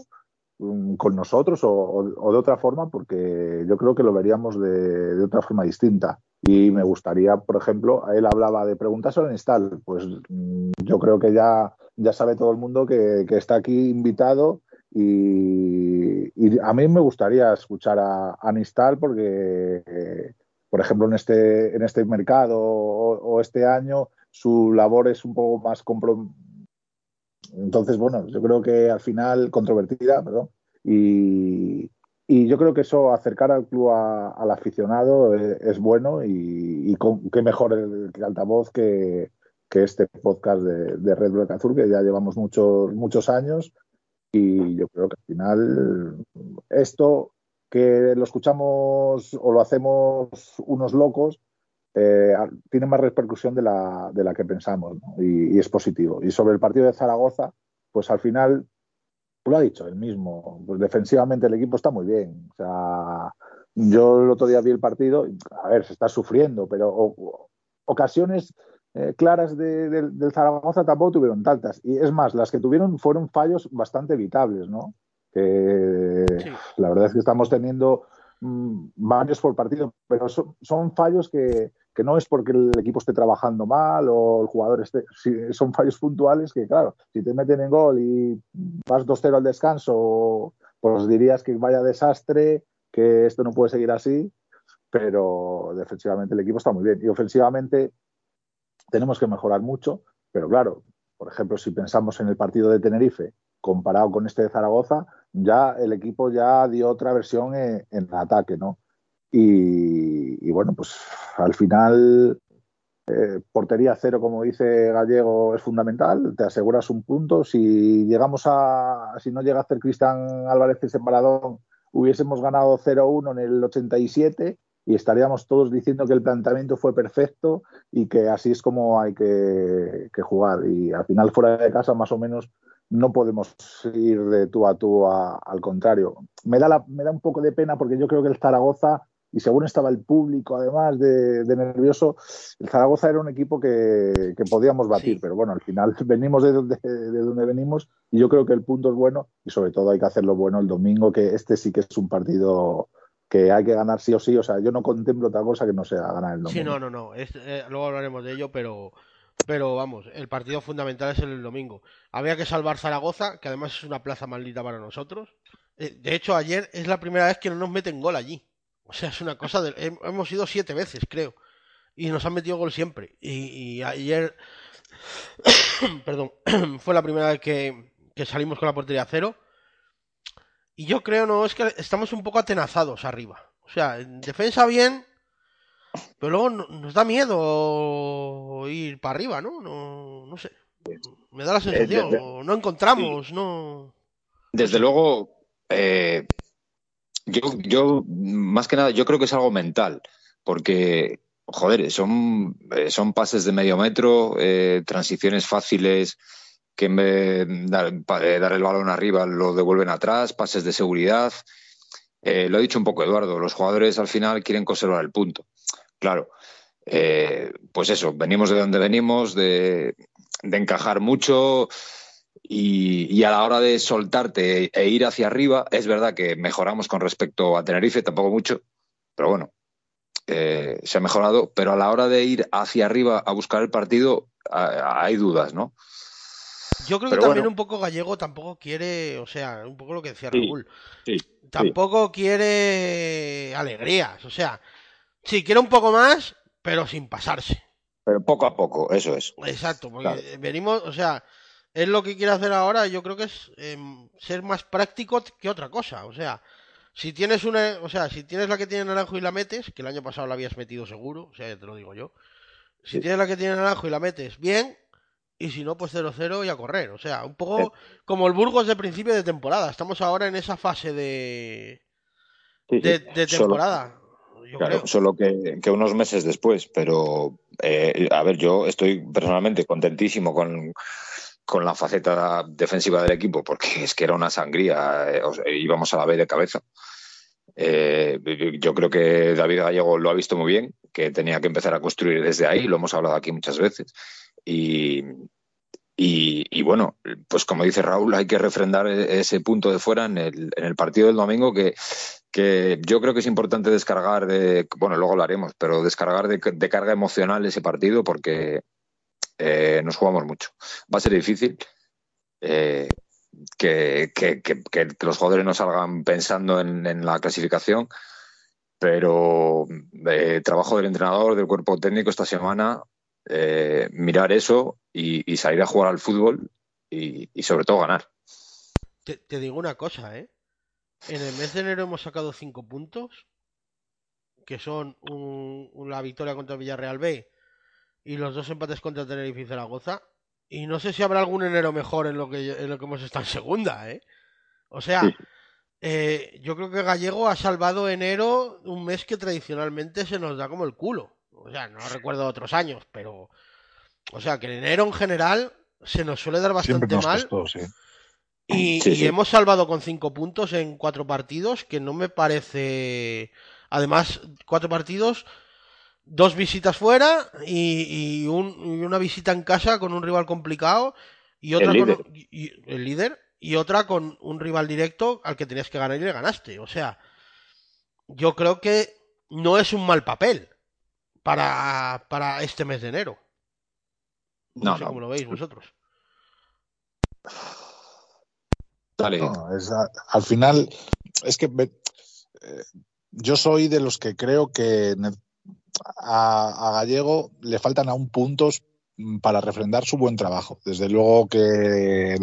mm, con nosotros o, de otra forma, porque yo creo que lo veríamos de, otra forma distinta. Y me gustaría, por ejemplo, él hablaba de preguntas sobre Instal, pues mm, yo creo que ya, ya sabe todo el mundo que, está aquí invitado y, a mí me gustaría escuchar a, a Nistal porque, por ejemplo, en este, en este mercado o, este año su labor es un poco más entonces, bueno, yo creo que al final, controvertida, perdón, y, yo creo que eso, acercar al club al aficionado es, bueno y, qué mejor el, altavoz que, este podcast de, Red Bull Azul, que ya llevamos muchos, muchos años. Y yo creo que al final esto que lo escuchamos o lo hacemos unos locos, eh, tiene más repercusión de la, de la que pensamos y, es positivo. Y sobre el partido de Zaragoza, pues al final, lo ha dicho él mismo, pues defensivamente el equipo está muy bien. O sea, yo el otro día vi el partido, a ver, se está sufriendo, pero ocasiones eh, claras del Zaragoza tampoco tuvieron tantas. Y es más, las que tuvieron fueron fallos bastante evitables, ¿no? La verdad es que estamos teniendo mm, varios por partido, pero son fallos que, que no es porque el equipo esté trabajando mal o el jugador esté, son fallos puntuales que, claro, si te meten en gol y vas 2-0 al descanso, pues dirías que vaya desastre, que esto no puede seguir así, pero defensivamente el equipo está muy bien y ofensivamente tenemos que mejorar mucho, pero claro, por ejemplo, si pensamos en el partido de Tenerife comparado con este de Zaragoza, ya el equipo ya dio otra versión en, en ataque, ¿no? Y, bueno, pues al final eh, portería cero, como dice Gallego, es fundamental. Te aseguras un punto. Si llegamos a, si no llega a hacer Cristian Álvarez ese Maradón, hubiésemos ganado 0-1 en el 87 y estaríamos todos diciendo que el planteamiento fue perfecto y que así es como hay que, jugar. Y al final, fuera de casa, más o menos, no podemos ir de tú a tú, al contrario. Me da, me da un poco de pena porque yo creo que el Zaragoza y según estaba el público, además de, nervioso, el Zaragoza era un equipo que, podíamos batir, pero bueno, al final venimos de donde, de donde venimos y yo creo que el punto es bueno y sobre todo hay que hacerlo bueno el domingo, que este sí que es un partido que hay que ganar sí o sí, o sea, yo no contemplo otra cosa que no sea ganar el domingo. Sí, no, no, no, eh, luego hablaremos de ello, pero... Pero vamos, el partido fundamental es el domingo. Había que salvar Zaragoza, que además es una plaza maldita para nosotros. Eh, de hecho, ayer es la primera vez que no nos meten gol allí. O sea, es una cosa de... Hemos ido siete veces, creo. Y nos han metido gol siempre. Y, ayer... Perdón. fue la primera vez que, salimos con la portería cero. Y yo creo, no, es que estamos un poco atenazados arriba. O sea, en defensa bien, pero luego nos da miedo ir para arriba, ¿no? No, no sé. Me da la sensación. no encontramos, no. Desde luego, eh, yo, yo, más que nada, yo creo que es algo mental, porque, joder, son, eh, son pases de medio metro, eh, transiciones fáciles que en vez de dar, el balón arriba lo devuelven atrás, pases de seguridad. Eh, lo ha dicho un poco Eduardo, los jugadores al final quieren conservar el punto. Claro, pues eso, venimos de donde venimos, de, de encajar mucho, y, a la hora de soltarte e ir hacia arriba, es verdad que mejoramos con respecto a Tenerife, tampoco mucho, pero bueno, eh, se ha mejorado, pero a la hora de ir hacia arriba a buscar el partido hay dudas, ¿no? Yo creo que también un poco Gallego tampoco quiere, o sea, un poco lo que decía Raúl, tampoco quiere alegrías, o sea, sí, quiere un poco más, pero sin pasarse. Pero poco a poco, eso es. Exacto, porque venimos, o sea, es lo que quiere hacer ahora, yo creo que es em, ser más práctico que otra cosa. O sea, si tienes una, o sea, si tienes la que tiene naranjo y la metes, que el año pasado la habías metido seguro, o sea, ya te lo digo yo. Si tienes la que tiene naranjo y la metes, bien, y si no, pues 0-0 y a correr. O sea, un poco como el Burgos de principio de temporada. Estamos ahora en esa fase de, de, temporada. claro, solo que, unos meses después, pero eh, a ver, yo estoy personalmente contentísimo con, con la faceta defensiva del equipo, porque es que era una sangría, eh, íbamos a la B de cabeza. Eh, yo creo que David Gallego lo ha visto muy bien, que tenía que empezar a construir desde ahí, lo hemos hablado aquí muchas veces. Y, Y, bueno, pues como dice Raúl, hay que refrendar e-, ese punto de fuera en el, en el partido del domingo que, que yo creo que es importante descargar de, bueno, luego lo haremos, pero descargar de, carga emocional ese partido porque eh, nos jugamos mucho. Va a ser difícil eh, que, que, que, los jugadores no salgan pensando en, la clasificación, pero eh, trabajo del entrenador, del cuerpo técnico esta semana, mirar eso y, salir a jugar al fútbol y, sobre todo ganar. Te, digo una cosa, ¿eh? En el mes de enero hemos sacado cinco puntos, que son un, la victoria contra Villarreal B y los dos empates contra Tenerife y Zaragoza. Y no sé si habrá algún enero mejor en lo que, en lo que hemos estado en segunda, ¿eh? O sea, eh, yo creo que Gallego ha salvado enero, un mes que tradicionalmente se nos da como el culo. O sea, no recuerdo otros años, pero. O sea, que en enero en general se nos suele dar bastante mal. Y, hemos salvado con cinco puntos en cuatro partidos, que no me parece. Además, cuatro partidos, dos visitas fuera y, una visita en casa con un rival complicado y otra el con el líder y otra con un rival directo al que tenías que ganar y le ganaste. O sea, yo creo que no es un mal papel para, para este mes de enero. No, sé cómo lo veis vosotros al final, es que eh, yo soy de los que creo que a, Gallego le faltan aún puntos para refrendar su buen trabajo. Desde luego que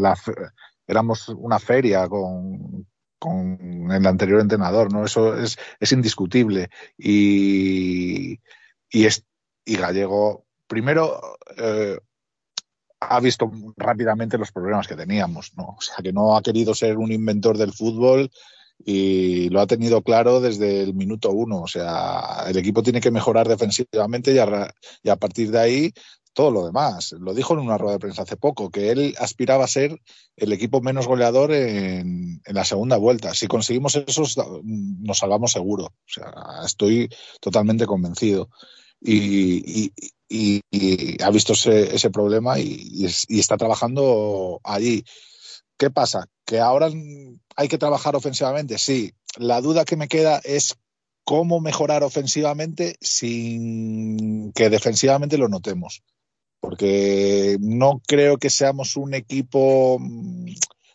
éramos una feria con, el anterior entrenador, ¿no? Eso es, indiscutible. Y, es, y Gallego, primero, eh, ha visto rápidamente los problemas que teníamos, ¿no? O sea, que no ha querido ser un inventor del fútbol y lo ha tenido claro desde el minuto uno. O sea, el equipo tiene que mejorar defensivamente y a, partir de ahí todo lo demás. Lo dijo en una rueda de prensa hace poco, que él aspiraba a ser el equipo menos goleador en, la segunda vuelta. Si conseguimos eso, nos salvamos seguro. O sea, estoy totalmente convencido. y, y, ha visto ese, problema y, está trabajando allí. ¿Qué pasa? ¿Que ahora hay que trabajar ofensivamente? Sí. La duda que me queda es cómo mejorar ofensivamente sin que defensivamente lo notemos. Porque no creo que seamos un equipo mm,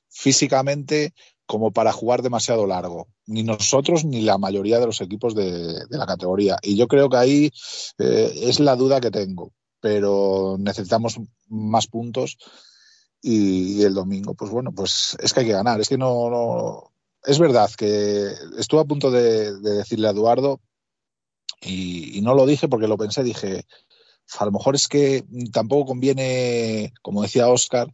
físicamente como para jugar demasiado largo. Ni nosotros ni la mayoría de los equipos de, la categoría. Y yo creo que ahí eh, es la duda que tengo. Pero necesitamos más puntos y, el domingo, pues bueno, pues es que hay que ganar. Es que no, es verdad que estuve a punto de, decirle a Eduardo y, y, no lo dije porque lo pensé, dije, a lo mejor es que tampoco conviene, como decía Oscar,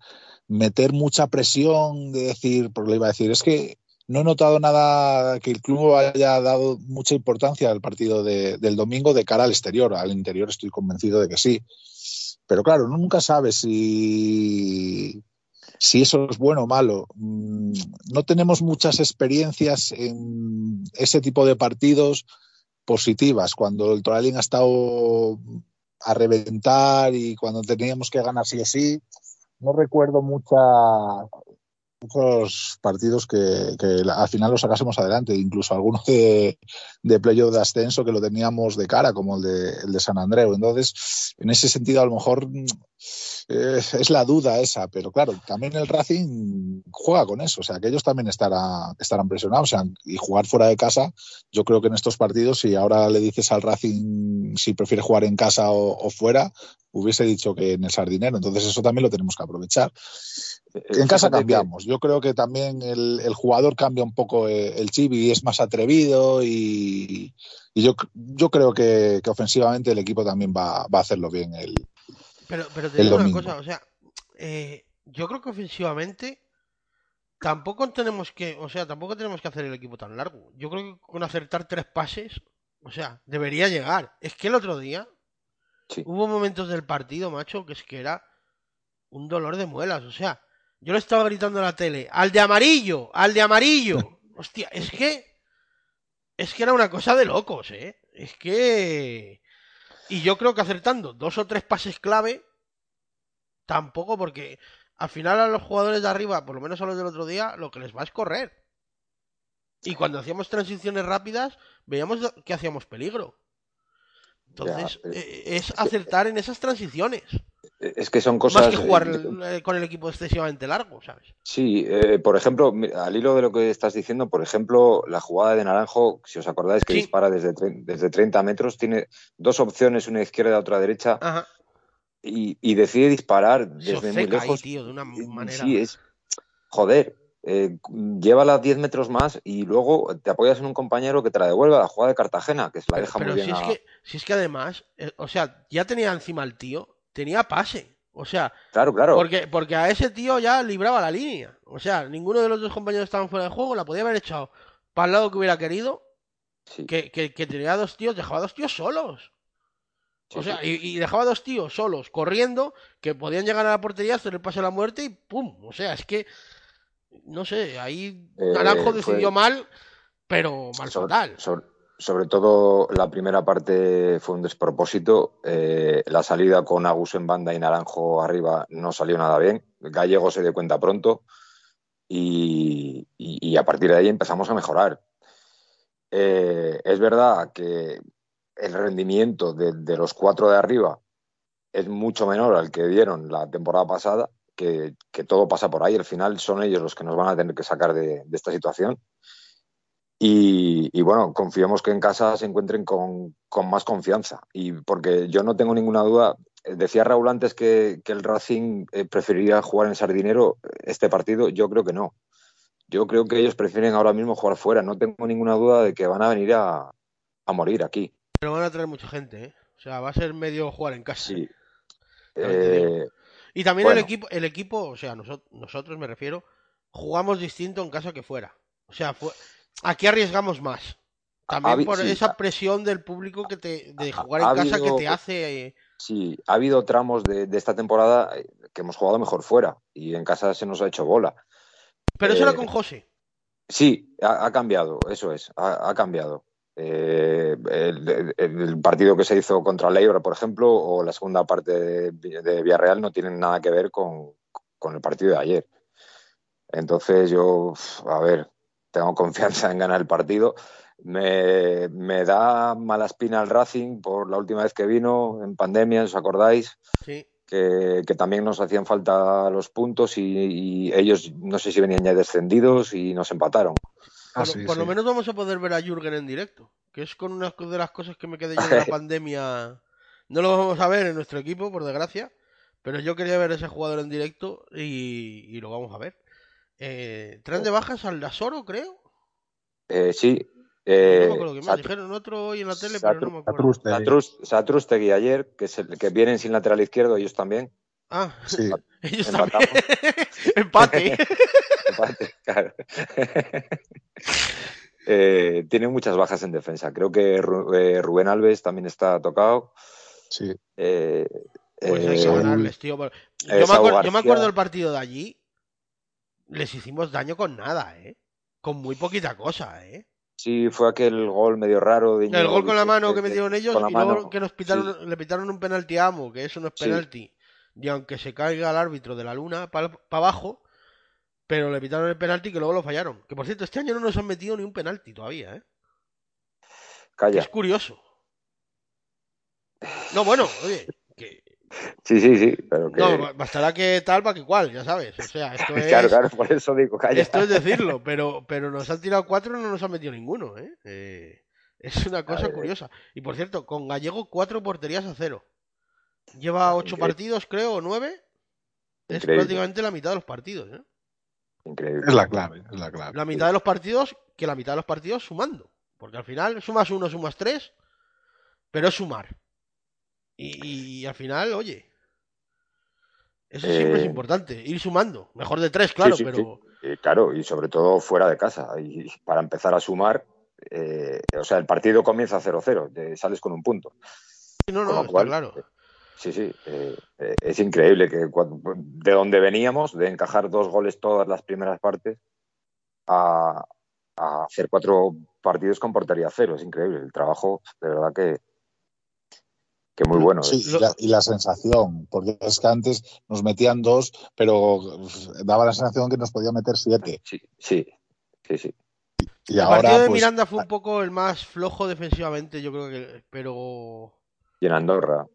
meter mucha presión de decir, porque le iba a decir, es que no he notado nada que el club haya dado mucha importancia al partido del domingo de cara al exterior. Al interior estoy convencido de que sí. Pero claro, nunca sabes si, si eso es bueno o malo. Mm, no tenemos muchas experiencias en ese tipo de partidos positivas, cuando el Toralín ha estado a reventar y cuando teníamos que ganar sí o sí no recuerdo mucha, muchos partidos que, al final los sacásemos adelante, incluso algunos de, de playoff de ascenso que lo teníamos de cara, como el de, el de San Andreu. Entonces, en ese sentido, a lo mejor eh, es la duda esa, pero claro, también el Racing juega con eso, o sea, que ellos también estarán, estarán presionados, o sea, y jugar fuera de casa, yo creo que en estos partidos, si ahora le dices al Racing si prefiere jugar en casa o, fuera, hubiese dicho que en el Sardinero, entonces eso también lo tenemos que aprovechar. En casa cambiamos. Yo creo que también el, jugador cambia un poco eh, el chip y es más atrevido y, yo, yo creo que, ofensivamente el equipo también va, va a hacerlo bien el, pero, pero te digo una cosa, o sea, eh, yo creo que ofensivamente tampoco tenemos que, o sea, tampoco tenemos que hacer el equipo tan largo. Yo creo que con acertar tres pases, o sea, debería llegar. Es que el otro día hubo momentos del partido, macho, que es que era un dolor de muelas, o sea, yo le estaba gritando a la tele, al de amarillo, al de amarillo. Hostia, es que es que era una cosa de locos, ¿eh? Es que y yo creo que acertando dos o tres pases clave, tampoco porque al final a los jugadores de arriba, por lo menos a los del otro día, lo que les va es correr. Y cuando hacíamos transiciones rápidas, veíamos que hacíamos peligro. Entonces, Ya, eh, es acertar en esas transiciones. Es que son cosas. Más que jugar eh, eh, con el equipo excesivamente largo, ¿sabes? Sí, eh, por ejemplo, al hilo de lo que estás diciendo, por ejemplo, la jugada de Naranjo, si os acordáis que Sí. dispara desde, desde 30 metros, tiene dos opciones, una izquierda y otra derecha, Ajá. y, y decide disparar desde muy ahí, lejos. tío, de una Eh, manera. Sí, es. Joder, eh, llévala 10 metros más y luego te apoyas en un compañero que te la devuelva la jugada de Cartagena, que se la deja pero muy bien si, es que, si es que además, eh, o sea, ya tenía encima al tío, tenía pase. O sea, Claro, claro. porque, porque a ese tío ya libraba la línea. O sea, ninguno de los dos compañeros estaban fuera de juego, la podía haber echado para el lado que hubiera querido, Sí, que, que, que tenía dos tíos, dejaba dos tíos solos. sí, O sea, sí. y, y dejaba dos tíos solos, corriendo, que podían llegar a la portería, hacer el pase a la muerte y ¡pum! O sea, es que, no sé, ahí Eh, Naranjo fue- decidió mal, pero mal sobre, fatal. sobre- sobre todo la primera parte fue un despropósito. Eh, la salida con Agus en banda y Naranjo arriba no salió nada bien. Gallego se dio cuenta pronto y, y- y a partir de ahí empezamos a mejorar. Eh, es verdad que el rendimiento de, de los cuatro de arriba es mucho menor al que dieron la temporada pasada, que, que todo pasa por ahí. Al final son ellos los que nos van a tener que sacar de, de esta situación. Y, y bueno, confiemos que en casa se encuentren con, con más confianza. Y porque yo no tengo ninguna duda, eh, decía Raúl antes que, que el Racing eh, preferiría jugar en Sardinero este partido, yo creo que no. Yo creo que ellos prefieren ahora mismo jugar fuera. No tengo ninguna duda de que van a venir a, a morir aquí. Pero van a traer mucha gente, ¿eh? O sea, va a ser medio jugar en casa. Sí. Eh, Y también bueno. el equipo, el equipo, o sea, nosotros, nosotros me refiero, jugamos distinto en casa que fuera. O sea, fue, aquí arriesgamos más. También por sí, esa presión del público que te, de jugar en ha casa habido- que te hace. eh, Sí, ha habido tramos de, de esta temporada eh, que hemos jugado mejor fuera y en casa se nos ha hecho bola. Pero eso era Eh, con José. Sí, ha, ha cambiado, eso es, ha, ha cambiado. Eh, el, partido que se hizo contra Leibar, por ejemplo, o la segunda parte de, de Villarreal no tienen nada que ver con, con el partido de ayer. Entonces yo, a ver, tengo confianza en ganar el partido. Me, me da mala espina el Racing por la última vez que vino en pandemia, ¿os acordáis? Sí. que, que también nos hacían falta los puntos y, y ellos no sé si venían ya descendidos y nos empataron. Ah, Por, lo- sí, por lo sí. menos vamos a poder ver a Jürgen en directo. Que es con una de las cosas que me quedé yo de la pandemia. No lo vamos a ver en nuestro equipo, por desgracia. Pero yo quería ver a ese jugador en directo y, y lo vamos a ver. Eh, ¿Traen de bajas al Dasoro, creo? Eh, sí, no eh, me acuerdo Dijeron otro hoy en la tele, pero no me acuerdo. Satruste. Satrus- Satrustegui ayer, que, es el- que vienen sin lateral izquierdo, ellos también. Ah, Sí. ellos Empatamos. también. Empate. Empate, claro. Eh, tienen muchas bajas en defensa. Creo que Ru- eh, Rubén Alves también está tocado. Sí. Eh, Pues hay eh, que ganarles, tío. Yo, eh, me yo me acuerdo del partido de allí. Les hicimos daño con nada, ¿eh? Con muy poquita cosa, ¿eh? sí, fue aquel gol medio raro de El gol con la mano que metieron ellos y luego que nos pitaron, le pitaron un penalti a Amo, que eso no es Sí. Y aunque se caiga el árbitro de la luna para abajo, pero le pitaron el penalti que luego lo fallaron. Que por cierto, este año no nos han metido ni un penalti todavía, ¿eh? Calla. es curioso. No, bueno, oye, que Sí, sí, sí, pero que... no, ba- bastará que tal para que cual, ya sabes. O sea, esto es, Claro, claro, por eso digo, calla. esto es decirlo, pero, pero nos han tirado cuatro y no nos han metido ninguno, ¿eh? Eh, es una cosa curiosa. Y por cierto, con Gallego cuatro porterías a cero. Lleva ocho Increíble. partidos, creo, o nueve. Es Increíble. prácticamente la mitad de los partidos, ¿eh? Increíble. Es la clave, es la clave. La mitad de los partidos, que la mitad de los partidos sumando. Porque al final sumas uno, sumas tres, pero es sumar. Y, y al final, oye, eso siempre es Eh, importante, ir sumando. Mejor de tres, claro, sí, pero... Eh, claro, y sobre todo fuera de casa. Y para empezar a sumar, eh, o sea, el partido comienza 0-0, te sales con un punto. Sí, no, con no, lo está cual, claro. Sí, sí, eh, eh, es increíble que cuando- de donde veníamos, de encajar dos goles todas las primeras partes, a, a hacer cuatro partidos con portería cero. Es increíble el trabajo, de verdad que, que muy bueno. Sí, ¿eh? y la, y la sensación, porque es que antes nos metían dos, pero uf, daba la sensación que nos podía meter siete. Sí, sí, sí, sí. Y el ahora, partido de pues, Miranda fue un poco el más flojo defensivamente, yo creo que. Pero. Y en Andorra.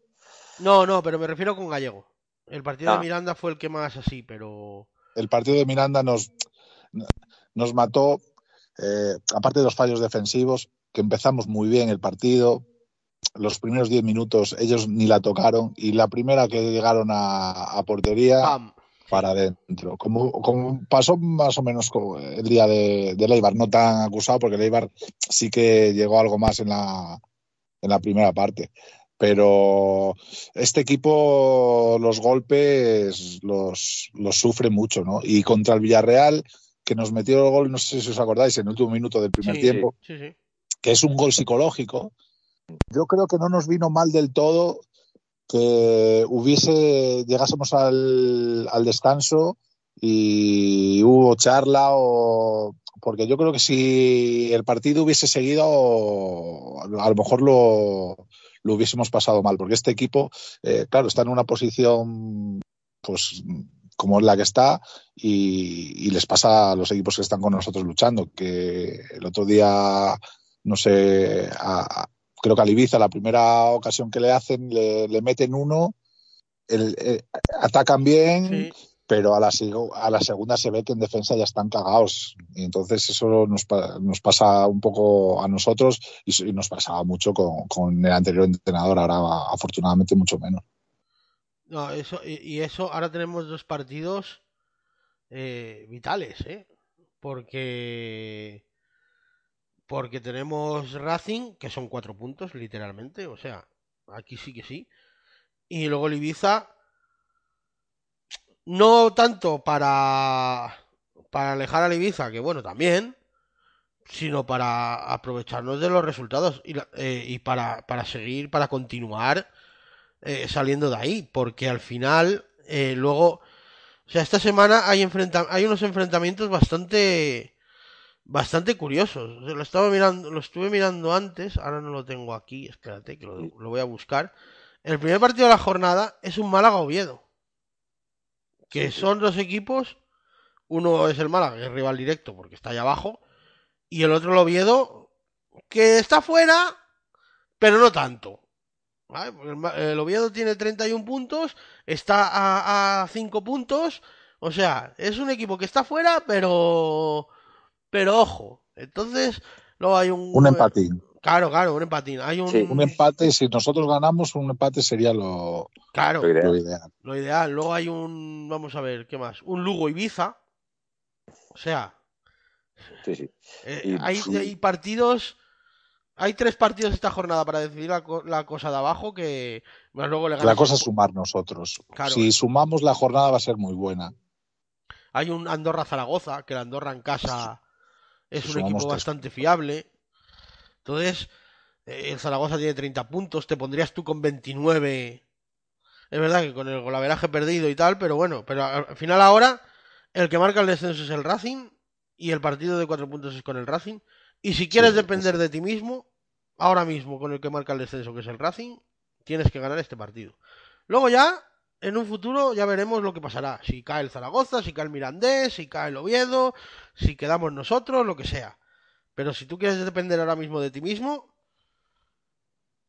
No, no, pero me refiero con Gallego. El partido de Ah. Miranda fue el que más así, pero. el partido de Miranda nos, nos mató, eh, aparte de los fallos defensivos, que empezamos muy bien el partido. Los primeros 10 minutos ellos ni la tocaron y la primera que llegaron a, a portería ¡Pam! para adentro. Como, como pasó más o menos como el día de, de Leibar, no tan acusado, porque Leibar sí que llegó algo más en la, en la primera parte. Pero este equipo, los golpes los, los sufre mucho, ¿no? Y contra el Villarreal, que nos metió el gol, no sé si os acordáis, en el último minuto del primer Sí, tiempo, Sí, sí. que es un gol psicológico, yo creo que no nos vino mal del todo que hubiese, llegásemos al, al descanso y hubo charla o porque yo creo que si el partido hubiese seguido a lo mejor lo, lo hubiésemos pasado mal porque este equipo eh, claro está en una posición pues como es la que está y, les pasa a los equipos que están con nosotros luchando que el otro día no sé a- creo que a Ibiza la primera ocasión que le hacen le, le meten uno el- eh, atacan bien. Pero a la, segunda se ve que en defensa ya están cagados. Y entonces eso nos, pa- nos pasa un poco a nosotros y, nos pasaba mucho con, el anterior entrenador, ahora afortunadamente mucho menos. No, eso, y, y eso, ahora tenemos dos partidos eh, vitales, ¿eh? Porque. Porque tenemos Racing, que son cuatro puntos, literalmente. O sea, aquí sí que sí. Y luego el Ibiza. No tanto para. Para alejar al Ibiza, que bueno, también. Sino para aprovecharnos de los resultados. Y, eh, y para, para seguir, para continuar eh, saliendo de ahí, porque al final, eh, luego, o sea, esta semana hay, enfrenta hay unos enfrentamientos bastante, bastante curiosos. Lo estaba mirando, lo estuve mirando antes, ahora no lo tengo aquí, espérate que lo, lo voy a buscar. El primer partido de la jornada es un Málaga Oviedo, que son dos equipos, uno es el Málaga, que es rival directo porque está allá abajo, y el otro el Oviedo, que está fuera, pero no tanto. ¿vale? El Oviedo tiene 31 puntos, está a, a 5 puntos, o sea, es un equipo que está fuera, pero pero ojo, entonces luego hay un Un empatín. Claro, claro, un empatín. Hay un, Sí. Un empate, si nosotros ganamos, un empate sería lo, claro, Lo ideal. lo ideal. lo ideal. Luego hay un, vamos a ver, ¿qué más? Un Lugo Ibiza. O sea, Sí, sí. eh, Y- hay, hay partidos, hay tres partidos esta jornada para decidir la, co- la cosa de abajo que más luego le La cosa un- es sumar nosotros. Claro. Si sumamos la jornada va a ser muy buena. Hay un Andorra Zaragoza, que el Andorra en casa es Si un equipo tres bastante fiable. Entonces, eh, el Zaragoza tiene 30 puntos, te pondrías tú con 29. Es verdad que con el golaveraje perdido y tal, pero bueno, pero al al final ahora el que marca el descenso es el Racing y el partido de cuatro puntos es con el Racing. Y si quieres depender de ti mismo, ahora mismo con el que marca el descenso, que es el Racing, tienes que ganar este partido. Luego ya, en un futuro, ya veremos lo que pasará. Si cae el Zaragoza, si cae el Mirandés, si cae el Oviedo, si quedamos nosotros, lo que sea. Pero si tú quieres depender ahora mismo de ti mismo,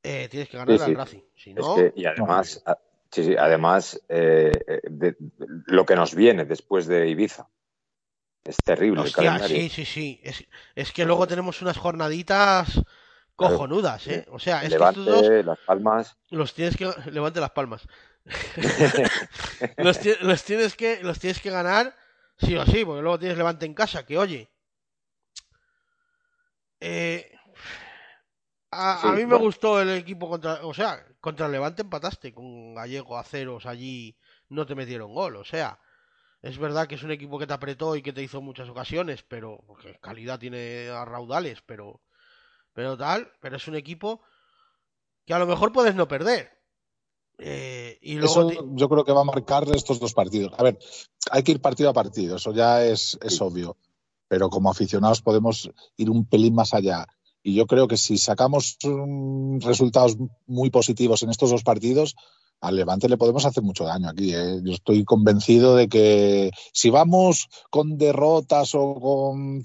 eh, tienes que ganar Sí, al sí. Racing. Si Es no, que, y además, a- sí, sí, además eh, eh, de- lo que nos viene después de Ibiza es terrible el hostia, calendario. sí, sí, sí. Es, es que luego tenemos unas jornaditas cojonudas, ¿eh? O sea, es que estos dos Levante, Las Palmas. los tienes que levante las palmas. los tienes que los tienes que ganar sí o sí, porque luego tienes Levante en casa, que oye. Eh, a, Sí, a mí me bueno. gustó el equipo contra, o sea, contra el Levante empataste con Gallego a ceros allí, no te metieron gol, o sea, es verdad que es un equipo que te apretó y que te hizo muchas ocasiones, pero porque calidad tiene a raudales, pero pero tal, pero es un equipo que a lo mejor puedes no perder. Eh, y luego Eso ti- yo creo que va a marcar estos dos partidos. A ver, hay que ir partido a partido, eso ya es, es obvio. Pero como aficionados podemos ir un pelín más allá. Y yo creo que si sacamos um, resultados muy positivos en estos dos partidos, al Levante le podemos hacer mucho daño aquí. ¿eh? Yo estoy convencido de que si vamos con derrotas o con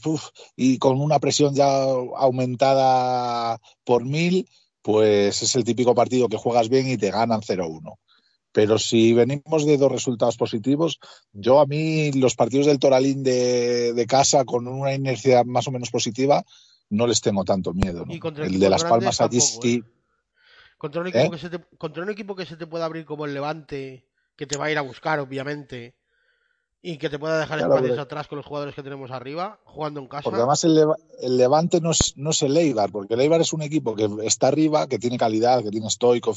y con una presión ya aumentada por mil, pues es el típico partido que juegas bien y te ganan 0-1. Pero si venimos de dos resultados positivos, yo a mí los partidos del Toralín de, de casa con una inercia más o menos positiva no les tengo tanto miedo. ¿no? el, el de Las Palmas allí sí. ¿eh? Contra un, equipo ¿Eh? que se te, contra un equipo que se te pueda abrir como el Levante, que te va a ir a buscar, obviamente, y que te pueda dejar claro, espacios atrás con los jugadores que tenemos arriba, jugando en casa. Porque además el, Leva, el Levante no es, no es, el Eibar, porque el Eibar es un equipo que está arriba, que tiene calidad, que tiene stoico,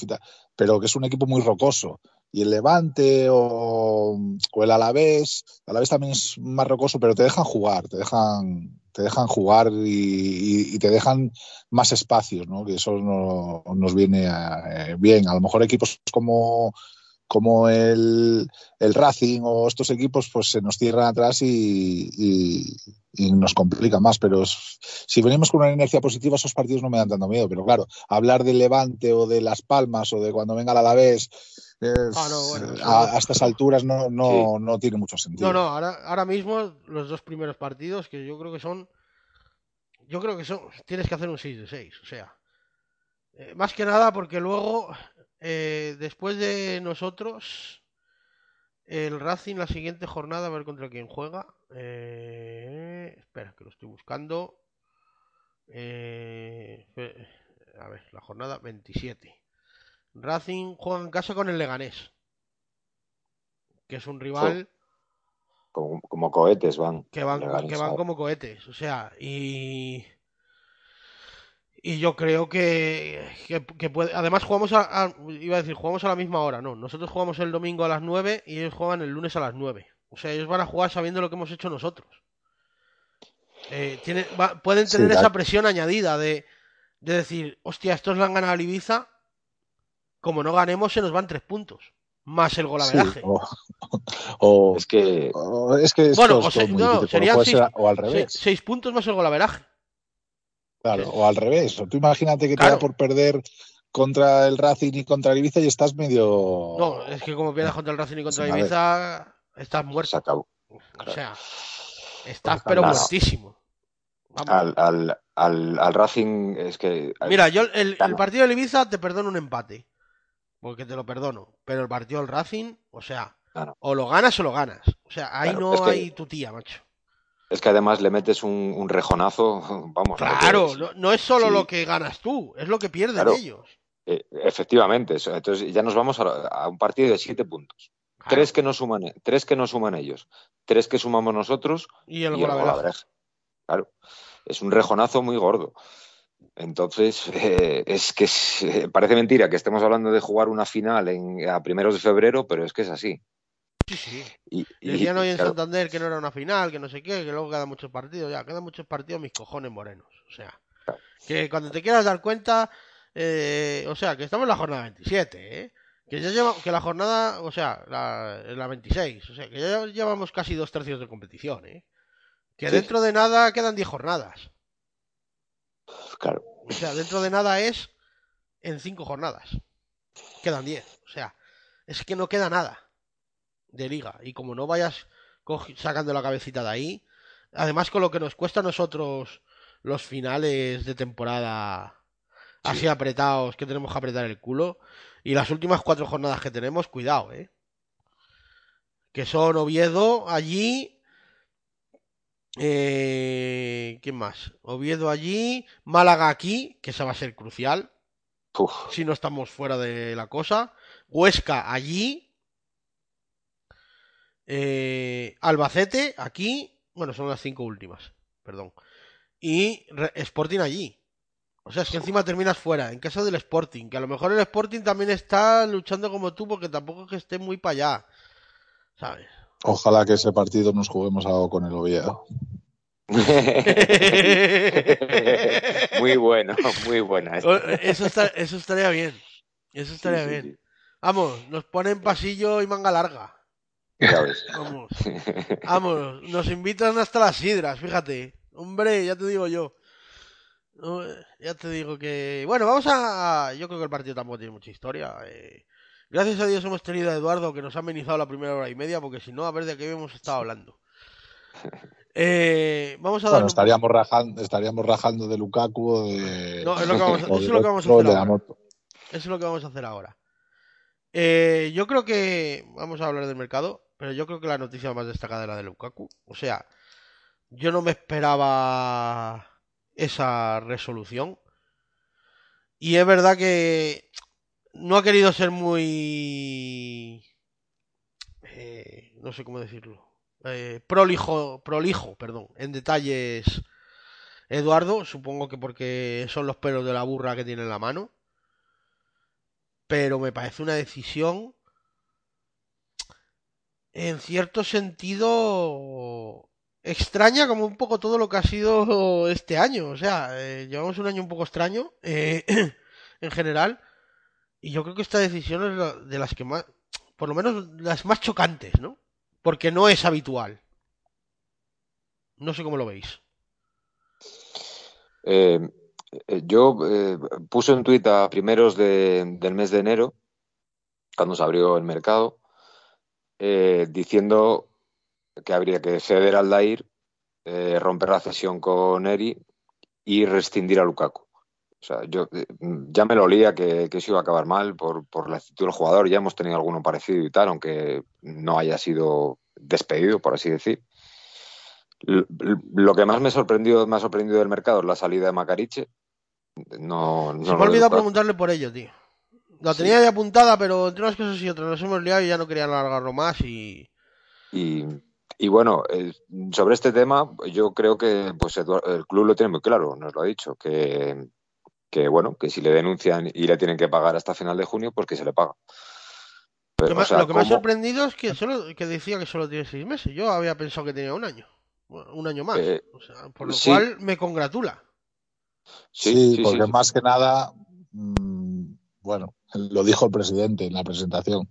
pero que es un equipo muy rocoso. Y el Levante o, o el Alavés, el Alavés también es más rocoso, pero te dejan jugar, te dejan, te dejan jugar y, y, y, te dejan más espacios, ¿no? que eso no, nos viene a, eh, bien. A lo mejor equipos como, como el, el, Racing o estos equipos pues se nos cierran atrás y, y nos complica más, pero es, si venimos con una inercia positiva esos partidos no me dan tanto miedo, pero claro, hablar de Levante o de Las Palmas o de cuando venga el Alavés es, ah, no, bueno, a, a, estas alturas no, no, sí. no, tiene mucho sentido. No, no, ahora, ahora mismo los dos primeros partidos que yo creo que son yo creo que son tienes que hacer un 6 de 6, o sea, eh, más que nada porque luego eh, después de nosotros el Racing la siguiente jornada a ver contra quién juega. Eh, espera, que lo estoy buscando. Eh, a ver, la jornada 27. Racing juega en casa con el Leganés. Que es un rival. Como, como cohetes van. Que van, que van como cohetes. O sea, y. Y yo creo que, que, que puede. Además, jugamos a, a, Iba a decir, jugamos a la misma hora. No, nosotros jugamos el domingo a las 9 y ellos juegan el lunes a las 9. O sea, ellos van a jugar sabiendo lo que hemos hecho nosotros. Eh, tiene, va, pueden tener sí, esa presión añadida de, de decir, hostia, estos le han ganado al Ibiza. Como no ganemos, se nos van tres puntos. Más el golaveraje. Sí, o, o, es que. O, es que bueno, o, se, no, serían seis, o al revés. Seis, seis puntos más el golaveraje. Claro, o al revés. O tú imagínate que claro. te da por perder contra el Racing y contra el Ibiza y estás medio. No, es que como pierdas contra el Racing y contra el Ibiza, estás muerto. Acabó. Claro. O sea, estás pero las... muertísimo. Al, al, al, al, Racing es que. Mira, yo el, el, partido del Ibiza te perdono un empate. Porque te lo perdono. Pero el partido del Racing, o sea, claro. o lo ganas o lo ganas. O sea, ahí no es que... hay tu tía, macho. Es que además le metes un, un rejonazo, vamos. Claro, no, no, es solo sí. lo que ganas tú, es lo que pierden claro. ellos. Eh, efectivamente, entonces ya nos vamos a, a, un partido de siete puntos. Tres que no suman, tres que no suman ellos, tres que sumamos nosotros y el, y el. Claro, es un rejonazo muy gordo. Entonces, eh, es que es, eh, parece mentira que estemos hablando de jugar una final en, a primeros de febrero, pero es que es así. Sí, sí. Y, y, Decían hoy en claro. Santander que no era una final, que no sé qué, que luego quedan muchos partidos. Ya, quedan muchos partidos mis cojones morenos. O sea, claro. que cuando te quieras dar cuenta, eh, o sea, que estamos en la jornada 27, ¿eh? Que ya lleva, que la jornada, o sea, la, la 26, o sea, que ya llevamos casi dos tercios de competición, ¿eh? Que sí. dentro de nada quedan 10 jornadas. Claro. O sea, dentro de nada es en 5 jornadas. Quedan 10. O sea, es que no queda nada de liga. Y como no vayas sacando la cabecita de ahí, además con lo que nos cuesta a nosotros los finales de temporada así sí. apretados, que tenemos que apretar el culo, y las últimas cuatro jornadas que tenemos, cuidado, ¿eh? Que son Oviedo allí. Eh, ¿Quién más? Oviedo allí, Málaga aquí, que esa va a ser crucial. Uf. Si no estamos fuera de la cosa. Huesca allí, eh, Albacete, aquí, bueno, son las cinco últimas, perdón. Y Sporting allí. O sea, es que encima terminas fuera, en casa del Sporting, que a lo mejor el Sporting también está luchando como tú, porque tampoco es que esté muy para allá. ¿Sabes? Ojalá que ese partido nos juguemos algo con el Oviedo. muy bueno, muy buena. Eso, está, eso estaría bien. Eso estaría sí, sí, bien. Sí. Vamos, nos ponen pasillo y manga larga. Vamos, vamos, nos invitan hasta las sidras, fíjate. Hombre, ya te digo yo. Ya te digo que. Bueno, vamos a. Yo creo que el partido tampoco tiene mucha historia. eh. Gracias a Dios hemos tenido a Eduardo que nos ha amenizado la primera hora y media, porque si no, a ver de qué hemos estado hablando. Eh, vamos a dar. Bueno, estaríamos rajando, estaríamos rajando de Lukaku o de. No, es lo que vamos a- o eso es de lo que vamos a otro, hacer ahora. Eso es lo que vamos a hacer ahora. Eh, yo creo que. Vamos a hablar del mercado, pero yo creo que la noticia más destacada era de Lukaku. O sea, yo no me esperaba esa resolución. Y es verdad que no ha querido ser muy. eh, no sé cómo decirlo. eh, prolijo, prolijo, perdón, en detalles. Eduardo, supongo que porque son los pelos de la burra que tiene en la mano. Pero me parece una decisión. En cierto sentido. Extraña como un poco todo lo que ha sido este año. O sea, eh, llevamos un año un poco extraño. eh, en general. Y yo creo que esta decisión es la- de las que más. Por lo menos las más chocantes, ¿no? Porque no es habitual. No sé cómo lo veis. Eh, eh, yo puse un tuit a primeros de- del mes de enero, cuando se abrió el mercado, eh, diciendo que habría que ceder al Dair, eh, romper la cesión con Eri y rescindir a Lukaku. O sea, yo eh, ya me lo olía que, que eso iba a acabar mal por, por la actitud del jugador. Ya hemos tenido alguno parecido y tal, aunque no haya sido despedido, por así decir. L- Lo que más me sorprendió, me ha sorprendido del mercado es la salida de Macariche. No, no Se me ha olvidado preguntarle por ello, tío. La Sí. tenía ya apuntada, pero entre unas cosas y otras nos hemos liado y ya no quería alargarlo más y... Y, y bueno, eh, sobre este tema, yo creo que pues Eduard- el club lo tiene muy claro, nos lo ha dicho, que, que bueno, que si le denuncian y le tienen que pagar hasta final de junio, pues que se le paga. Pero, Lo, que me- o sea, lo que me ha sorprendido es que solo que decía que solo tiene seis meses. Yo había pensado que tenía un año. Bueno, un año más. Eh, O sea, por lo sí. cual me congratula. Sí, Sí, sí, porque sí, sí. más que nada, mm, bueno, lo dijo el presidente en la presentación,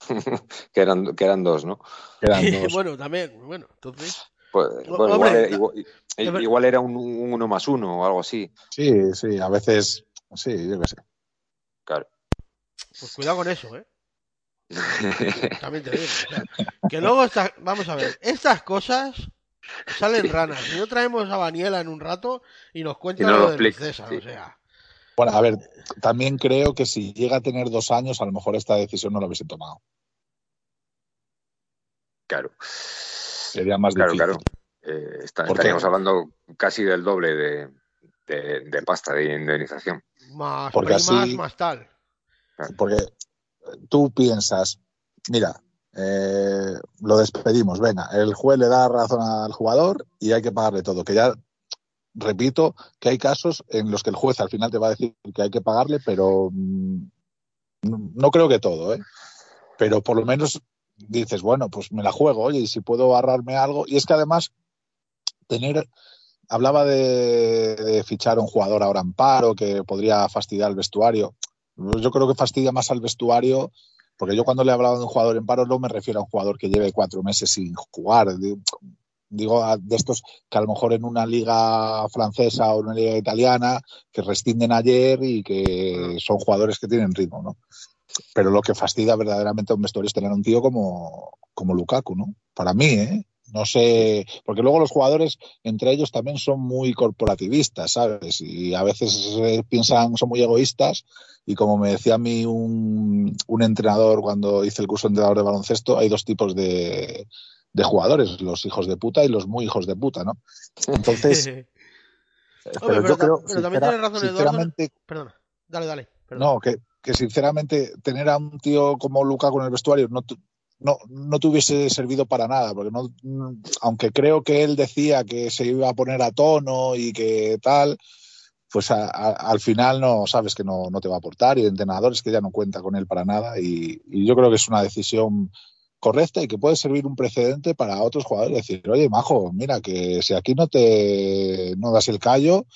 que, eran, que eran dos, ¿no? eran dos. bueno, también. Bueno, entonces... Pues, O- bueno, hombre, igual, era, igual, igual un, un uno más uno o algo así. Sí, sí, a veces, sí, yo qué sé. Claro. Pues cuidado con eso, ¿eh? También te digo. o sea, que luego, esta- vamos a ver, estas cosas salen ranas. Si no traemos a Daniela en un rato y nos cuenta no lo lo César, sí. o sea... Bueno, a ver, también creo que si llega a tener dos años, a lo mejor esta decisión no la hubiese tomado. claro. Sería más Claro, difícil. claro. Eh, está- ¿Por qué? estaríamos hablando casi del doble de, de- de pasta de indemnización. Más Porque primas, así- más tal. Porque tú piensas, mira, eh, lo despedimos, venga, el juez le da razón al jugador y hay que pagarle todo. Que ya, repito, que hay casos en los que el juez al final te va a decir que hay que pagarle, pero mm, no, creo que todo, ¿eh? Pero por lo menos dices, bueno, pues me la juego, oye, y si puedo ahorrarme algo. Y es que además, tener hablaba de, de fichar a un jugador ahora en paro que podría fastidiar el vestuario. Yo creo que fastidia más al vestuario, porque yo cuando le he hablado de un jugador en paro no me refiero a un jugador que lleve cuatro meses sin jugar. Di- Digo de estos que a lo mejor en una liga francesa o en una liga italiana que rescinden ayer y que son jugadores que tienen ritmo, ¿no? Pero lo que fastidia verdaderamente a un vestuario es tener un tío como, como Lukaku, ¿no? Para mí, ¿eh? No sé, porque luego los jugadores entre ellos también son muy corporativistas, ¿sabes? Y a veces piensan, son muy egoístas y como me decía a mí un, un entrenador cuando hice el curso de entrenador de baloncesto, hay dos tipos de, de jugadores, los hijos de puta y los muy hijos de puta, ¿no? Entonces, Hombre, pero pero, yo creo, pero también tienes razón, Eduardo. sinceramente, Perdona, dale, dale. perdona. no, que, que sinceramente tener a un tío como Lukaku en el vestuario no, no, no te hubiese servido para nada, porque no, aunque creo que él decía que se iba a poner a tono y que tal, pues a- a- al final no sabes que no, no te va a aportar y el entrenador es que ya no cuenta con él para nada y, y yo creo que es una decisión correcta y que puede servir un precedente para otros jugadores. Decir, oye, Majo, mira, que si aquí no te no das el callo,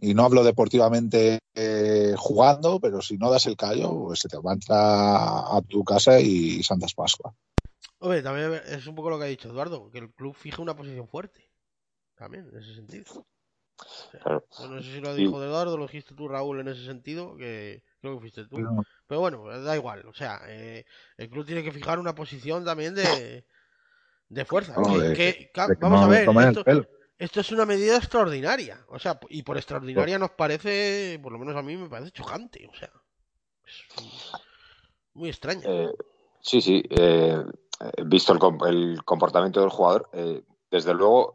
y no hablo deportivamente eh, jugando, pero si no das el callo, pues se te va a entrar a tu casa y Santas Pascua. Hombre, también es un poco lo que ha dicho Eduardo, que el club fije una posición fuerte. También, en ese sentido. Claro. No sé si lo Sí. dijo Eduardo, lo dijiste tú, Raúl, en ese sentido, que creo que fuiste tú. No, Pero bueno, da igual. O sea, eh, el club tiene que fijar una posición también de, de fuerza. No, que- de- que- ca- de que vamos a ver, esto, es una medida extraordinaria. O sea, y por extraordinaria nos parece, por lo menos a mí me parece chocante. O sea, es muy extraña. Eh, sí, sí. eh, visto el, com- el comportamiento del jugador, eh, desde luego,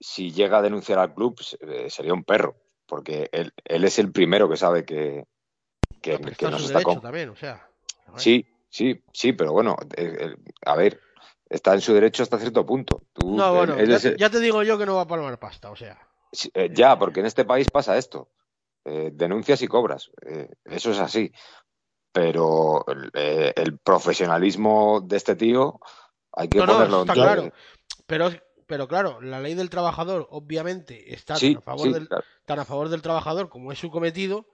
si llega a denunciar al club, eh, sería un perro, porque él, él es el primero que sabe que, que, que está nos está derecho con- también, o sea. Sí, sí, sí, pero bueno, eh, eh, a ver, está en su derecho hasta cierto punto. Tú, No, bueno, él ya, es te- el- ya te digo yo que no va a palmar pasta, o sea. Eh, ya, porque en este país pasa esto. Eh, denuncias y cobras. Eso es así. Pero el, el profesionalismo de este tío hay que No, ponerlo está en- claro. Pero, pero claro, la ley del trabajador obviamente está Sí, tan, a favor sí, del, claro. tan a favor del trabajador como es su cometido,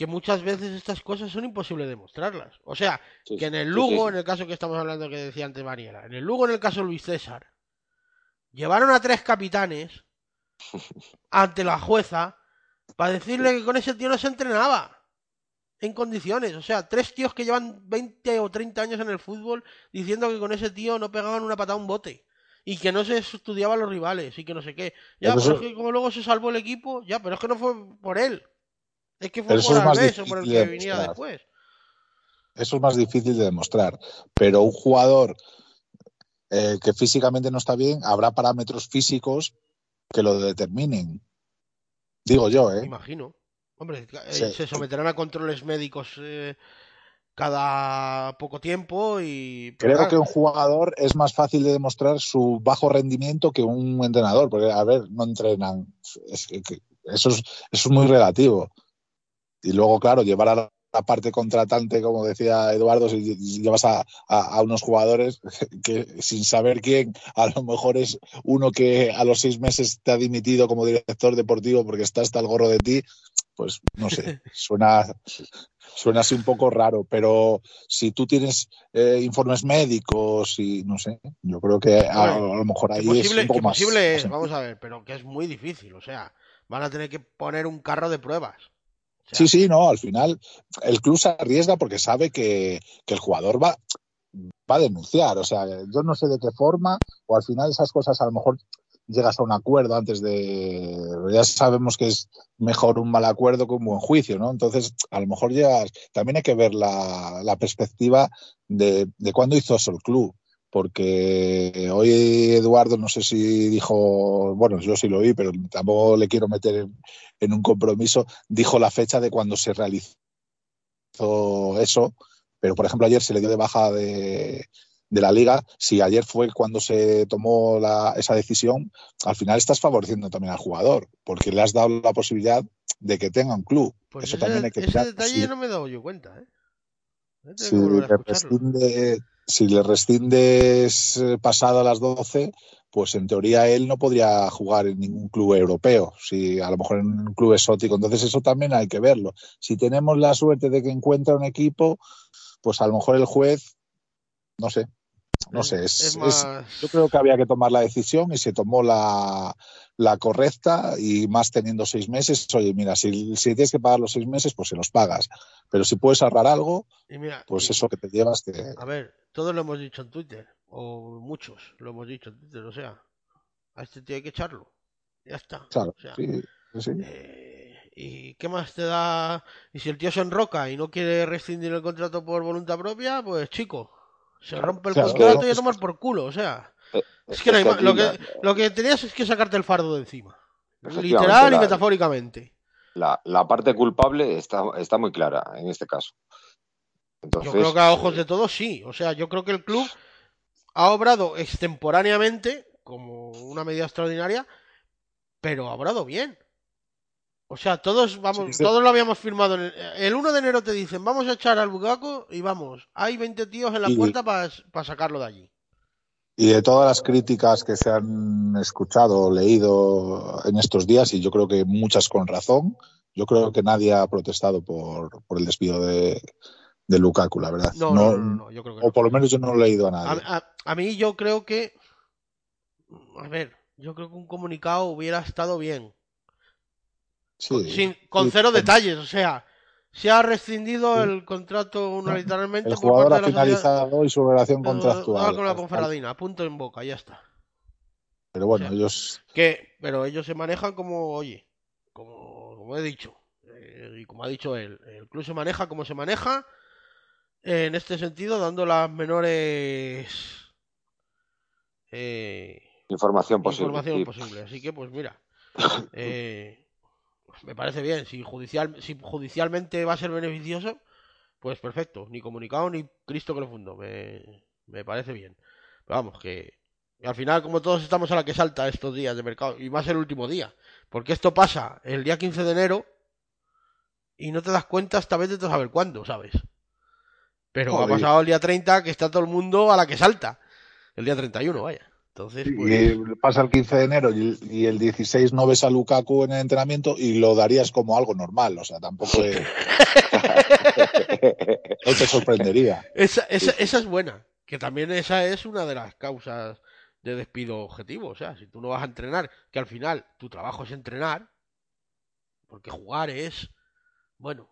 que muchas veces estas cosas son imposibles demostrarlas. O sea, Sí, que en el Lugo, sí, sí. en el caso que estamos hablando que decía antes Mariela, en el Lugo, en el caso de Luis César, llevaron a tres capitanes ante la jueza para decirle que con ese tío no se entrenaba en condiciones. O sea, tres tíos que llevan 20 o 30 años en el fútbol diciendo que con ese tío no pegaban una patada a un bote. Y que no se estudiaban los rivales y que no sé qué. Ya, Pero pero es que como luego se salvó el equipo, ya, pero es que no fue por él. Es que fue eso por es más Alves o por el difícil que de demostrar. después. Eso es más difícil de demostrar. Pero un jugador eh, que físicamente no está bien, habrá parámetros físicos que lo determinen. Digo yo, Me ¿eh? imagino. Hombre, eh, Sí. se someterán a controles médicos eh, cada poco tiempo y... pero Creo claro, que un jugador es más fácil de demostrar su bajo rendimiento que un entrenador, porque, a ver, no entrenan. Es que- que eso, es, eso es muy relativo. Y luego, claro, llevar a la parte contratante, como decía Eduardo, si llevas a, a- a unos jugadores que sin saber quién, a lo mejor es uno que a los seis meses te ha dimitido como director deportivo porque está hasta el gorro de ti, pues no sé, suena, suena así un poco raro, pero si tú tienes eh, informes médicos y no sé, yo creo que a, a lo mejor ahí posible, es un poco más, posible más es, vamos a ver, pero que es muy difícil. O sea, van a tener que poner un carro de pruebas. Sí, sí, no, al final el club se arriesga porque sabe que, que el jugador va, va a denunciar. O sea, yo no sé de qué forma, o al final esas cosas a lo mejor llegas a un acuerdo antes de. Ya sabemos que es mejor un mal acuerdo que un buen juicio, ¿no? Entonces, a lo mejor llegas. También hay que ver la, la perspectiva de, de cuándo hizo eso el club. Porque hoy Eduardo, no sé si dijo, bueno, yo sí lo oí, pero tampoco le quiero meter en, en un compromiso, dijo la fecha de cuando se realizó eso, pero por ejemplo ayer se le dio de baja de, de la liga, si ayer fue cuando se tomó la, esa decisión, al final estás favoreciendo también al jugador, porque le has dado la posibilidad de que tenga un club. pues eso ese, también hay que ese mirar. detalle no me he dado yo cuenta, ¿eh? Que si volver si le rescindes eh, pasado a las 12, pues en teoría él no podría jugar en ningún club europeo, si a lo mejor en un club exótico. Entonces eso también hay que verlo. Si tenemos la suerte de que encuentra un equipo, pues a lo mejor el juez, no sé, no sé, es, es es- más- yo creo que había que tomar la decisión y se tomó la, la correcta y más teniendo seis meses. Oye, mira, si, si tienes que pagar los seis meses, pues se los pagas. Pero si puedes ahorrar algo, mira, pues y- eso que te llevas te... A ver, todos lo hemos dicho en Twitter, o muchos lo hemos dicho en Twitter, o sea, a este tío hay que echarlo. Ya está. Claro, O sea, sí, sí. eh, ¿Y qué más te da? Y si el tío se enroca y no quiere rescindir el contrato por voluntad propia, pues chico, se rompe el claro, contrato y a tomar por culo, o sea. Eh, Es que, no hay que ma- lo, que, lo que tenías es que sacarte el fardo de encima. Literal y la- metafóricamente. la, la parte culpable está, está muy clara en este caso. Entonces, Yo creo que a ojos de todos sí. O sea, yo creo que el club ha obrado extemporáneamente, como una medida extraordinaria, pero ha obrado bien. O sea, todos vamos, Sí, todos lo habíamos firmado. En el, el 1 de enero te dicen, vamos a echar al Bugaco y vamos, hay 20 tíos en la Y- puerta para sacarlo de allí. Y de todas las críticas que se han escuchado o leído en estos días, y yo creo que muchas con razón, yo creo que nadie ha protestado por, por el despido de, de Lukaku, la verdad. No, no, no, no, yo creo que O por lo menos yo no he leído a A, nadie. a- a mí yo creo que... A ver, yo creo que un comunicado hubiera estado bien. Con, sin, con cero detalles, o sea, se ha rescindido el contrato unilateralmente. El jugador ha finalizado y su relación contractual. con la Conferadina, punto en boca, ya está. Pero bueno, ellos. Que, pero ellos se manejan como, oye, como, como he dicho, eh, y como ha dicho él, el club se maneja como se maneja, en este sentido, dando las menores. Eh, información posible. Información posible. Así que, pues mira. Eh, me parece bien. Si, judicial, si judicialmente va a ser beneficioso, pues perfecto. Ni comunicado ni Cristo que lo fundó. Me, me parece bien. Pero vamos, que, al final, como todos estamos a la que salta estos días de mercado, y más el último día. Porque esto pasa el día 15 de enero y no te das cuenta hasta vez de saber cuándo, ¿sabes? Pero ha pasado el día 30 que está todo el mundo a la que salta. El día 31, vaya. Entonces, pues... Y pasa el 15 de enero y, el 16 no ves a Lukaku en el entrenamiento y lo darías como algo normal. O sea, tampoco no te sorprendería. Esa, esa, esa es buena. Que también esa es una de las causas de despido objetivo. O sea, si tú no vas a entrenar, que al final tu trabajo es entrenar, porque jugar es, bueno,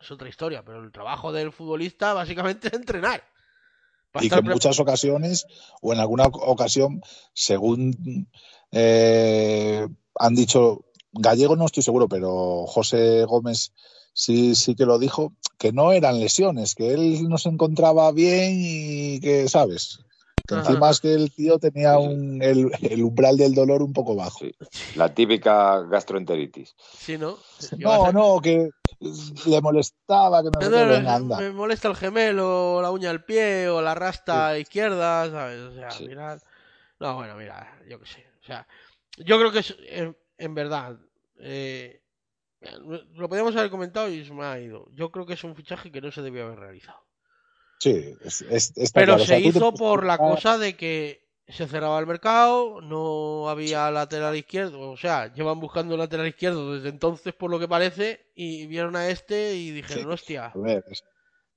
es otra historia, pero el trabajo del futbolista básicamente es entrenar. Y que en muchas ocasiones, o en alguna ocasión, según eh, han dicho, Gallego no estoy seguro, pero José Gómez sí, sí que lo dijo, que no eran lesiones, que él no se encontraba bien y que, ¿sabes? Encima es que el tío tenía un, el, umbral del dolor un poco bajo. La típica gastroenteritis. Sí, ¿no? No, no, que le molestaba, que no, Me molesta el gemelo, la uña del pie o la rasta izquierda, ¿sabes? O sea, al final... No, bueno, mira, yo qué sé. O sea, yo creo que es, en, verdad... Eh, lo podríamos haber comentado y se me ha ido. Yo creo que es un fichaje que no se debió haber realizado. Sí, es, pero se hizo por la cosa de que se cerraba el mercado, no había lateral izquierdo, o sea, llevan buscando lateral izquierdo desde entonces por lo que parece y vieron a este y dijeron, hostia.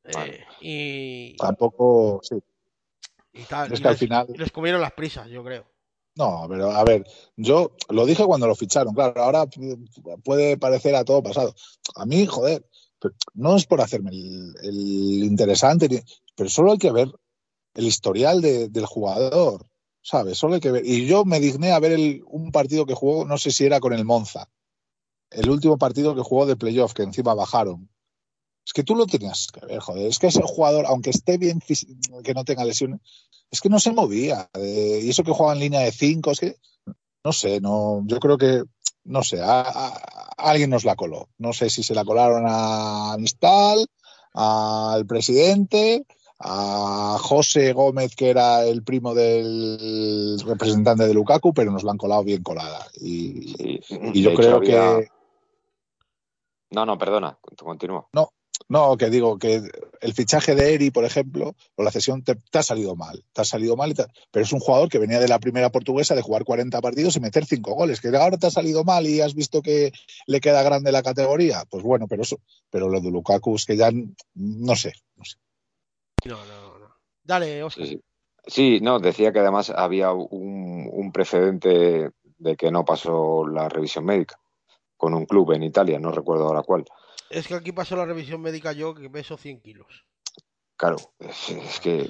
Eh, y tampoco, sí. Y tal, al final les comieron las prisas, yo creo. No, pero a ver, yo lo dije cuando lo ficharon, claro, ahora puede parecer a todo pasado. A mí, joder, no es por hacerme el, interesante, pero solo hay que ver el historial del jugador, ¿sabes? Solo hay que ver. Y yo me digné a ver un partido que jugó, no sé si era con el Monza, el último partido que jugó de playoff, que encima bajaron. Es que tú lo tenías que ver, joder. Es que ese jugador, aunque esté bien, que no tenga lesiones, es que no se movía. Eh, y eso que juega en línea de cinco, es que, no sé, no, yo creo que no sé, a, alguien nos la coló. No sé si se la colaron a Nistal, al presidente, a José Gómez, que era el primo del representante de Lukaku, pero nos la han colado bien colada. Y, yo creo que. No, no, perdona, continúa. No, no, que digo que el fichaje de Eri, por ejemplo, o la cesión te, ha salido mal. Te ha salido mal, pero es un jugador que venía de la primera portuguesa de jugar 40 partidos y meter 5 goles. Que ahora te ha salido mal y has visto que le queda grande la categoría. Pues bueno, pero eso, pero lo de Lukaku es que ya no sé. No, no, no. Dale, Oscar. Sí, no, decía que además había un, un precedente de que no pasó la revisión médica con un club en Italia, no recuerdo ahora cuál. Es que aquí pasó la revisión médica yo que peso 100 kilos. Claro, es, que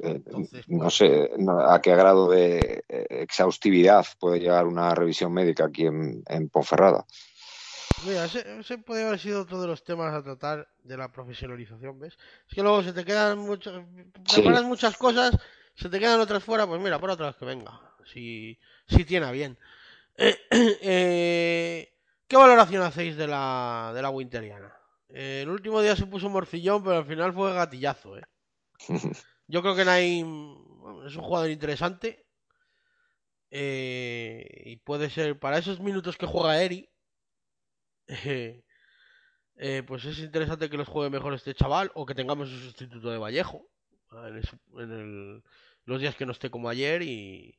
eh, no pues sé a qué grado de eh, exhaustividad puede llegar una revisión médica aquí en, Ponferrada. Mira, ese, puede haber sido otro de los temas a tratar de la profesionalización, ¿ves? Es que luego se te quedan muchas, muchas cosas, se te quedan otras fuera, pues mira, por otras que venga, si, si tiene bien. eh, ¿Qué valoración hacéis de la, de la Winteriana? Eh, el último día se puso morcillón, pero al final fue gatillazo, ¿eh? Yo creo que hay es un jugador interesante. Eh, y puede ser, para esos minutos que juega Eri, eh, pues es interesante que los juegue mejor este chaval o que tengamos un sustituto de Vallejo en, los días que no esté como ayer y,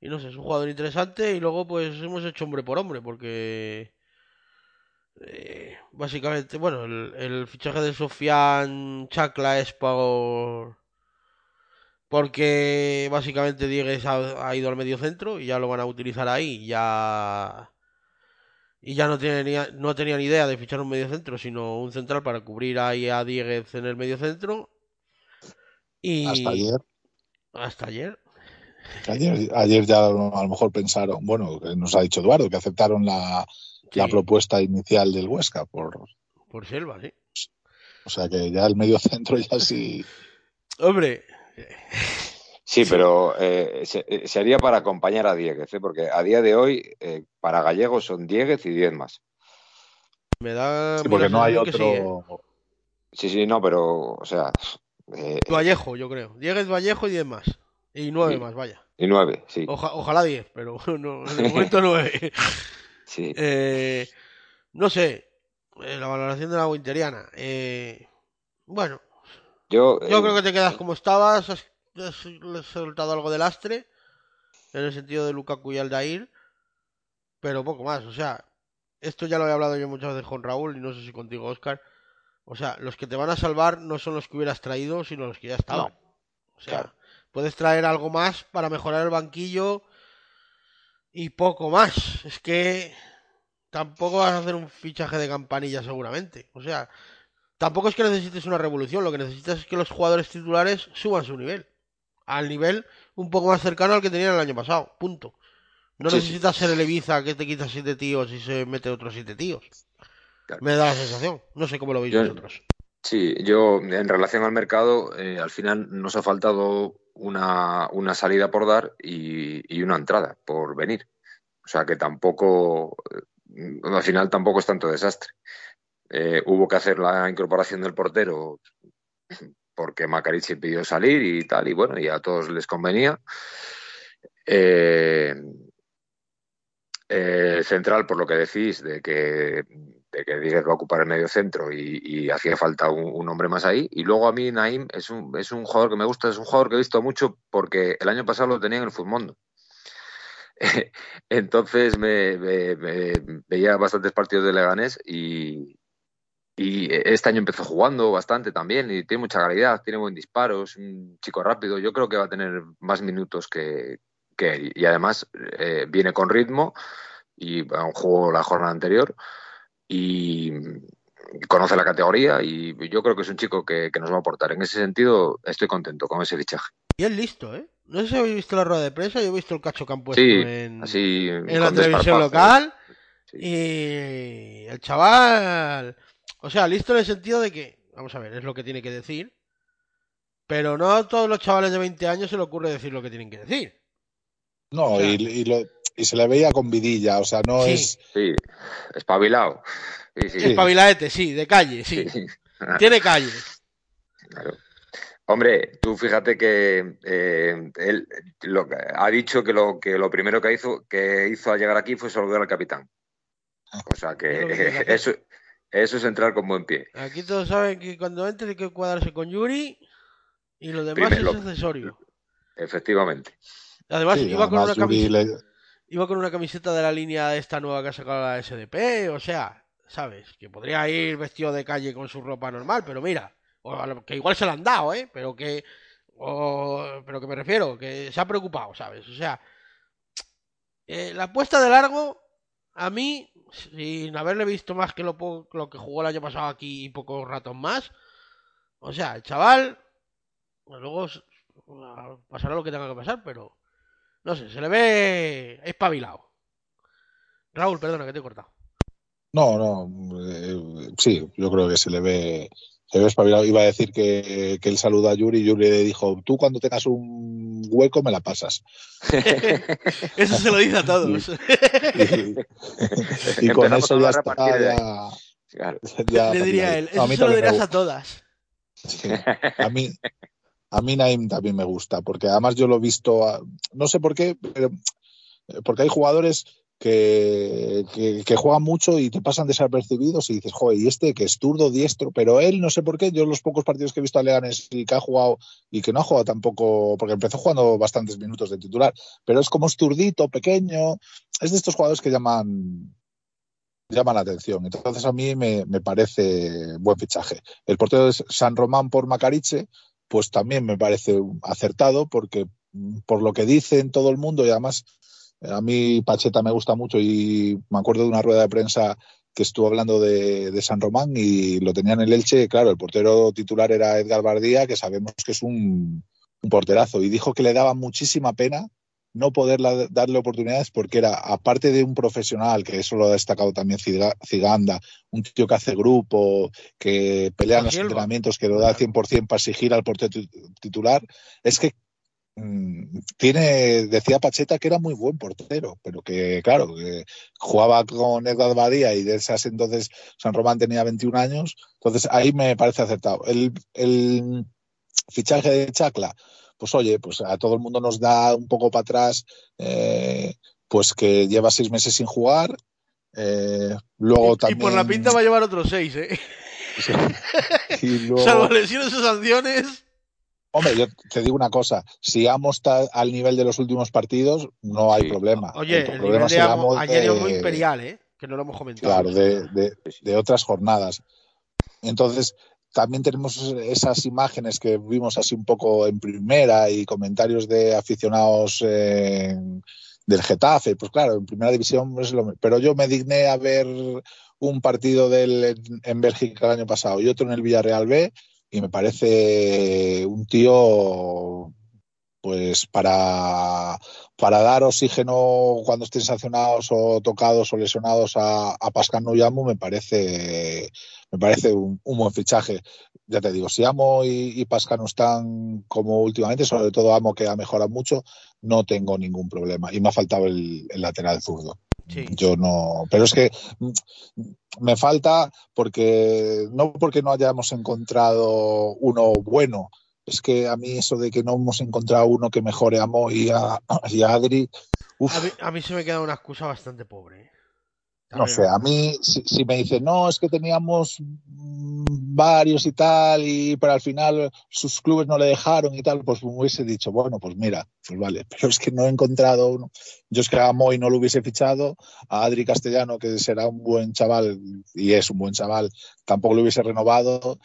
y no sé, es un jugador interesante y luego pues hemos hecho hombre por hombre porque eh, básicamente, bueno, el, fichaje de Sofian Chacla es por porque básicamente Diegues ha, ido al medio centro y ya lo van a utilizar ahí, ya y ya no, ni, no tenía ni idea de fichar un medio centro, sino un central para cubrir ahí a Dieguez en el medio centro. Y Hasta ayer. Hasta ayer. Ayer, ayer ya a lo mejor pensaron, bueno, que nos ha dicho Eduardo, que aceptaron la, Sí. la propuesta inicial del Huesca. Por, Por Selva, sí. o sea que ya el medio centro ya sí. Hombre, Sí, pero eh, se, eh, sería para acompañar a Dieguez, ¿eh? porque a día de hoy eh, para Gallegos son Dieguez y 10 más. me da. sí, porque no hay otro. Sí, sí, no, pero, o sea, eh, Vallejo, yo creo. Dieguez Vallejo y 10 más. Y 9 Sí. más, vaya. y 9, sí. Oja- ojalá 10, pero no, de momento 9. sí. Eh, no sé, eh, la valoración de la Winteriana. Eh, bueno, Yo, yo eh, creo que te quedas como estabas. Has, has- soltado algo de lastre en el sentido de Lukaku y Aldair, pero poco más. O sea, esto ya lo he hablado yo muchas veces con Raúl y no sé si contigo, Oscar. O sea, los que te van a salvar no son los que hubieras traído, sino los que ya estaban. o sea, claro. Puedes traer algo más para mejorar el banquillo y poco más. Es que tampoco vas a hacer un fichaje de campanilla seguramente. O sea, tampoco es que necesites una revolución, lo que necesitas es que los jugadores titulares suban su nivel. Al nivel un poco más cercano al que tenían el año pasado. Punto. No Sí, sí. necesitas ser el Ibiza que te quita siete tíos y se mete otros siete tíos. Claro. Me da la sensación. No sé cómo lo veis Yo- vosotros. Sí, yo en relación al mercado, eh, al final nos ha faltado una, una salida por dar y, y una entrada por venir. O sea que tampoco, eh, al final tampoco es tanto desastre. Eh, hubo que hacer la incorporación del portero porque Macarici pidió salir y tal, y bueno, y a todos les convenía. Eh, central, por lo que decís, de que, de que Díaz va a ocupar el medio centro y, y hacía falta un, un, hombre más ahí. Y luego a mí Naim es un, es un jugador que me gusta, es un jugador que he visto mucho porque el año pasado lo tenía en el Futmundo. Entonces me, me, me, veía bastantes partidos de Leganés y, y este año empezó jugando bastante también y tiene mucha calidad, tiene buen disparo, es un chico rápido. Yo creo que va a tener más minutos que, que él. Y además eh, viene con ritmo y juego la jornada anterior y conoce la categoría y yo creo que es un chico que, que, nos va a aportar. En ese sentido estoy contento con ese fichaje. Y es listo, ¿eh? No sé si habéis visto la rueda de prensa, yo he visto el cacho que han puesto sí, en, así, en la televisión local sí. y el chaval, o sea, listo en el sentido de que, vamos a ver, es lo que tiene que decir, pero no a todos los chavales de 20 años se le ocurre decir lo que tienen que decir. No, o sea, y, y, lo, y, se le veía con vidilla, o sea, no sí, es. Sí, espabilado. Sí, sí. Espabiladete, sí, de calle, sí. Tiene calle. Claro. Hombre, tú fíjate que eh, él lo, ha dicho que lo, que lo primero que hizo, que hizo al llegar aquí fue saludar al capitán. O sea que, eh, eso, eso es entrar con buen pie. Aquí todos saben que cuando entre hay que cuadrarse con Yuri y lo demás primero, es accesorio. Efectivamente. Además, sí, iba, con una camiseta, le... iba con una camiseta de la línea de esta nueva que ha sacado la SDP, o sea, ¿sabes? Que podría ir vestido de calle con su ropa normal, pero mira, o que igual se la han dado, ¿eh? Pero que, o, pero que me refiero, que se ha preocupado, ¿sabes? O sea, eh, la apuesta de largo, a mí, sin haberle visto más que lo, lo que jugó el año pasado aquí y pocos ratos más, o sea, el chaval, pues luego pasará lo que tenga que pasar, pero no sé, se le ve espabilado. Raúl, perdona que te he cortado. No, no, eh, sí, yo creo que se le ve, se ve espabilado. Iba a decir que, que él saluda a Yuri y Yuri le dijo, tú cuando tengas un hueco me la pasas. eso se lo dice a todos. y, y, y con eso ya está, ya, claro. ya, le diría él, eso a mí se lo dirás a todas. Sí, a mí, a mí Naim también me gusta, porque además yo lo he visto, no sé por qué, pero porque hay jugadores que, juegan mucho y te pasan desapercibidos y dices, joder, y este que es zurdo, diestro, pero él no sé por qué, yo los pocos partidos que he visto a Leganes y que ha jugado y que no ha jugado tampoco, porque empezó jugando bastantes minutos de titular, pero es como es zurdito, pequeño, es de estos jugadores que llaman llaman la atención. Entonces a mí me, me parece buen fichaje. El portero de San Román por Macariche, pues también me parece acertado porque por lo que dicen todo el mundo y además A mí Pacheta me gusta mucho y me acuerdo de una rueda de prensa que estuvo hablando de, de, San Román y lo tenía en el Elche. Claro, el portero titular era Edgar Bardía, que sabemos que es un, un porterazo, y dijo que le daba muchísima pena no poder darle oportunidades porque era, aparte de un profesional, que eso lo ha destacado también Ciganda, un tío que hace grupo, que pelea en los entrenamientos, que lo da al 100% para exigir al portero titular, es que mm, tiene, decía Pacheta que era muy buen portero, pero que, claro, que jugaba con Edgar Badía y de esas entonces San Román tenía 21 años, entonces ahí me parece acertado. El, el fichaje de Chacla, pues oye, pues a todo el mundo nos da un poco para atrás, eh, pues que lleva seis meses sin jugar. Eh, luego y, también... y por la pinta va a llevar otros seis, ¿eh? Sí. Y luego... Salvo lesiones o sanciones. Hombre, yo te digo una cosa, si Amo está al nivel de los últimos partidos, no hay Sí. problema. Oye, el el problema nivel de será Amo, Amo ayer de- llegó imperial, ¿eh? Que no lo hemos comentado. Claro, de, de- de otras jornadas. Entonces, también tenemos esas imágenes que vimos así un poco en primera y comentarios de aficionados eh, del Getafe. Pues claro, en primera división es lo Pero yo me digné a ver un partido del, en Bélgica el año pasado y otro en el Villarreal B y me parece un tío pues para, para dar oxígeno cuando estén sancionados o tocados o lesionados a, a Pascal Nuyamu me parece me parece un, un buen fichaje. Ya te digo, si Amo y, y Pascal no están como últimamente, sobre todo Amo que ha mejorado mucho, no tengo ningún problema. Y me ha faltado el, el lateral zurdo. Sí. Yo no, pero es que me falta porque no porque no hayamos encontrado uno bueno, es que a mí eso de que no hemos encontrado uno que mejore a Mo y a, y a Adri, uf, A mí, a mí se me queda una excusa bastante pobre. ¿eh? no sé, a mí si, si me dicen, no, es que teníamos mm, varios y tal, y pero al final sus clubes no le dejaron y tal, pues me hubiese dicho, bueno, pues mira, pues vale, pero es que no he encontrado uno. Yo es que a Moy no lo hubiese fichado, a Adri Castellano, que será un buen chaval, y es un buen chaval, tampoco lo hubiese renovado,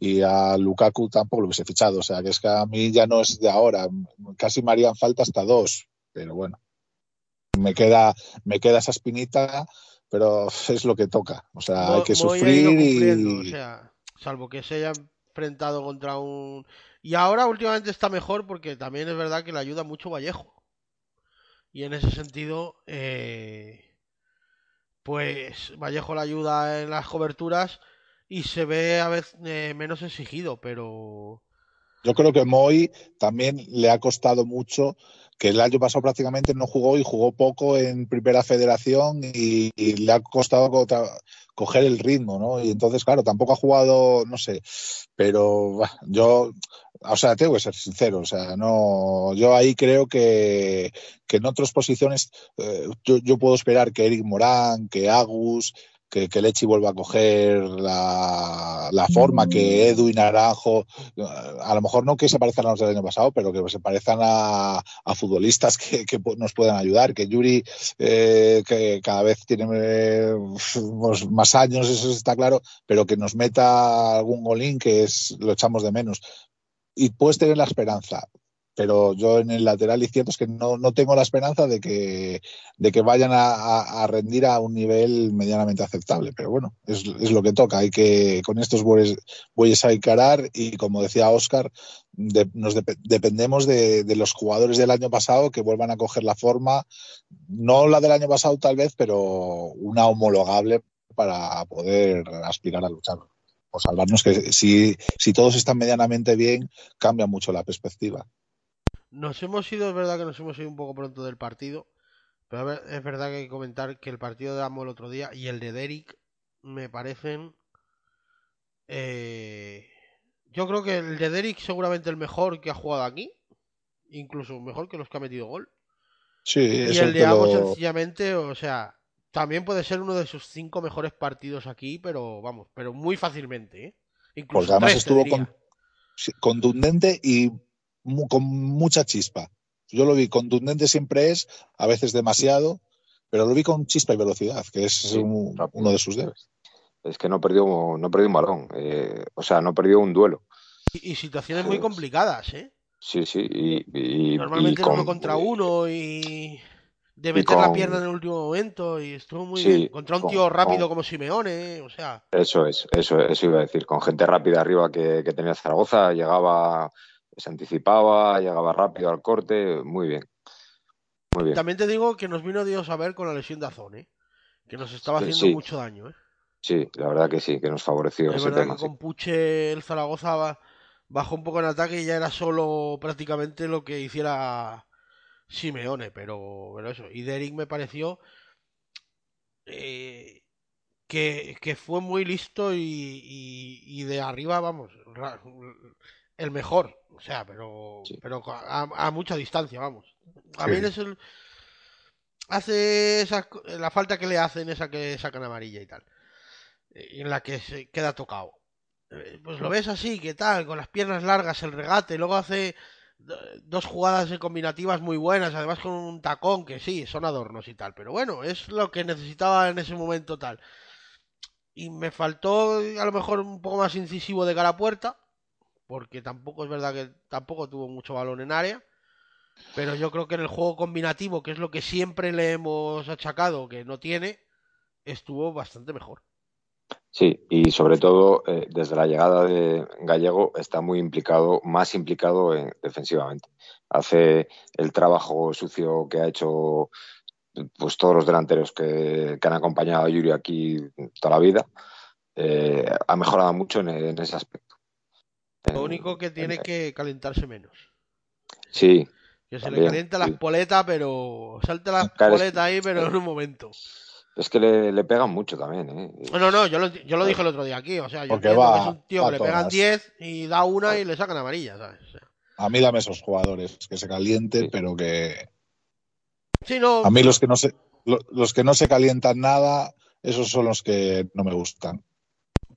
y a Lukaku tampoco lo hubiese fichado. O sea, que es que a mí ya no es de ahora, casi me harían falta hasta dos, pero bueno. Me queda, me queda esa espinita, pero es lo que toca. O sea, hay que sufrir y. o sea, salvo que se haya enfrentado contra un... Y ahora últimamente está mejor porque también es verdad que le ayuda mucho Vallejo. Y en ese sentido, eh, pues Vallejo le ayuda en las coberturas y se ve a veces eh, menos exigido, pero... Yo creo que Moy también le ha costado mucho, que el año pasado prácticamente no jugó y jugó poco en primera federación y, le ha costado co- coger el ritmo, ¿no? Y entonces, claro, tampoco ha jugado, no sé, pero yo, o sea, tengo que ser sincero, o sea, no, yo ahí creo que, que en otras posiciones eh, yo, yo puedo esperar que Eric Morán, que Agus, que, que Lechi vuelva a coger la, la forma, que Edu y Naranjo, a lo mejor no que se parezcan a los del año pasado, pero que se parezcan a, a futbolistas que, que, nos puedan ayudar, que Yuri, eh, que cada vez tiene eh, pues, más años, eso está claro, pero que nos meta algún golín que es, lo echamos de menos. Y puedes tener la esperanza, pero yo en el lateral izquierdo es que no, no tengo la esperanza de que, de que vayan a, rendir a un nivel medianamente aceptable. Pero bueno, es, es, lo que toca. Hay que, con estos bueyes, bueyes hay que y como decía Oscar, de, nos de, dependemos de, de, los jugadores del año pasado que vuelvan a coger la forma, no la del año pasado tal vez, pero una homologable para poder aspirar a luchar o salvarnos que si, si todos están medianamente bien, cambia mucho la perspectiva. Nos hemos ido, es verdad que nos hemos ido un poco pronto del partido, pero es verdad que hay que comentar que el partido de Amo el otro día y el de Derek me parecen... Eh, yo creo que el de Derek seguramente el mejor que ha jugado aquí, incluso mejor que los que ha metido gol. Sí, y el de Amo lo... sencillamente, o sea, también puede ser uno de sus cinco mejores partidos aquí, pero vamos, pero muy fácilmente, ¿eh? Incluso Porque además tres, estuvo con, contundente y con mucha chispa. Yo lo vi contundente siempre es, a veces demasiado, pero lo vi con chispa y velocidad, que es sí, un, uno de sus debes. Es que no perdió, no perdió un balón, eh, o sea, no perdió un duelo. Y, y situaciones muy complicadas, ¿eh? Sí, sí, y, y normalmente y con, uno contra uno y de meter la pierna en el último momento y estuvo muy Sí, bien. Contra un con- tío rápido con- como Simeone, o sea, Eso es, eso, eso iba a decir. Con gente rápida arriba que, que tenía Zaragoza, llegaba, se anticipaba, llegaba rápido al corte, muy bien. Muy bien. también te digo que nos vino Dios a ver con la lesión de Azón, ¿eh? que nos estaba haciendo sí. mucho daño. ¿eh? Sí, la verdad que sí, que nos favoreció Es ese verdad tema. que sí. con Puche el Zaragoza ba- bajó un poco en ataque y ya era solo prácticamente lo que hiciera Simeone, pero, pero eso. Y Derek me pareció eh, que, que fue muy listo y, y- y de arriba, vamos, ra- el mejor. O sea, pero, Sí. pero a, a mucha distancia, vamos. A Sí. mí es el... Hace esa, la falta que le hacen, esa que sacan amarilla y tal eh, en la que se queda tocado. Eh, Pues lo ves así, ¿qué tal? Con las piernas largas, el regate, luego hace do- dos jugadas de combinativas muy buenas, además con un tacón que sí, son adornos y tal, pero bueno, es lo que necesitaba en ese momento tal. Y me faltó a lo mejor un poco más incisivo de cara a puerta, porque tampoco es verdad que tampoco tuvo mucho balón en área. Pero yo creo que en el juego combinativo, que es lo que siempre le hemos achacado que no tiene, estuvo bastante mejor. Sí, y sobre todo eh, desde la llegada de Gallego está muy implicado, más implicado en- defensivamente. Hace el trabajo sucio que ha hecho pues todos los delanteros que, han acompañado a Yuri aquí toda la vida. Eh, ha mejorado mucho en ese aspecto. Lo único que tiene en- que calentarse menos. Sí, Que se le calienta la sí. espoleta, pero salta la Claro, espoleta ahí, pero en un momento. es que le, le pegan mucho también. ¿eh? No, no, no, yo lo, yo lo dije el otro día aquí. O sea, yo Porque va- que es un tío que le pegan todas. 10 y da una y le sacan amarilla, ¿sabes? O sea, A mí dame esos jugadores que se calienten, Sí. pero que. sí, no. A mí los que no se, lo- los que no se calientan nada, esos son los que no me gustan.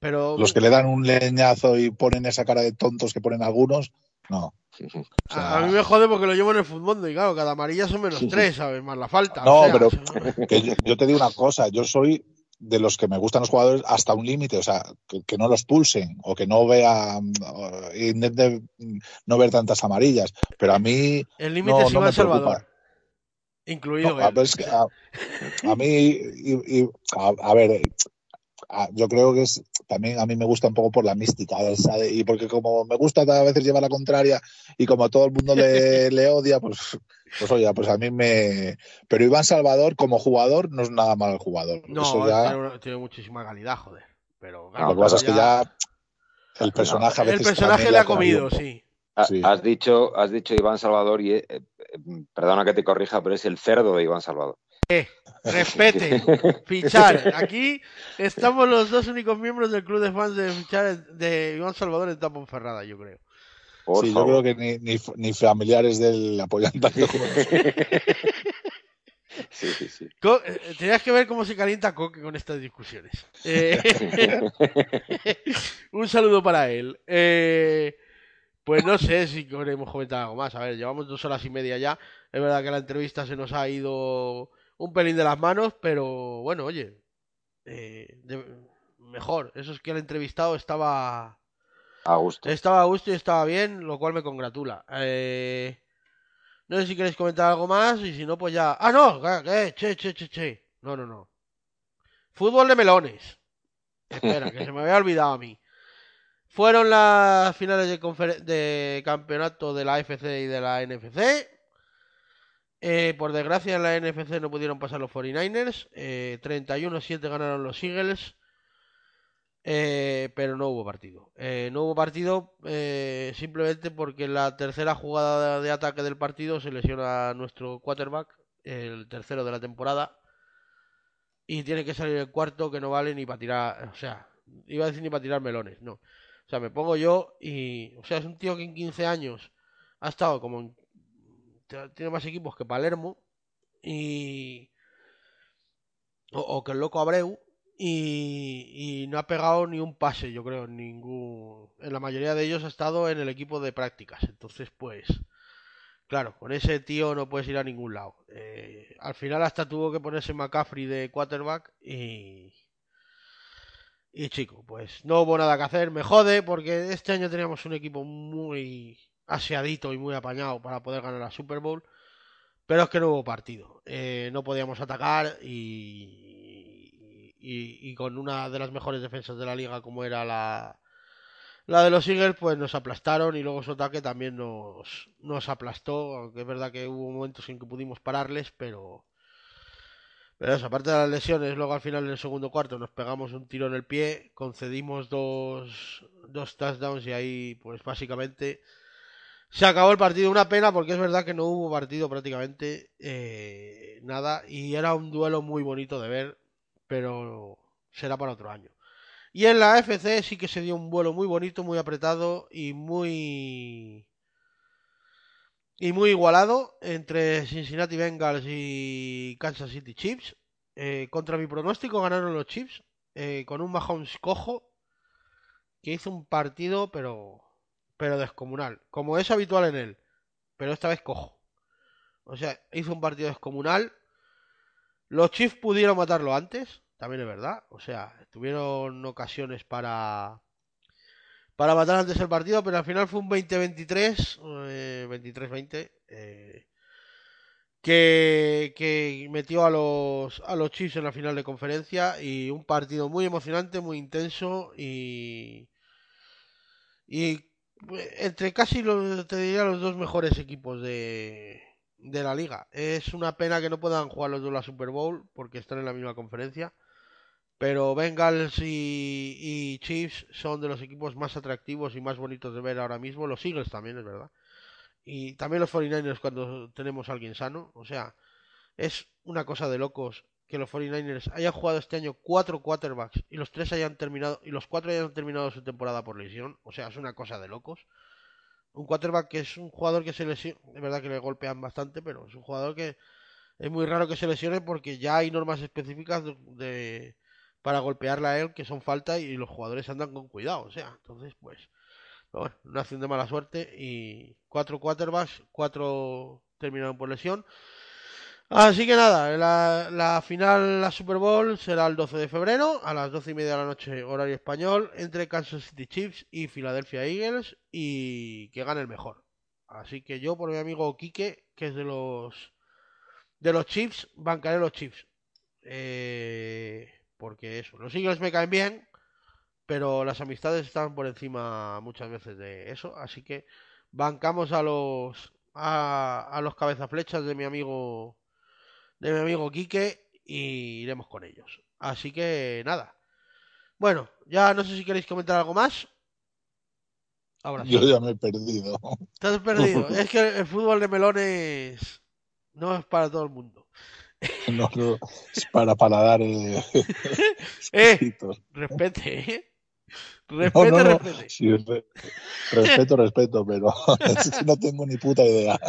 Pero Los que le dan un leñazo y ponen esa cara de tontos que ponen algunos, no. Ujú. O sea, a, a mí me jode porque lo llevo en el fútbol y claro, cada amarilla son menos 3, ¿sabes? Más la falta. No, o sea, pero- que yo, yo te digo una cosa, yo soy de los que me gustan los jugadores hasta un límite, o sea, que, que no los pulsen o que no intenten no ver tantas amarillas, pero a mí el límite no, es no Iván me preocupa. Salvador. Incluido No, a, él. ver, es que a, a mí, y, y- a, a ver, a- yo creo que es también a mí me gusta un poco por la mística, ¿sabes? y porque como me gusta a veces llevar la contraria y como todo el mundo le, le odia, pues, pues oye, pues a mí me. Pero Iván Salvador, como jugador, no es nada mal jugador. No, Eso ya. tiene, muchísima calidad, joder. Pero claro, Lo que pasa es que ya el No, personaje a El personaje le ha comido sí. Ha- Sí. Has dicho, has dicho Iván Salvador y eh, eh, perdona que te corrija, pero es el cerdo de Iván Salvador. Respete, fichar. Aquí estamos los dos únicos miembros del club de fans de fichar de Iván Salvador en Tapón Ferrada, yo creo. Por Sí, yo creo que ni, ni, ni familiares del apoyan tanto como nosotros. Sí, sí, sí. Co- eh, Tenías que ver cómo se calienta Coque con estas discusiones. Eh, un saludo para él. Eh, pues no sé si queremos comentar algo más. A ver, llevamos dos horas y media ya. Es verdad que la entrevista se nos ha ido un pelín de las manos, pero bueno, oye, eh, de- mejor. Eso es que el entrevistado estaba A gusto. estaba a gusto y estaba bien, lo cual me congratula. Eh, no sé si queréis comentar algo más y si no, pues ya. ¡Ah, no! ¿Qué? qué? Che, che, che, che. No, no, no. Fútbol de melones. Espera, que se me había olvidado a mí. Fueron las finales de, de campeonato de la AFC y de la NFC. Eh, por desgracia en la NFC no pudieron pasar los 49ers. Eh, 31-7 ganaron los Eagles. Eh, pero no hubo partido. Eh, no hubo partido eh, simplemente porque en la tercera jugada de, ataque del partido se lesiona nuestro quarterback, el tercero de la temporada, y tiene que salir el cuarto que no vale ni para tirar, o sea, iba a decir ni para tirar melones, no. O sea, me pongo yo y, o sea, es un tío que en 15 años ha estado como en- tiene más equipos que Palermo y o, que el loco Abreu y, y no ha pegado ni un pase, yo creo, ningún. En la mayoría de ellos ha estado en el equipo de prácticas. Entonces, pues, claro, con ese tío no puedes ir a ningún lado. Eh, al final hasta tuvo que ponerse McCaffrey de quarterback y. Y chico, pues no hubo nada que hacer. Me jode porque este año teníamos un equipo muy aseadito y muy apañado para poder ganar la Super Bowl. Pero es que no hubo partido. Eh, no podíamos atacar y, y, con una de las mejores defensas de la liga como era la, la de los Eagles, pues nos aplastaron y luego su ataque también nos, nos aplastó. Aunque es verdad que hubo momentos en que pudimos pararles, pero... Pero eso, aparte de las lesiones, luego al final del segundo cuarto nos pegamos un tiro en el pie, concedimos dos, dos touchdowns y ahí pues básicamente se acabó el partido. Una pena porque es verdad que no hubo partido prácticamente eh, nada y era un duelo muy bonito de ver, pero será para otro año. Y en la FC sí que se dio un vuelo muy bonito, muy apretado y muy y muy igualado entre Cincinnati Bengals y Kansas City Chiefs. Eh, contra mi pronóstico ganaron los Chiefs eh, con un Mahomes cojo que hizo un partido pero pero descomunal, como es habitual en él, pero esta vez cojo. O sea, hizo un partido descomunal. Los Chiefs pudieron matarlo antes, también es verdad. O sea, tuvieron ocasiones para para matar antes el partido, pero al final fue un 20-23, eh, 23-20, eh, que, que, metió a los, a los Chiefs en la final de conferencia y un partido muy emocionante, muy intenso y, y entre casi los, te diría los dos mejores equipos de, de la liga. Es una pena que no puedan jugar los dos la Super Bowl porque están en la misma conferencia. Pero Bengals y, y, Chiefs son de los equipos más atractivos y más bonitos de ver ahora mismo. Los Eagles también, es verdad. Y también los 49ers cuando tenemos a alguien sano. O sea, es una cosa de locos que los 49ers hayan jugado este año cuatro quarterbacks y los tres hayan terminado y los cuatro hayan terminado su temporada por lesión. O sea, es una cosa de locos. Un quarterback que es un jugador que se lesiona, es verdad que le golpean bastante, pero es un jugador que es muy raro que se lesione porque ya hay normas específicas de, para golpearle a él que son falta y los jugadores andan con cuidado. O sea, entonces, pues, bueno, una acción de mala suerte y cuatro quarterbacks, cuatro terminaron por lesión. Así que nada, la, la, final, la Super Bowl será el 12 de febrero a las 12 y media de la noche, horario español, entre Kansas City Chiefs y Philadelphia Eagles y que gane el mejor. Así que yo, por mi amigo Quique, que es de los de los Chiefs, bancaré los Chiefs. Eh, porque eso, los Eagles me caen bien, pero las amistades están por encima muchas veces de eso, así que bancamos a los a, a los cabezaflechas de mi amigo de mi amigo Quique y iremos con ellos. Así que nada. Bueno, ya no sé si queréis comentar algo más. Ahora sí. Yo ya me he perdido. Te has perdido. es que el fútbol de melones no es para todo el mundo. No, no, es para paladar. Eh, eh, respete, ¿eh? Respete, no, no, no. respete. Sí, respeto, respeto, pero no tengo ni puta idea.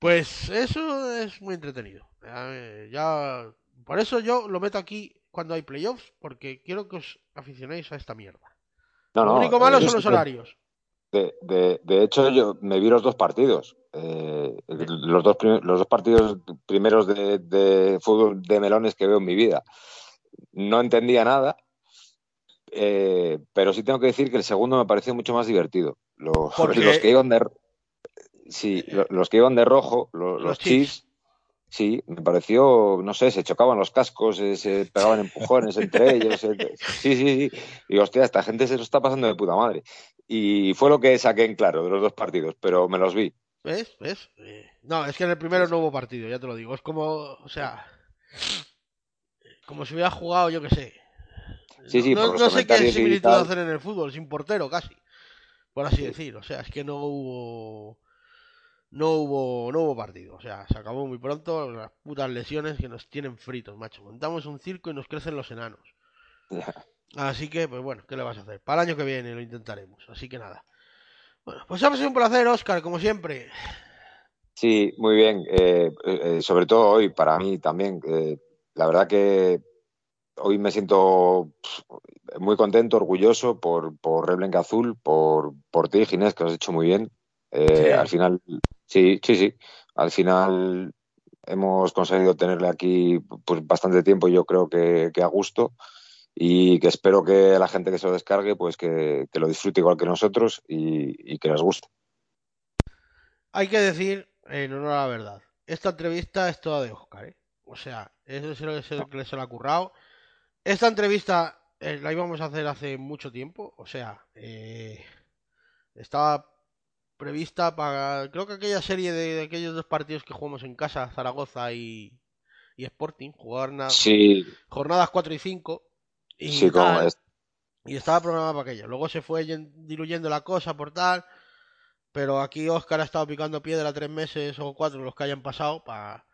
Pues eso es muy entretenido. Ya, ya, por eso yo lo meto aquí cuando hay playoffs, porque quiero que os aficionéis a esta mierda. No, lo no, único malo eh, son los horarios. De, de, de, hecho, yo me vi los dos partidos. Eh, los, dos los dos partidos primeros de, de, fútbol de melones que veo en mi vida. No entendía nada, eh, pero sí tengo que decir que el segundo me pareció mucho más divertido. Los, los que iban de sí, los que iban de rojo, los, los Chiefs, sí, me pareció, no sé, se chocaban los cascos, se, se pegaban empujones entre ellos. Se, sí, sí, sí. Y hostia, esta gente se lo está pasando de puta madre. Y fue lo que saqué en claro de los dos partidos, pero me los vi. ¿Ves? ¿Ves? Eh, no, es que en el primero no hubo partido, ya te lo digo. Es como, o sea, como si hubiera jugado, yo qué sé. Sí, sí, no, no sé qué similitud tal. hacen en el fútbol, sin portero casi, por así decir. O sea, es que no hubo, no hubo, no hubo partido. O sea, se acabó muy pronto las putas lesiones que nos tienen fritos, macho. Montamos un circo y nos crecen los enanos. Así que, pues bueno, ¿qué le vas a hacer? Para el año que viene lo intentaremos. Así que nada. Bueno, pues ha sido un placer, Oscar, como siempre. Sí, muy bien. Eh, eh, sobre todo hoy, para mí también. Eh, la verdad que hoy me siento muy contento, orgulloso por, por Reblenca Azul, por, por ti, Ginés, que lo has hecho muy bien. Sí. Al final, sí, sí, sí. Al final hemos conseguido tenerle aquí pues, bastante tiempo, yo creo que, que a gusto y que espero que la gente que se lo descargue pues que, que lo disfrute igual que nosotros y, que les guste. Hay que decir, en honor a la verdad, esta entrevista es toda de Oscar, ¿eh? O sea, eso es lo que se le ha currado. Esta entrevista eh, la íbamos a hacer hace mucho tiempo, o sea, eh, estaba prevista para, creo que aquella serie de, aquellos dos partidos que jugamos en casa, Zaragoza y, y Sporting, jugar jornadas 4 y 5. Y, sí, como es. y estaba programada para aquello. Luego se fue diluyendo la cosa por tal, pero aquí Oscar ha estado picando piedra tres meses o cuatro los que hayan pasado para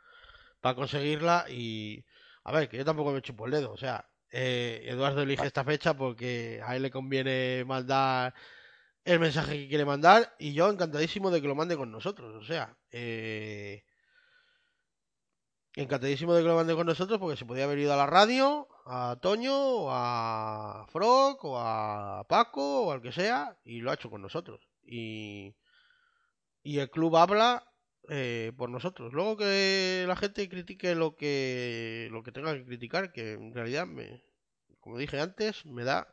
conseguirla y... A ver, que yo tampoco me chupo el dedo, o sea, eh, Eduardo elige esta fecha porque a él le conviene mandar el mensaje que quiere mandar y yo encantadísimo de que lo mande con nosotros. O sea, eh, encantadísimo de que lo mande con nosotros porque se podía haber ido a la radio, a Toño, o a Frog, o a Paco, o al que sea, y lo ha hecho con nosotros. Y, y el club habla eh, por nosotros. Luego que la gente critique lo que lo que tenga que criticar, que en realidad me, como dije antes, me da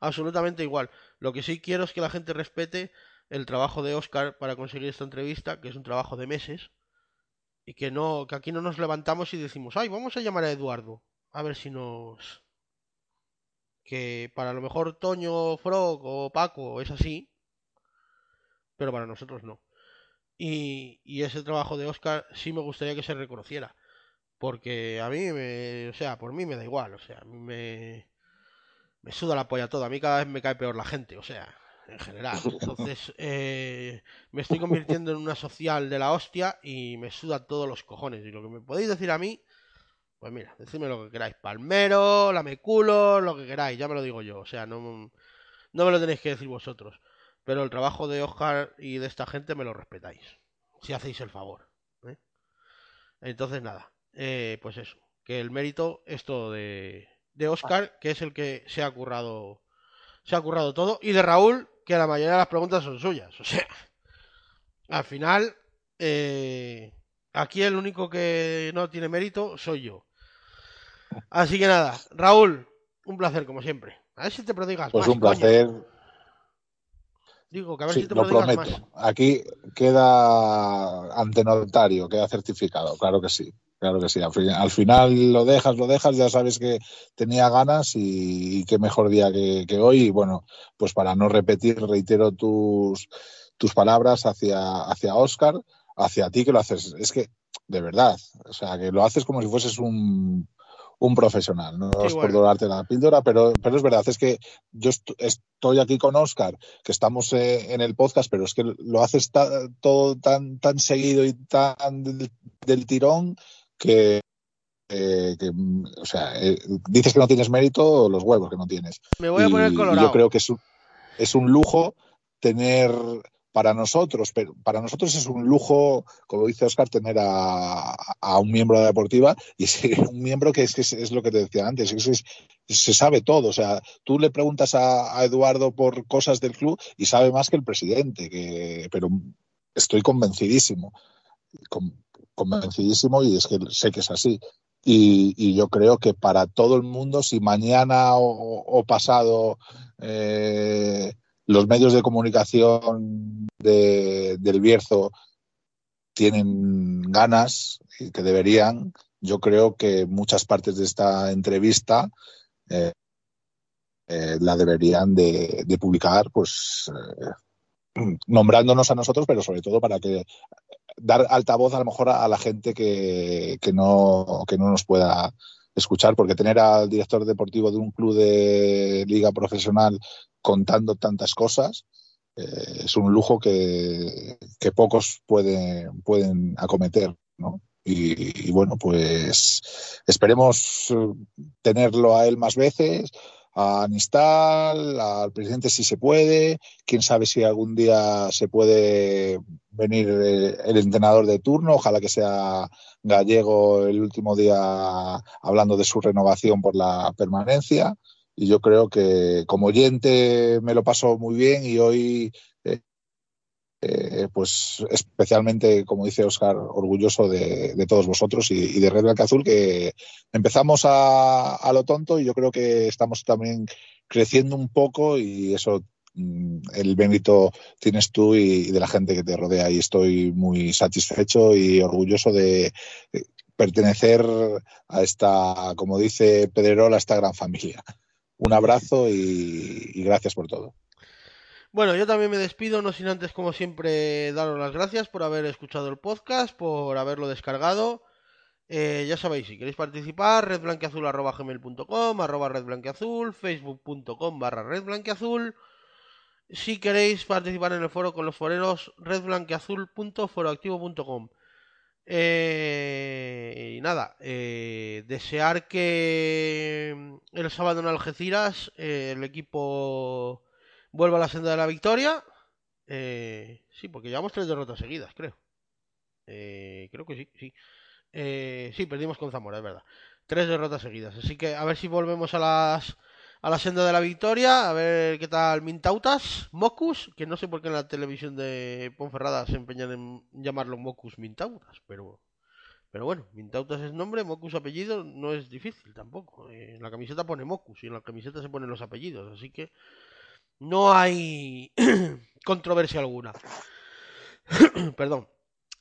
absolutamente igual. Lo que sí quiero es que la gente respete el trabajo de Oscar para conseguir esta entrevista, que es un trabajo de meses, y que no, que aquí no nos levantamos y decimos, ay, vamos a llamar a Eduardo, a ver si nos que para lo mejor Toño, Frog o Paco es así, pero para nosotros no. Y, y ese trabajo de Oscar sí me gustaría que se reconociera. Porque a mí, me, o sea, por mí me da igual, o sea, a me, me suda la polla todo. A mí cada vez me cae peor la gente, o sea, en general. Entonces, eh, me estoy convirtiendo en una social de la hostia y me suda todos los cojones. Y lo que me podéis decir a mí, pues mira, decidme lo que queráis. Palmero, lameculo, lo que queráis, ya me lo digo yo. O sea, no, no me lo tenéis que decir vosotros. Pero el trabajo de Oscar y de esta gente me lo respetáis. Si hacéis el favor. ¿eh? Entonces, nada. Eh, pues eso. Que el mérito es todo de, de Oscar, que es el que se ha currado. Se ha currado todo. Y de Raúl, que la mayoría de las preguntas son suyas. O sea. Al final. Eh, aquí el único que no tiene mérito soy yo. Así que nada, Raúl, un placer como siempre. A ver si te prodigas pues un placer. Digo, que a ver si te lo prometo. Más. Aquí queda ante notario, queda certificado, claro que sí. Claro que sí, al, final lo dejas, lo dejas, ya sabes que tenía ganas y, qué mejor día que, hoy. Y bueno, pues para no repetir, reitero tus, tus palabras hacia, hacia Oscar, hacia ti que lo haces. Es que, de verdad, o sea, que lo haces como si fueses un, un profesional. No es por dorarte la píldora, pero, pero es verdad, es que yo estoy aquí con Oscar, que estamos eh, en el podcast, pero es que lo haces todo tan, tan seguido y tan del, tirón que, o sea, eh, dices que no tienes mérito, los huevos que no tienes. Me voy a poner colorado. Yo creo que es es un lujo tener para nosotros, pero para nosotros es un lujo, como dice Oscar, tener a, un miembro de la deportiva y es un miembro que es, que es, lo que te decía antes, es, se sabe todo. O sea, tú le preguntas a, Eduardo por cosas del club y sabe más que el presidente, que, pero estoy convencidísimo, convencidísimo y es que sé que es así. Y, yo creo que para todo el mundo, si mañana o, pasado eh, los medios de comunicación del Bierzo tienen ganas y que deberían. Yo creo que muchas partes de esta entrevista eh, eh, la deberían de, publicar, pues nombrándonos a nosotros, pero sobre todo para que dar altavoz a lo mejor a, la gente que, que, no, que no nos pueda escuchar, porque tener al director deportivo de un club de liga profesional contando tantas cosas, eh, es un lujo que, pocos pueden, acometer, ¿no? Y, bueno, pues esperemos tenerlo a él más veces, a Anistal, al presidente si se puede, quién sabe si algún día se puede venir eh, el entrenador de turno, ojalá que sea gallego el último día hablando de su renovación por la permanencia. Y yo creo que como oyente me lo paso muy bien y hoy eh, eh, pues especialmente como dice Oscar orgulloso de, todos vosotros y, de Red Blanca Azul que empezamos a, lo tonto y yo creo que estamos también creciendo un poco y eso mm, el Benito tienes tú y, de la gente que te rodea. Y estoy muy satisfecho y orgulloso de eh, pertenecer a esta, como dice Pedrerol, a esta gran familia. Un abrazo y gracias por todo. Bueno, yo también me despido, no sin antes, como siempre, daros las gracias por haber escuchado el podcast, por haberlo descargado. Eh, ya sabéis, si queréis participar, redblanqueazul.com, arroba redblanqueazul, facebook.com barra redblanqueazul. Si queréis participar en el foro con los foreros, redblanqueazul.foroactivo.com. Eh, y nada, eh, desear que el sábado en Algeciras el equipo vuelva a la senda de la victoria. Eh, sí, porque llevamos tres derrotas seguidas, creo. Eh, creo que sí, sí. Eh, sí, perdimos con Zamora, es verdad. Tres derrotas seguidas. Así que a ver si volvemos a las a la senda de la victoria, a ver qué tal Mintautas, Mocus, que no sé por qué en la televisión de Ponferrada se empeñan en llamarlo Mocus Mintautas, pero pero bueno, Mintautas es nombre, Mocus apellido, no es difícil tampoco. en la camiseta pone Mocus y en la camiseta se ponen los apellidos, así que no hay controversia alguna. Perdón.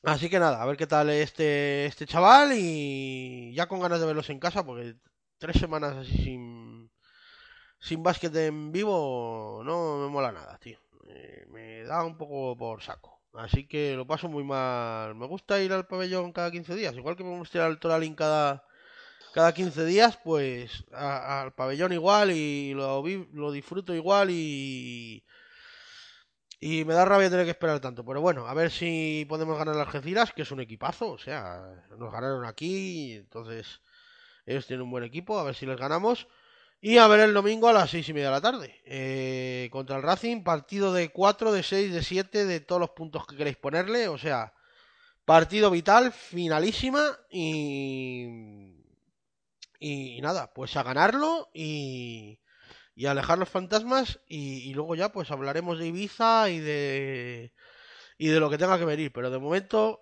Así que nada, a ver qué tal este, este chaval y ya con ganas de verlos en casa porque tres semanas así sin, sin básquet en vivo no me mola nada, tío. Eh, me da un poco por saco. Así que lo paso muy mal. Me gusta ir al pabellón cada 15 días, igual que me gusta ir al Toralín cada, cada 15 días, pues al pabellón igual y lo, lo disfruto igual y, y me da rabia tener que esperar tanto. Pero bueno, a ver si podemos ganar las Algeciras, que es un equipazo, o sea, nos ganaron aquí, entonces ellos tienen un buen equipo, a ver si les ganamos. Y a ver el domingo a las seis y media de la tarde. Eh, contra el Racing, partido de 4, de 6, de 7, de todos los puntos que queréis ponerle. O sea, partido vital, finalísima. Y y, nada, pues a ganarlo y, y alejar los fantasmas y, luego ya pues hablaremos de Ibiza y de y de lo que tenga que venir. Pero de momento,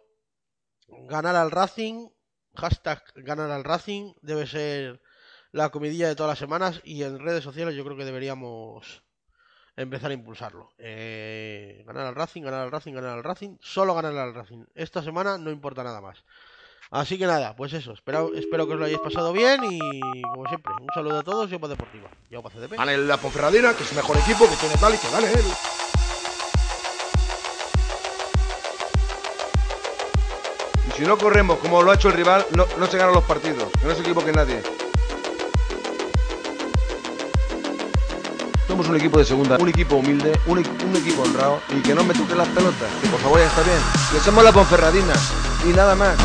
ganar al Racing, hashtag ganar al Racing, debe ser la comidilla de todas las semanas y en redes sociales yo creo que deberíamos empezar a impulsarlo. Eh, ganar al Racing, ganar al Racing, ganar al Racing, solo ganar al Racing. Esta semana no importa nada más. Así que nada, pues eso, espero, espero que os lo hayáis pasado bien y como siempre, un saludo a todos y Opa Deportiva. Y Opa CDP. Gane la Ponferradina, que es el mejor equipo, que tiene tal y que gane él. Y si no corremos como lo ha hecho el rival, no, no se ganan los partidos, que no es equipo que nadie. Somos un equipo de segunda, un equipo humilde, un, un equipo honrado y que no me toque las pelotas, que por favor ya está bien. Que somos la Ponferradina y nada más.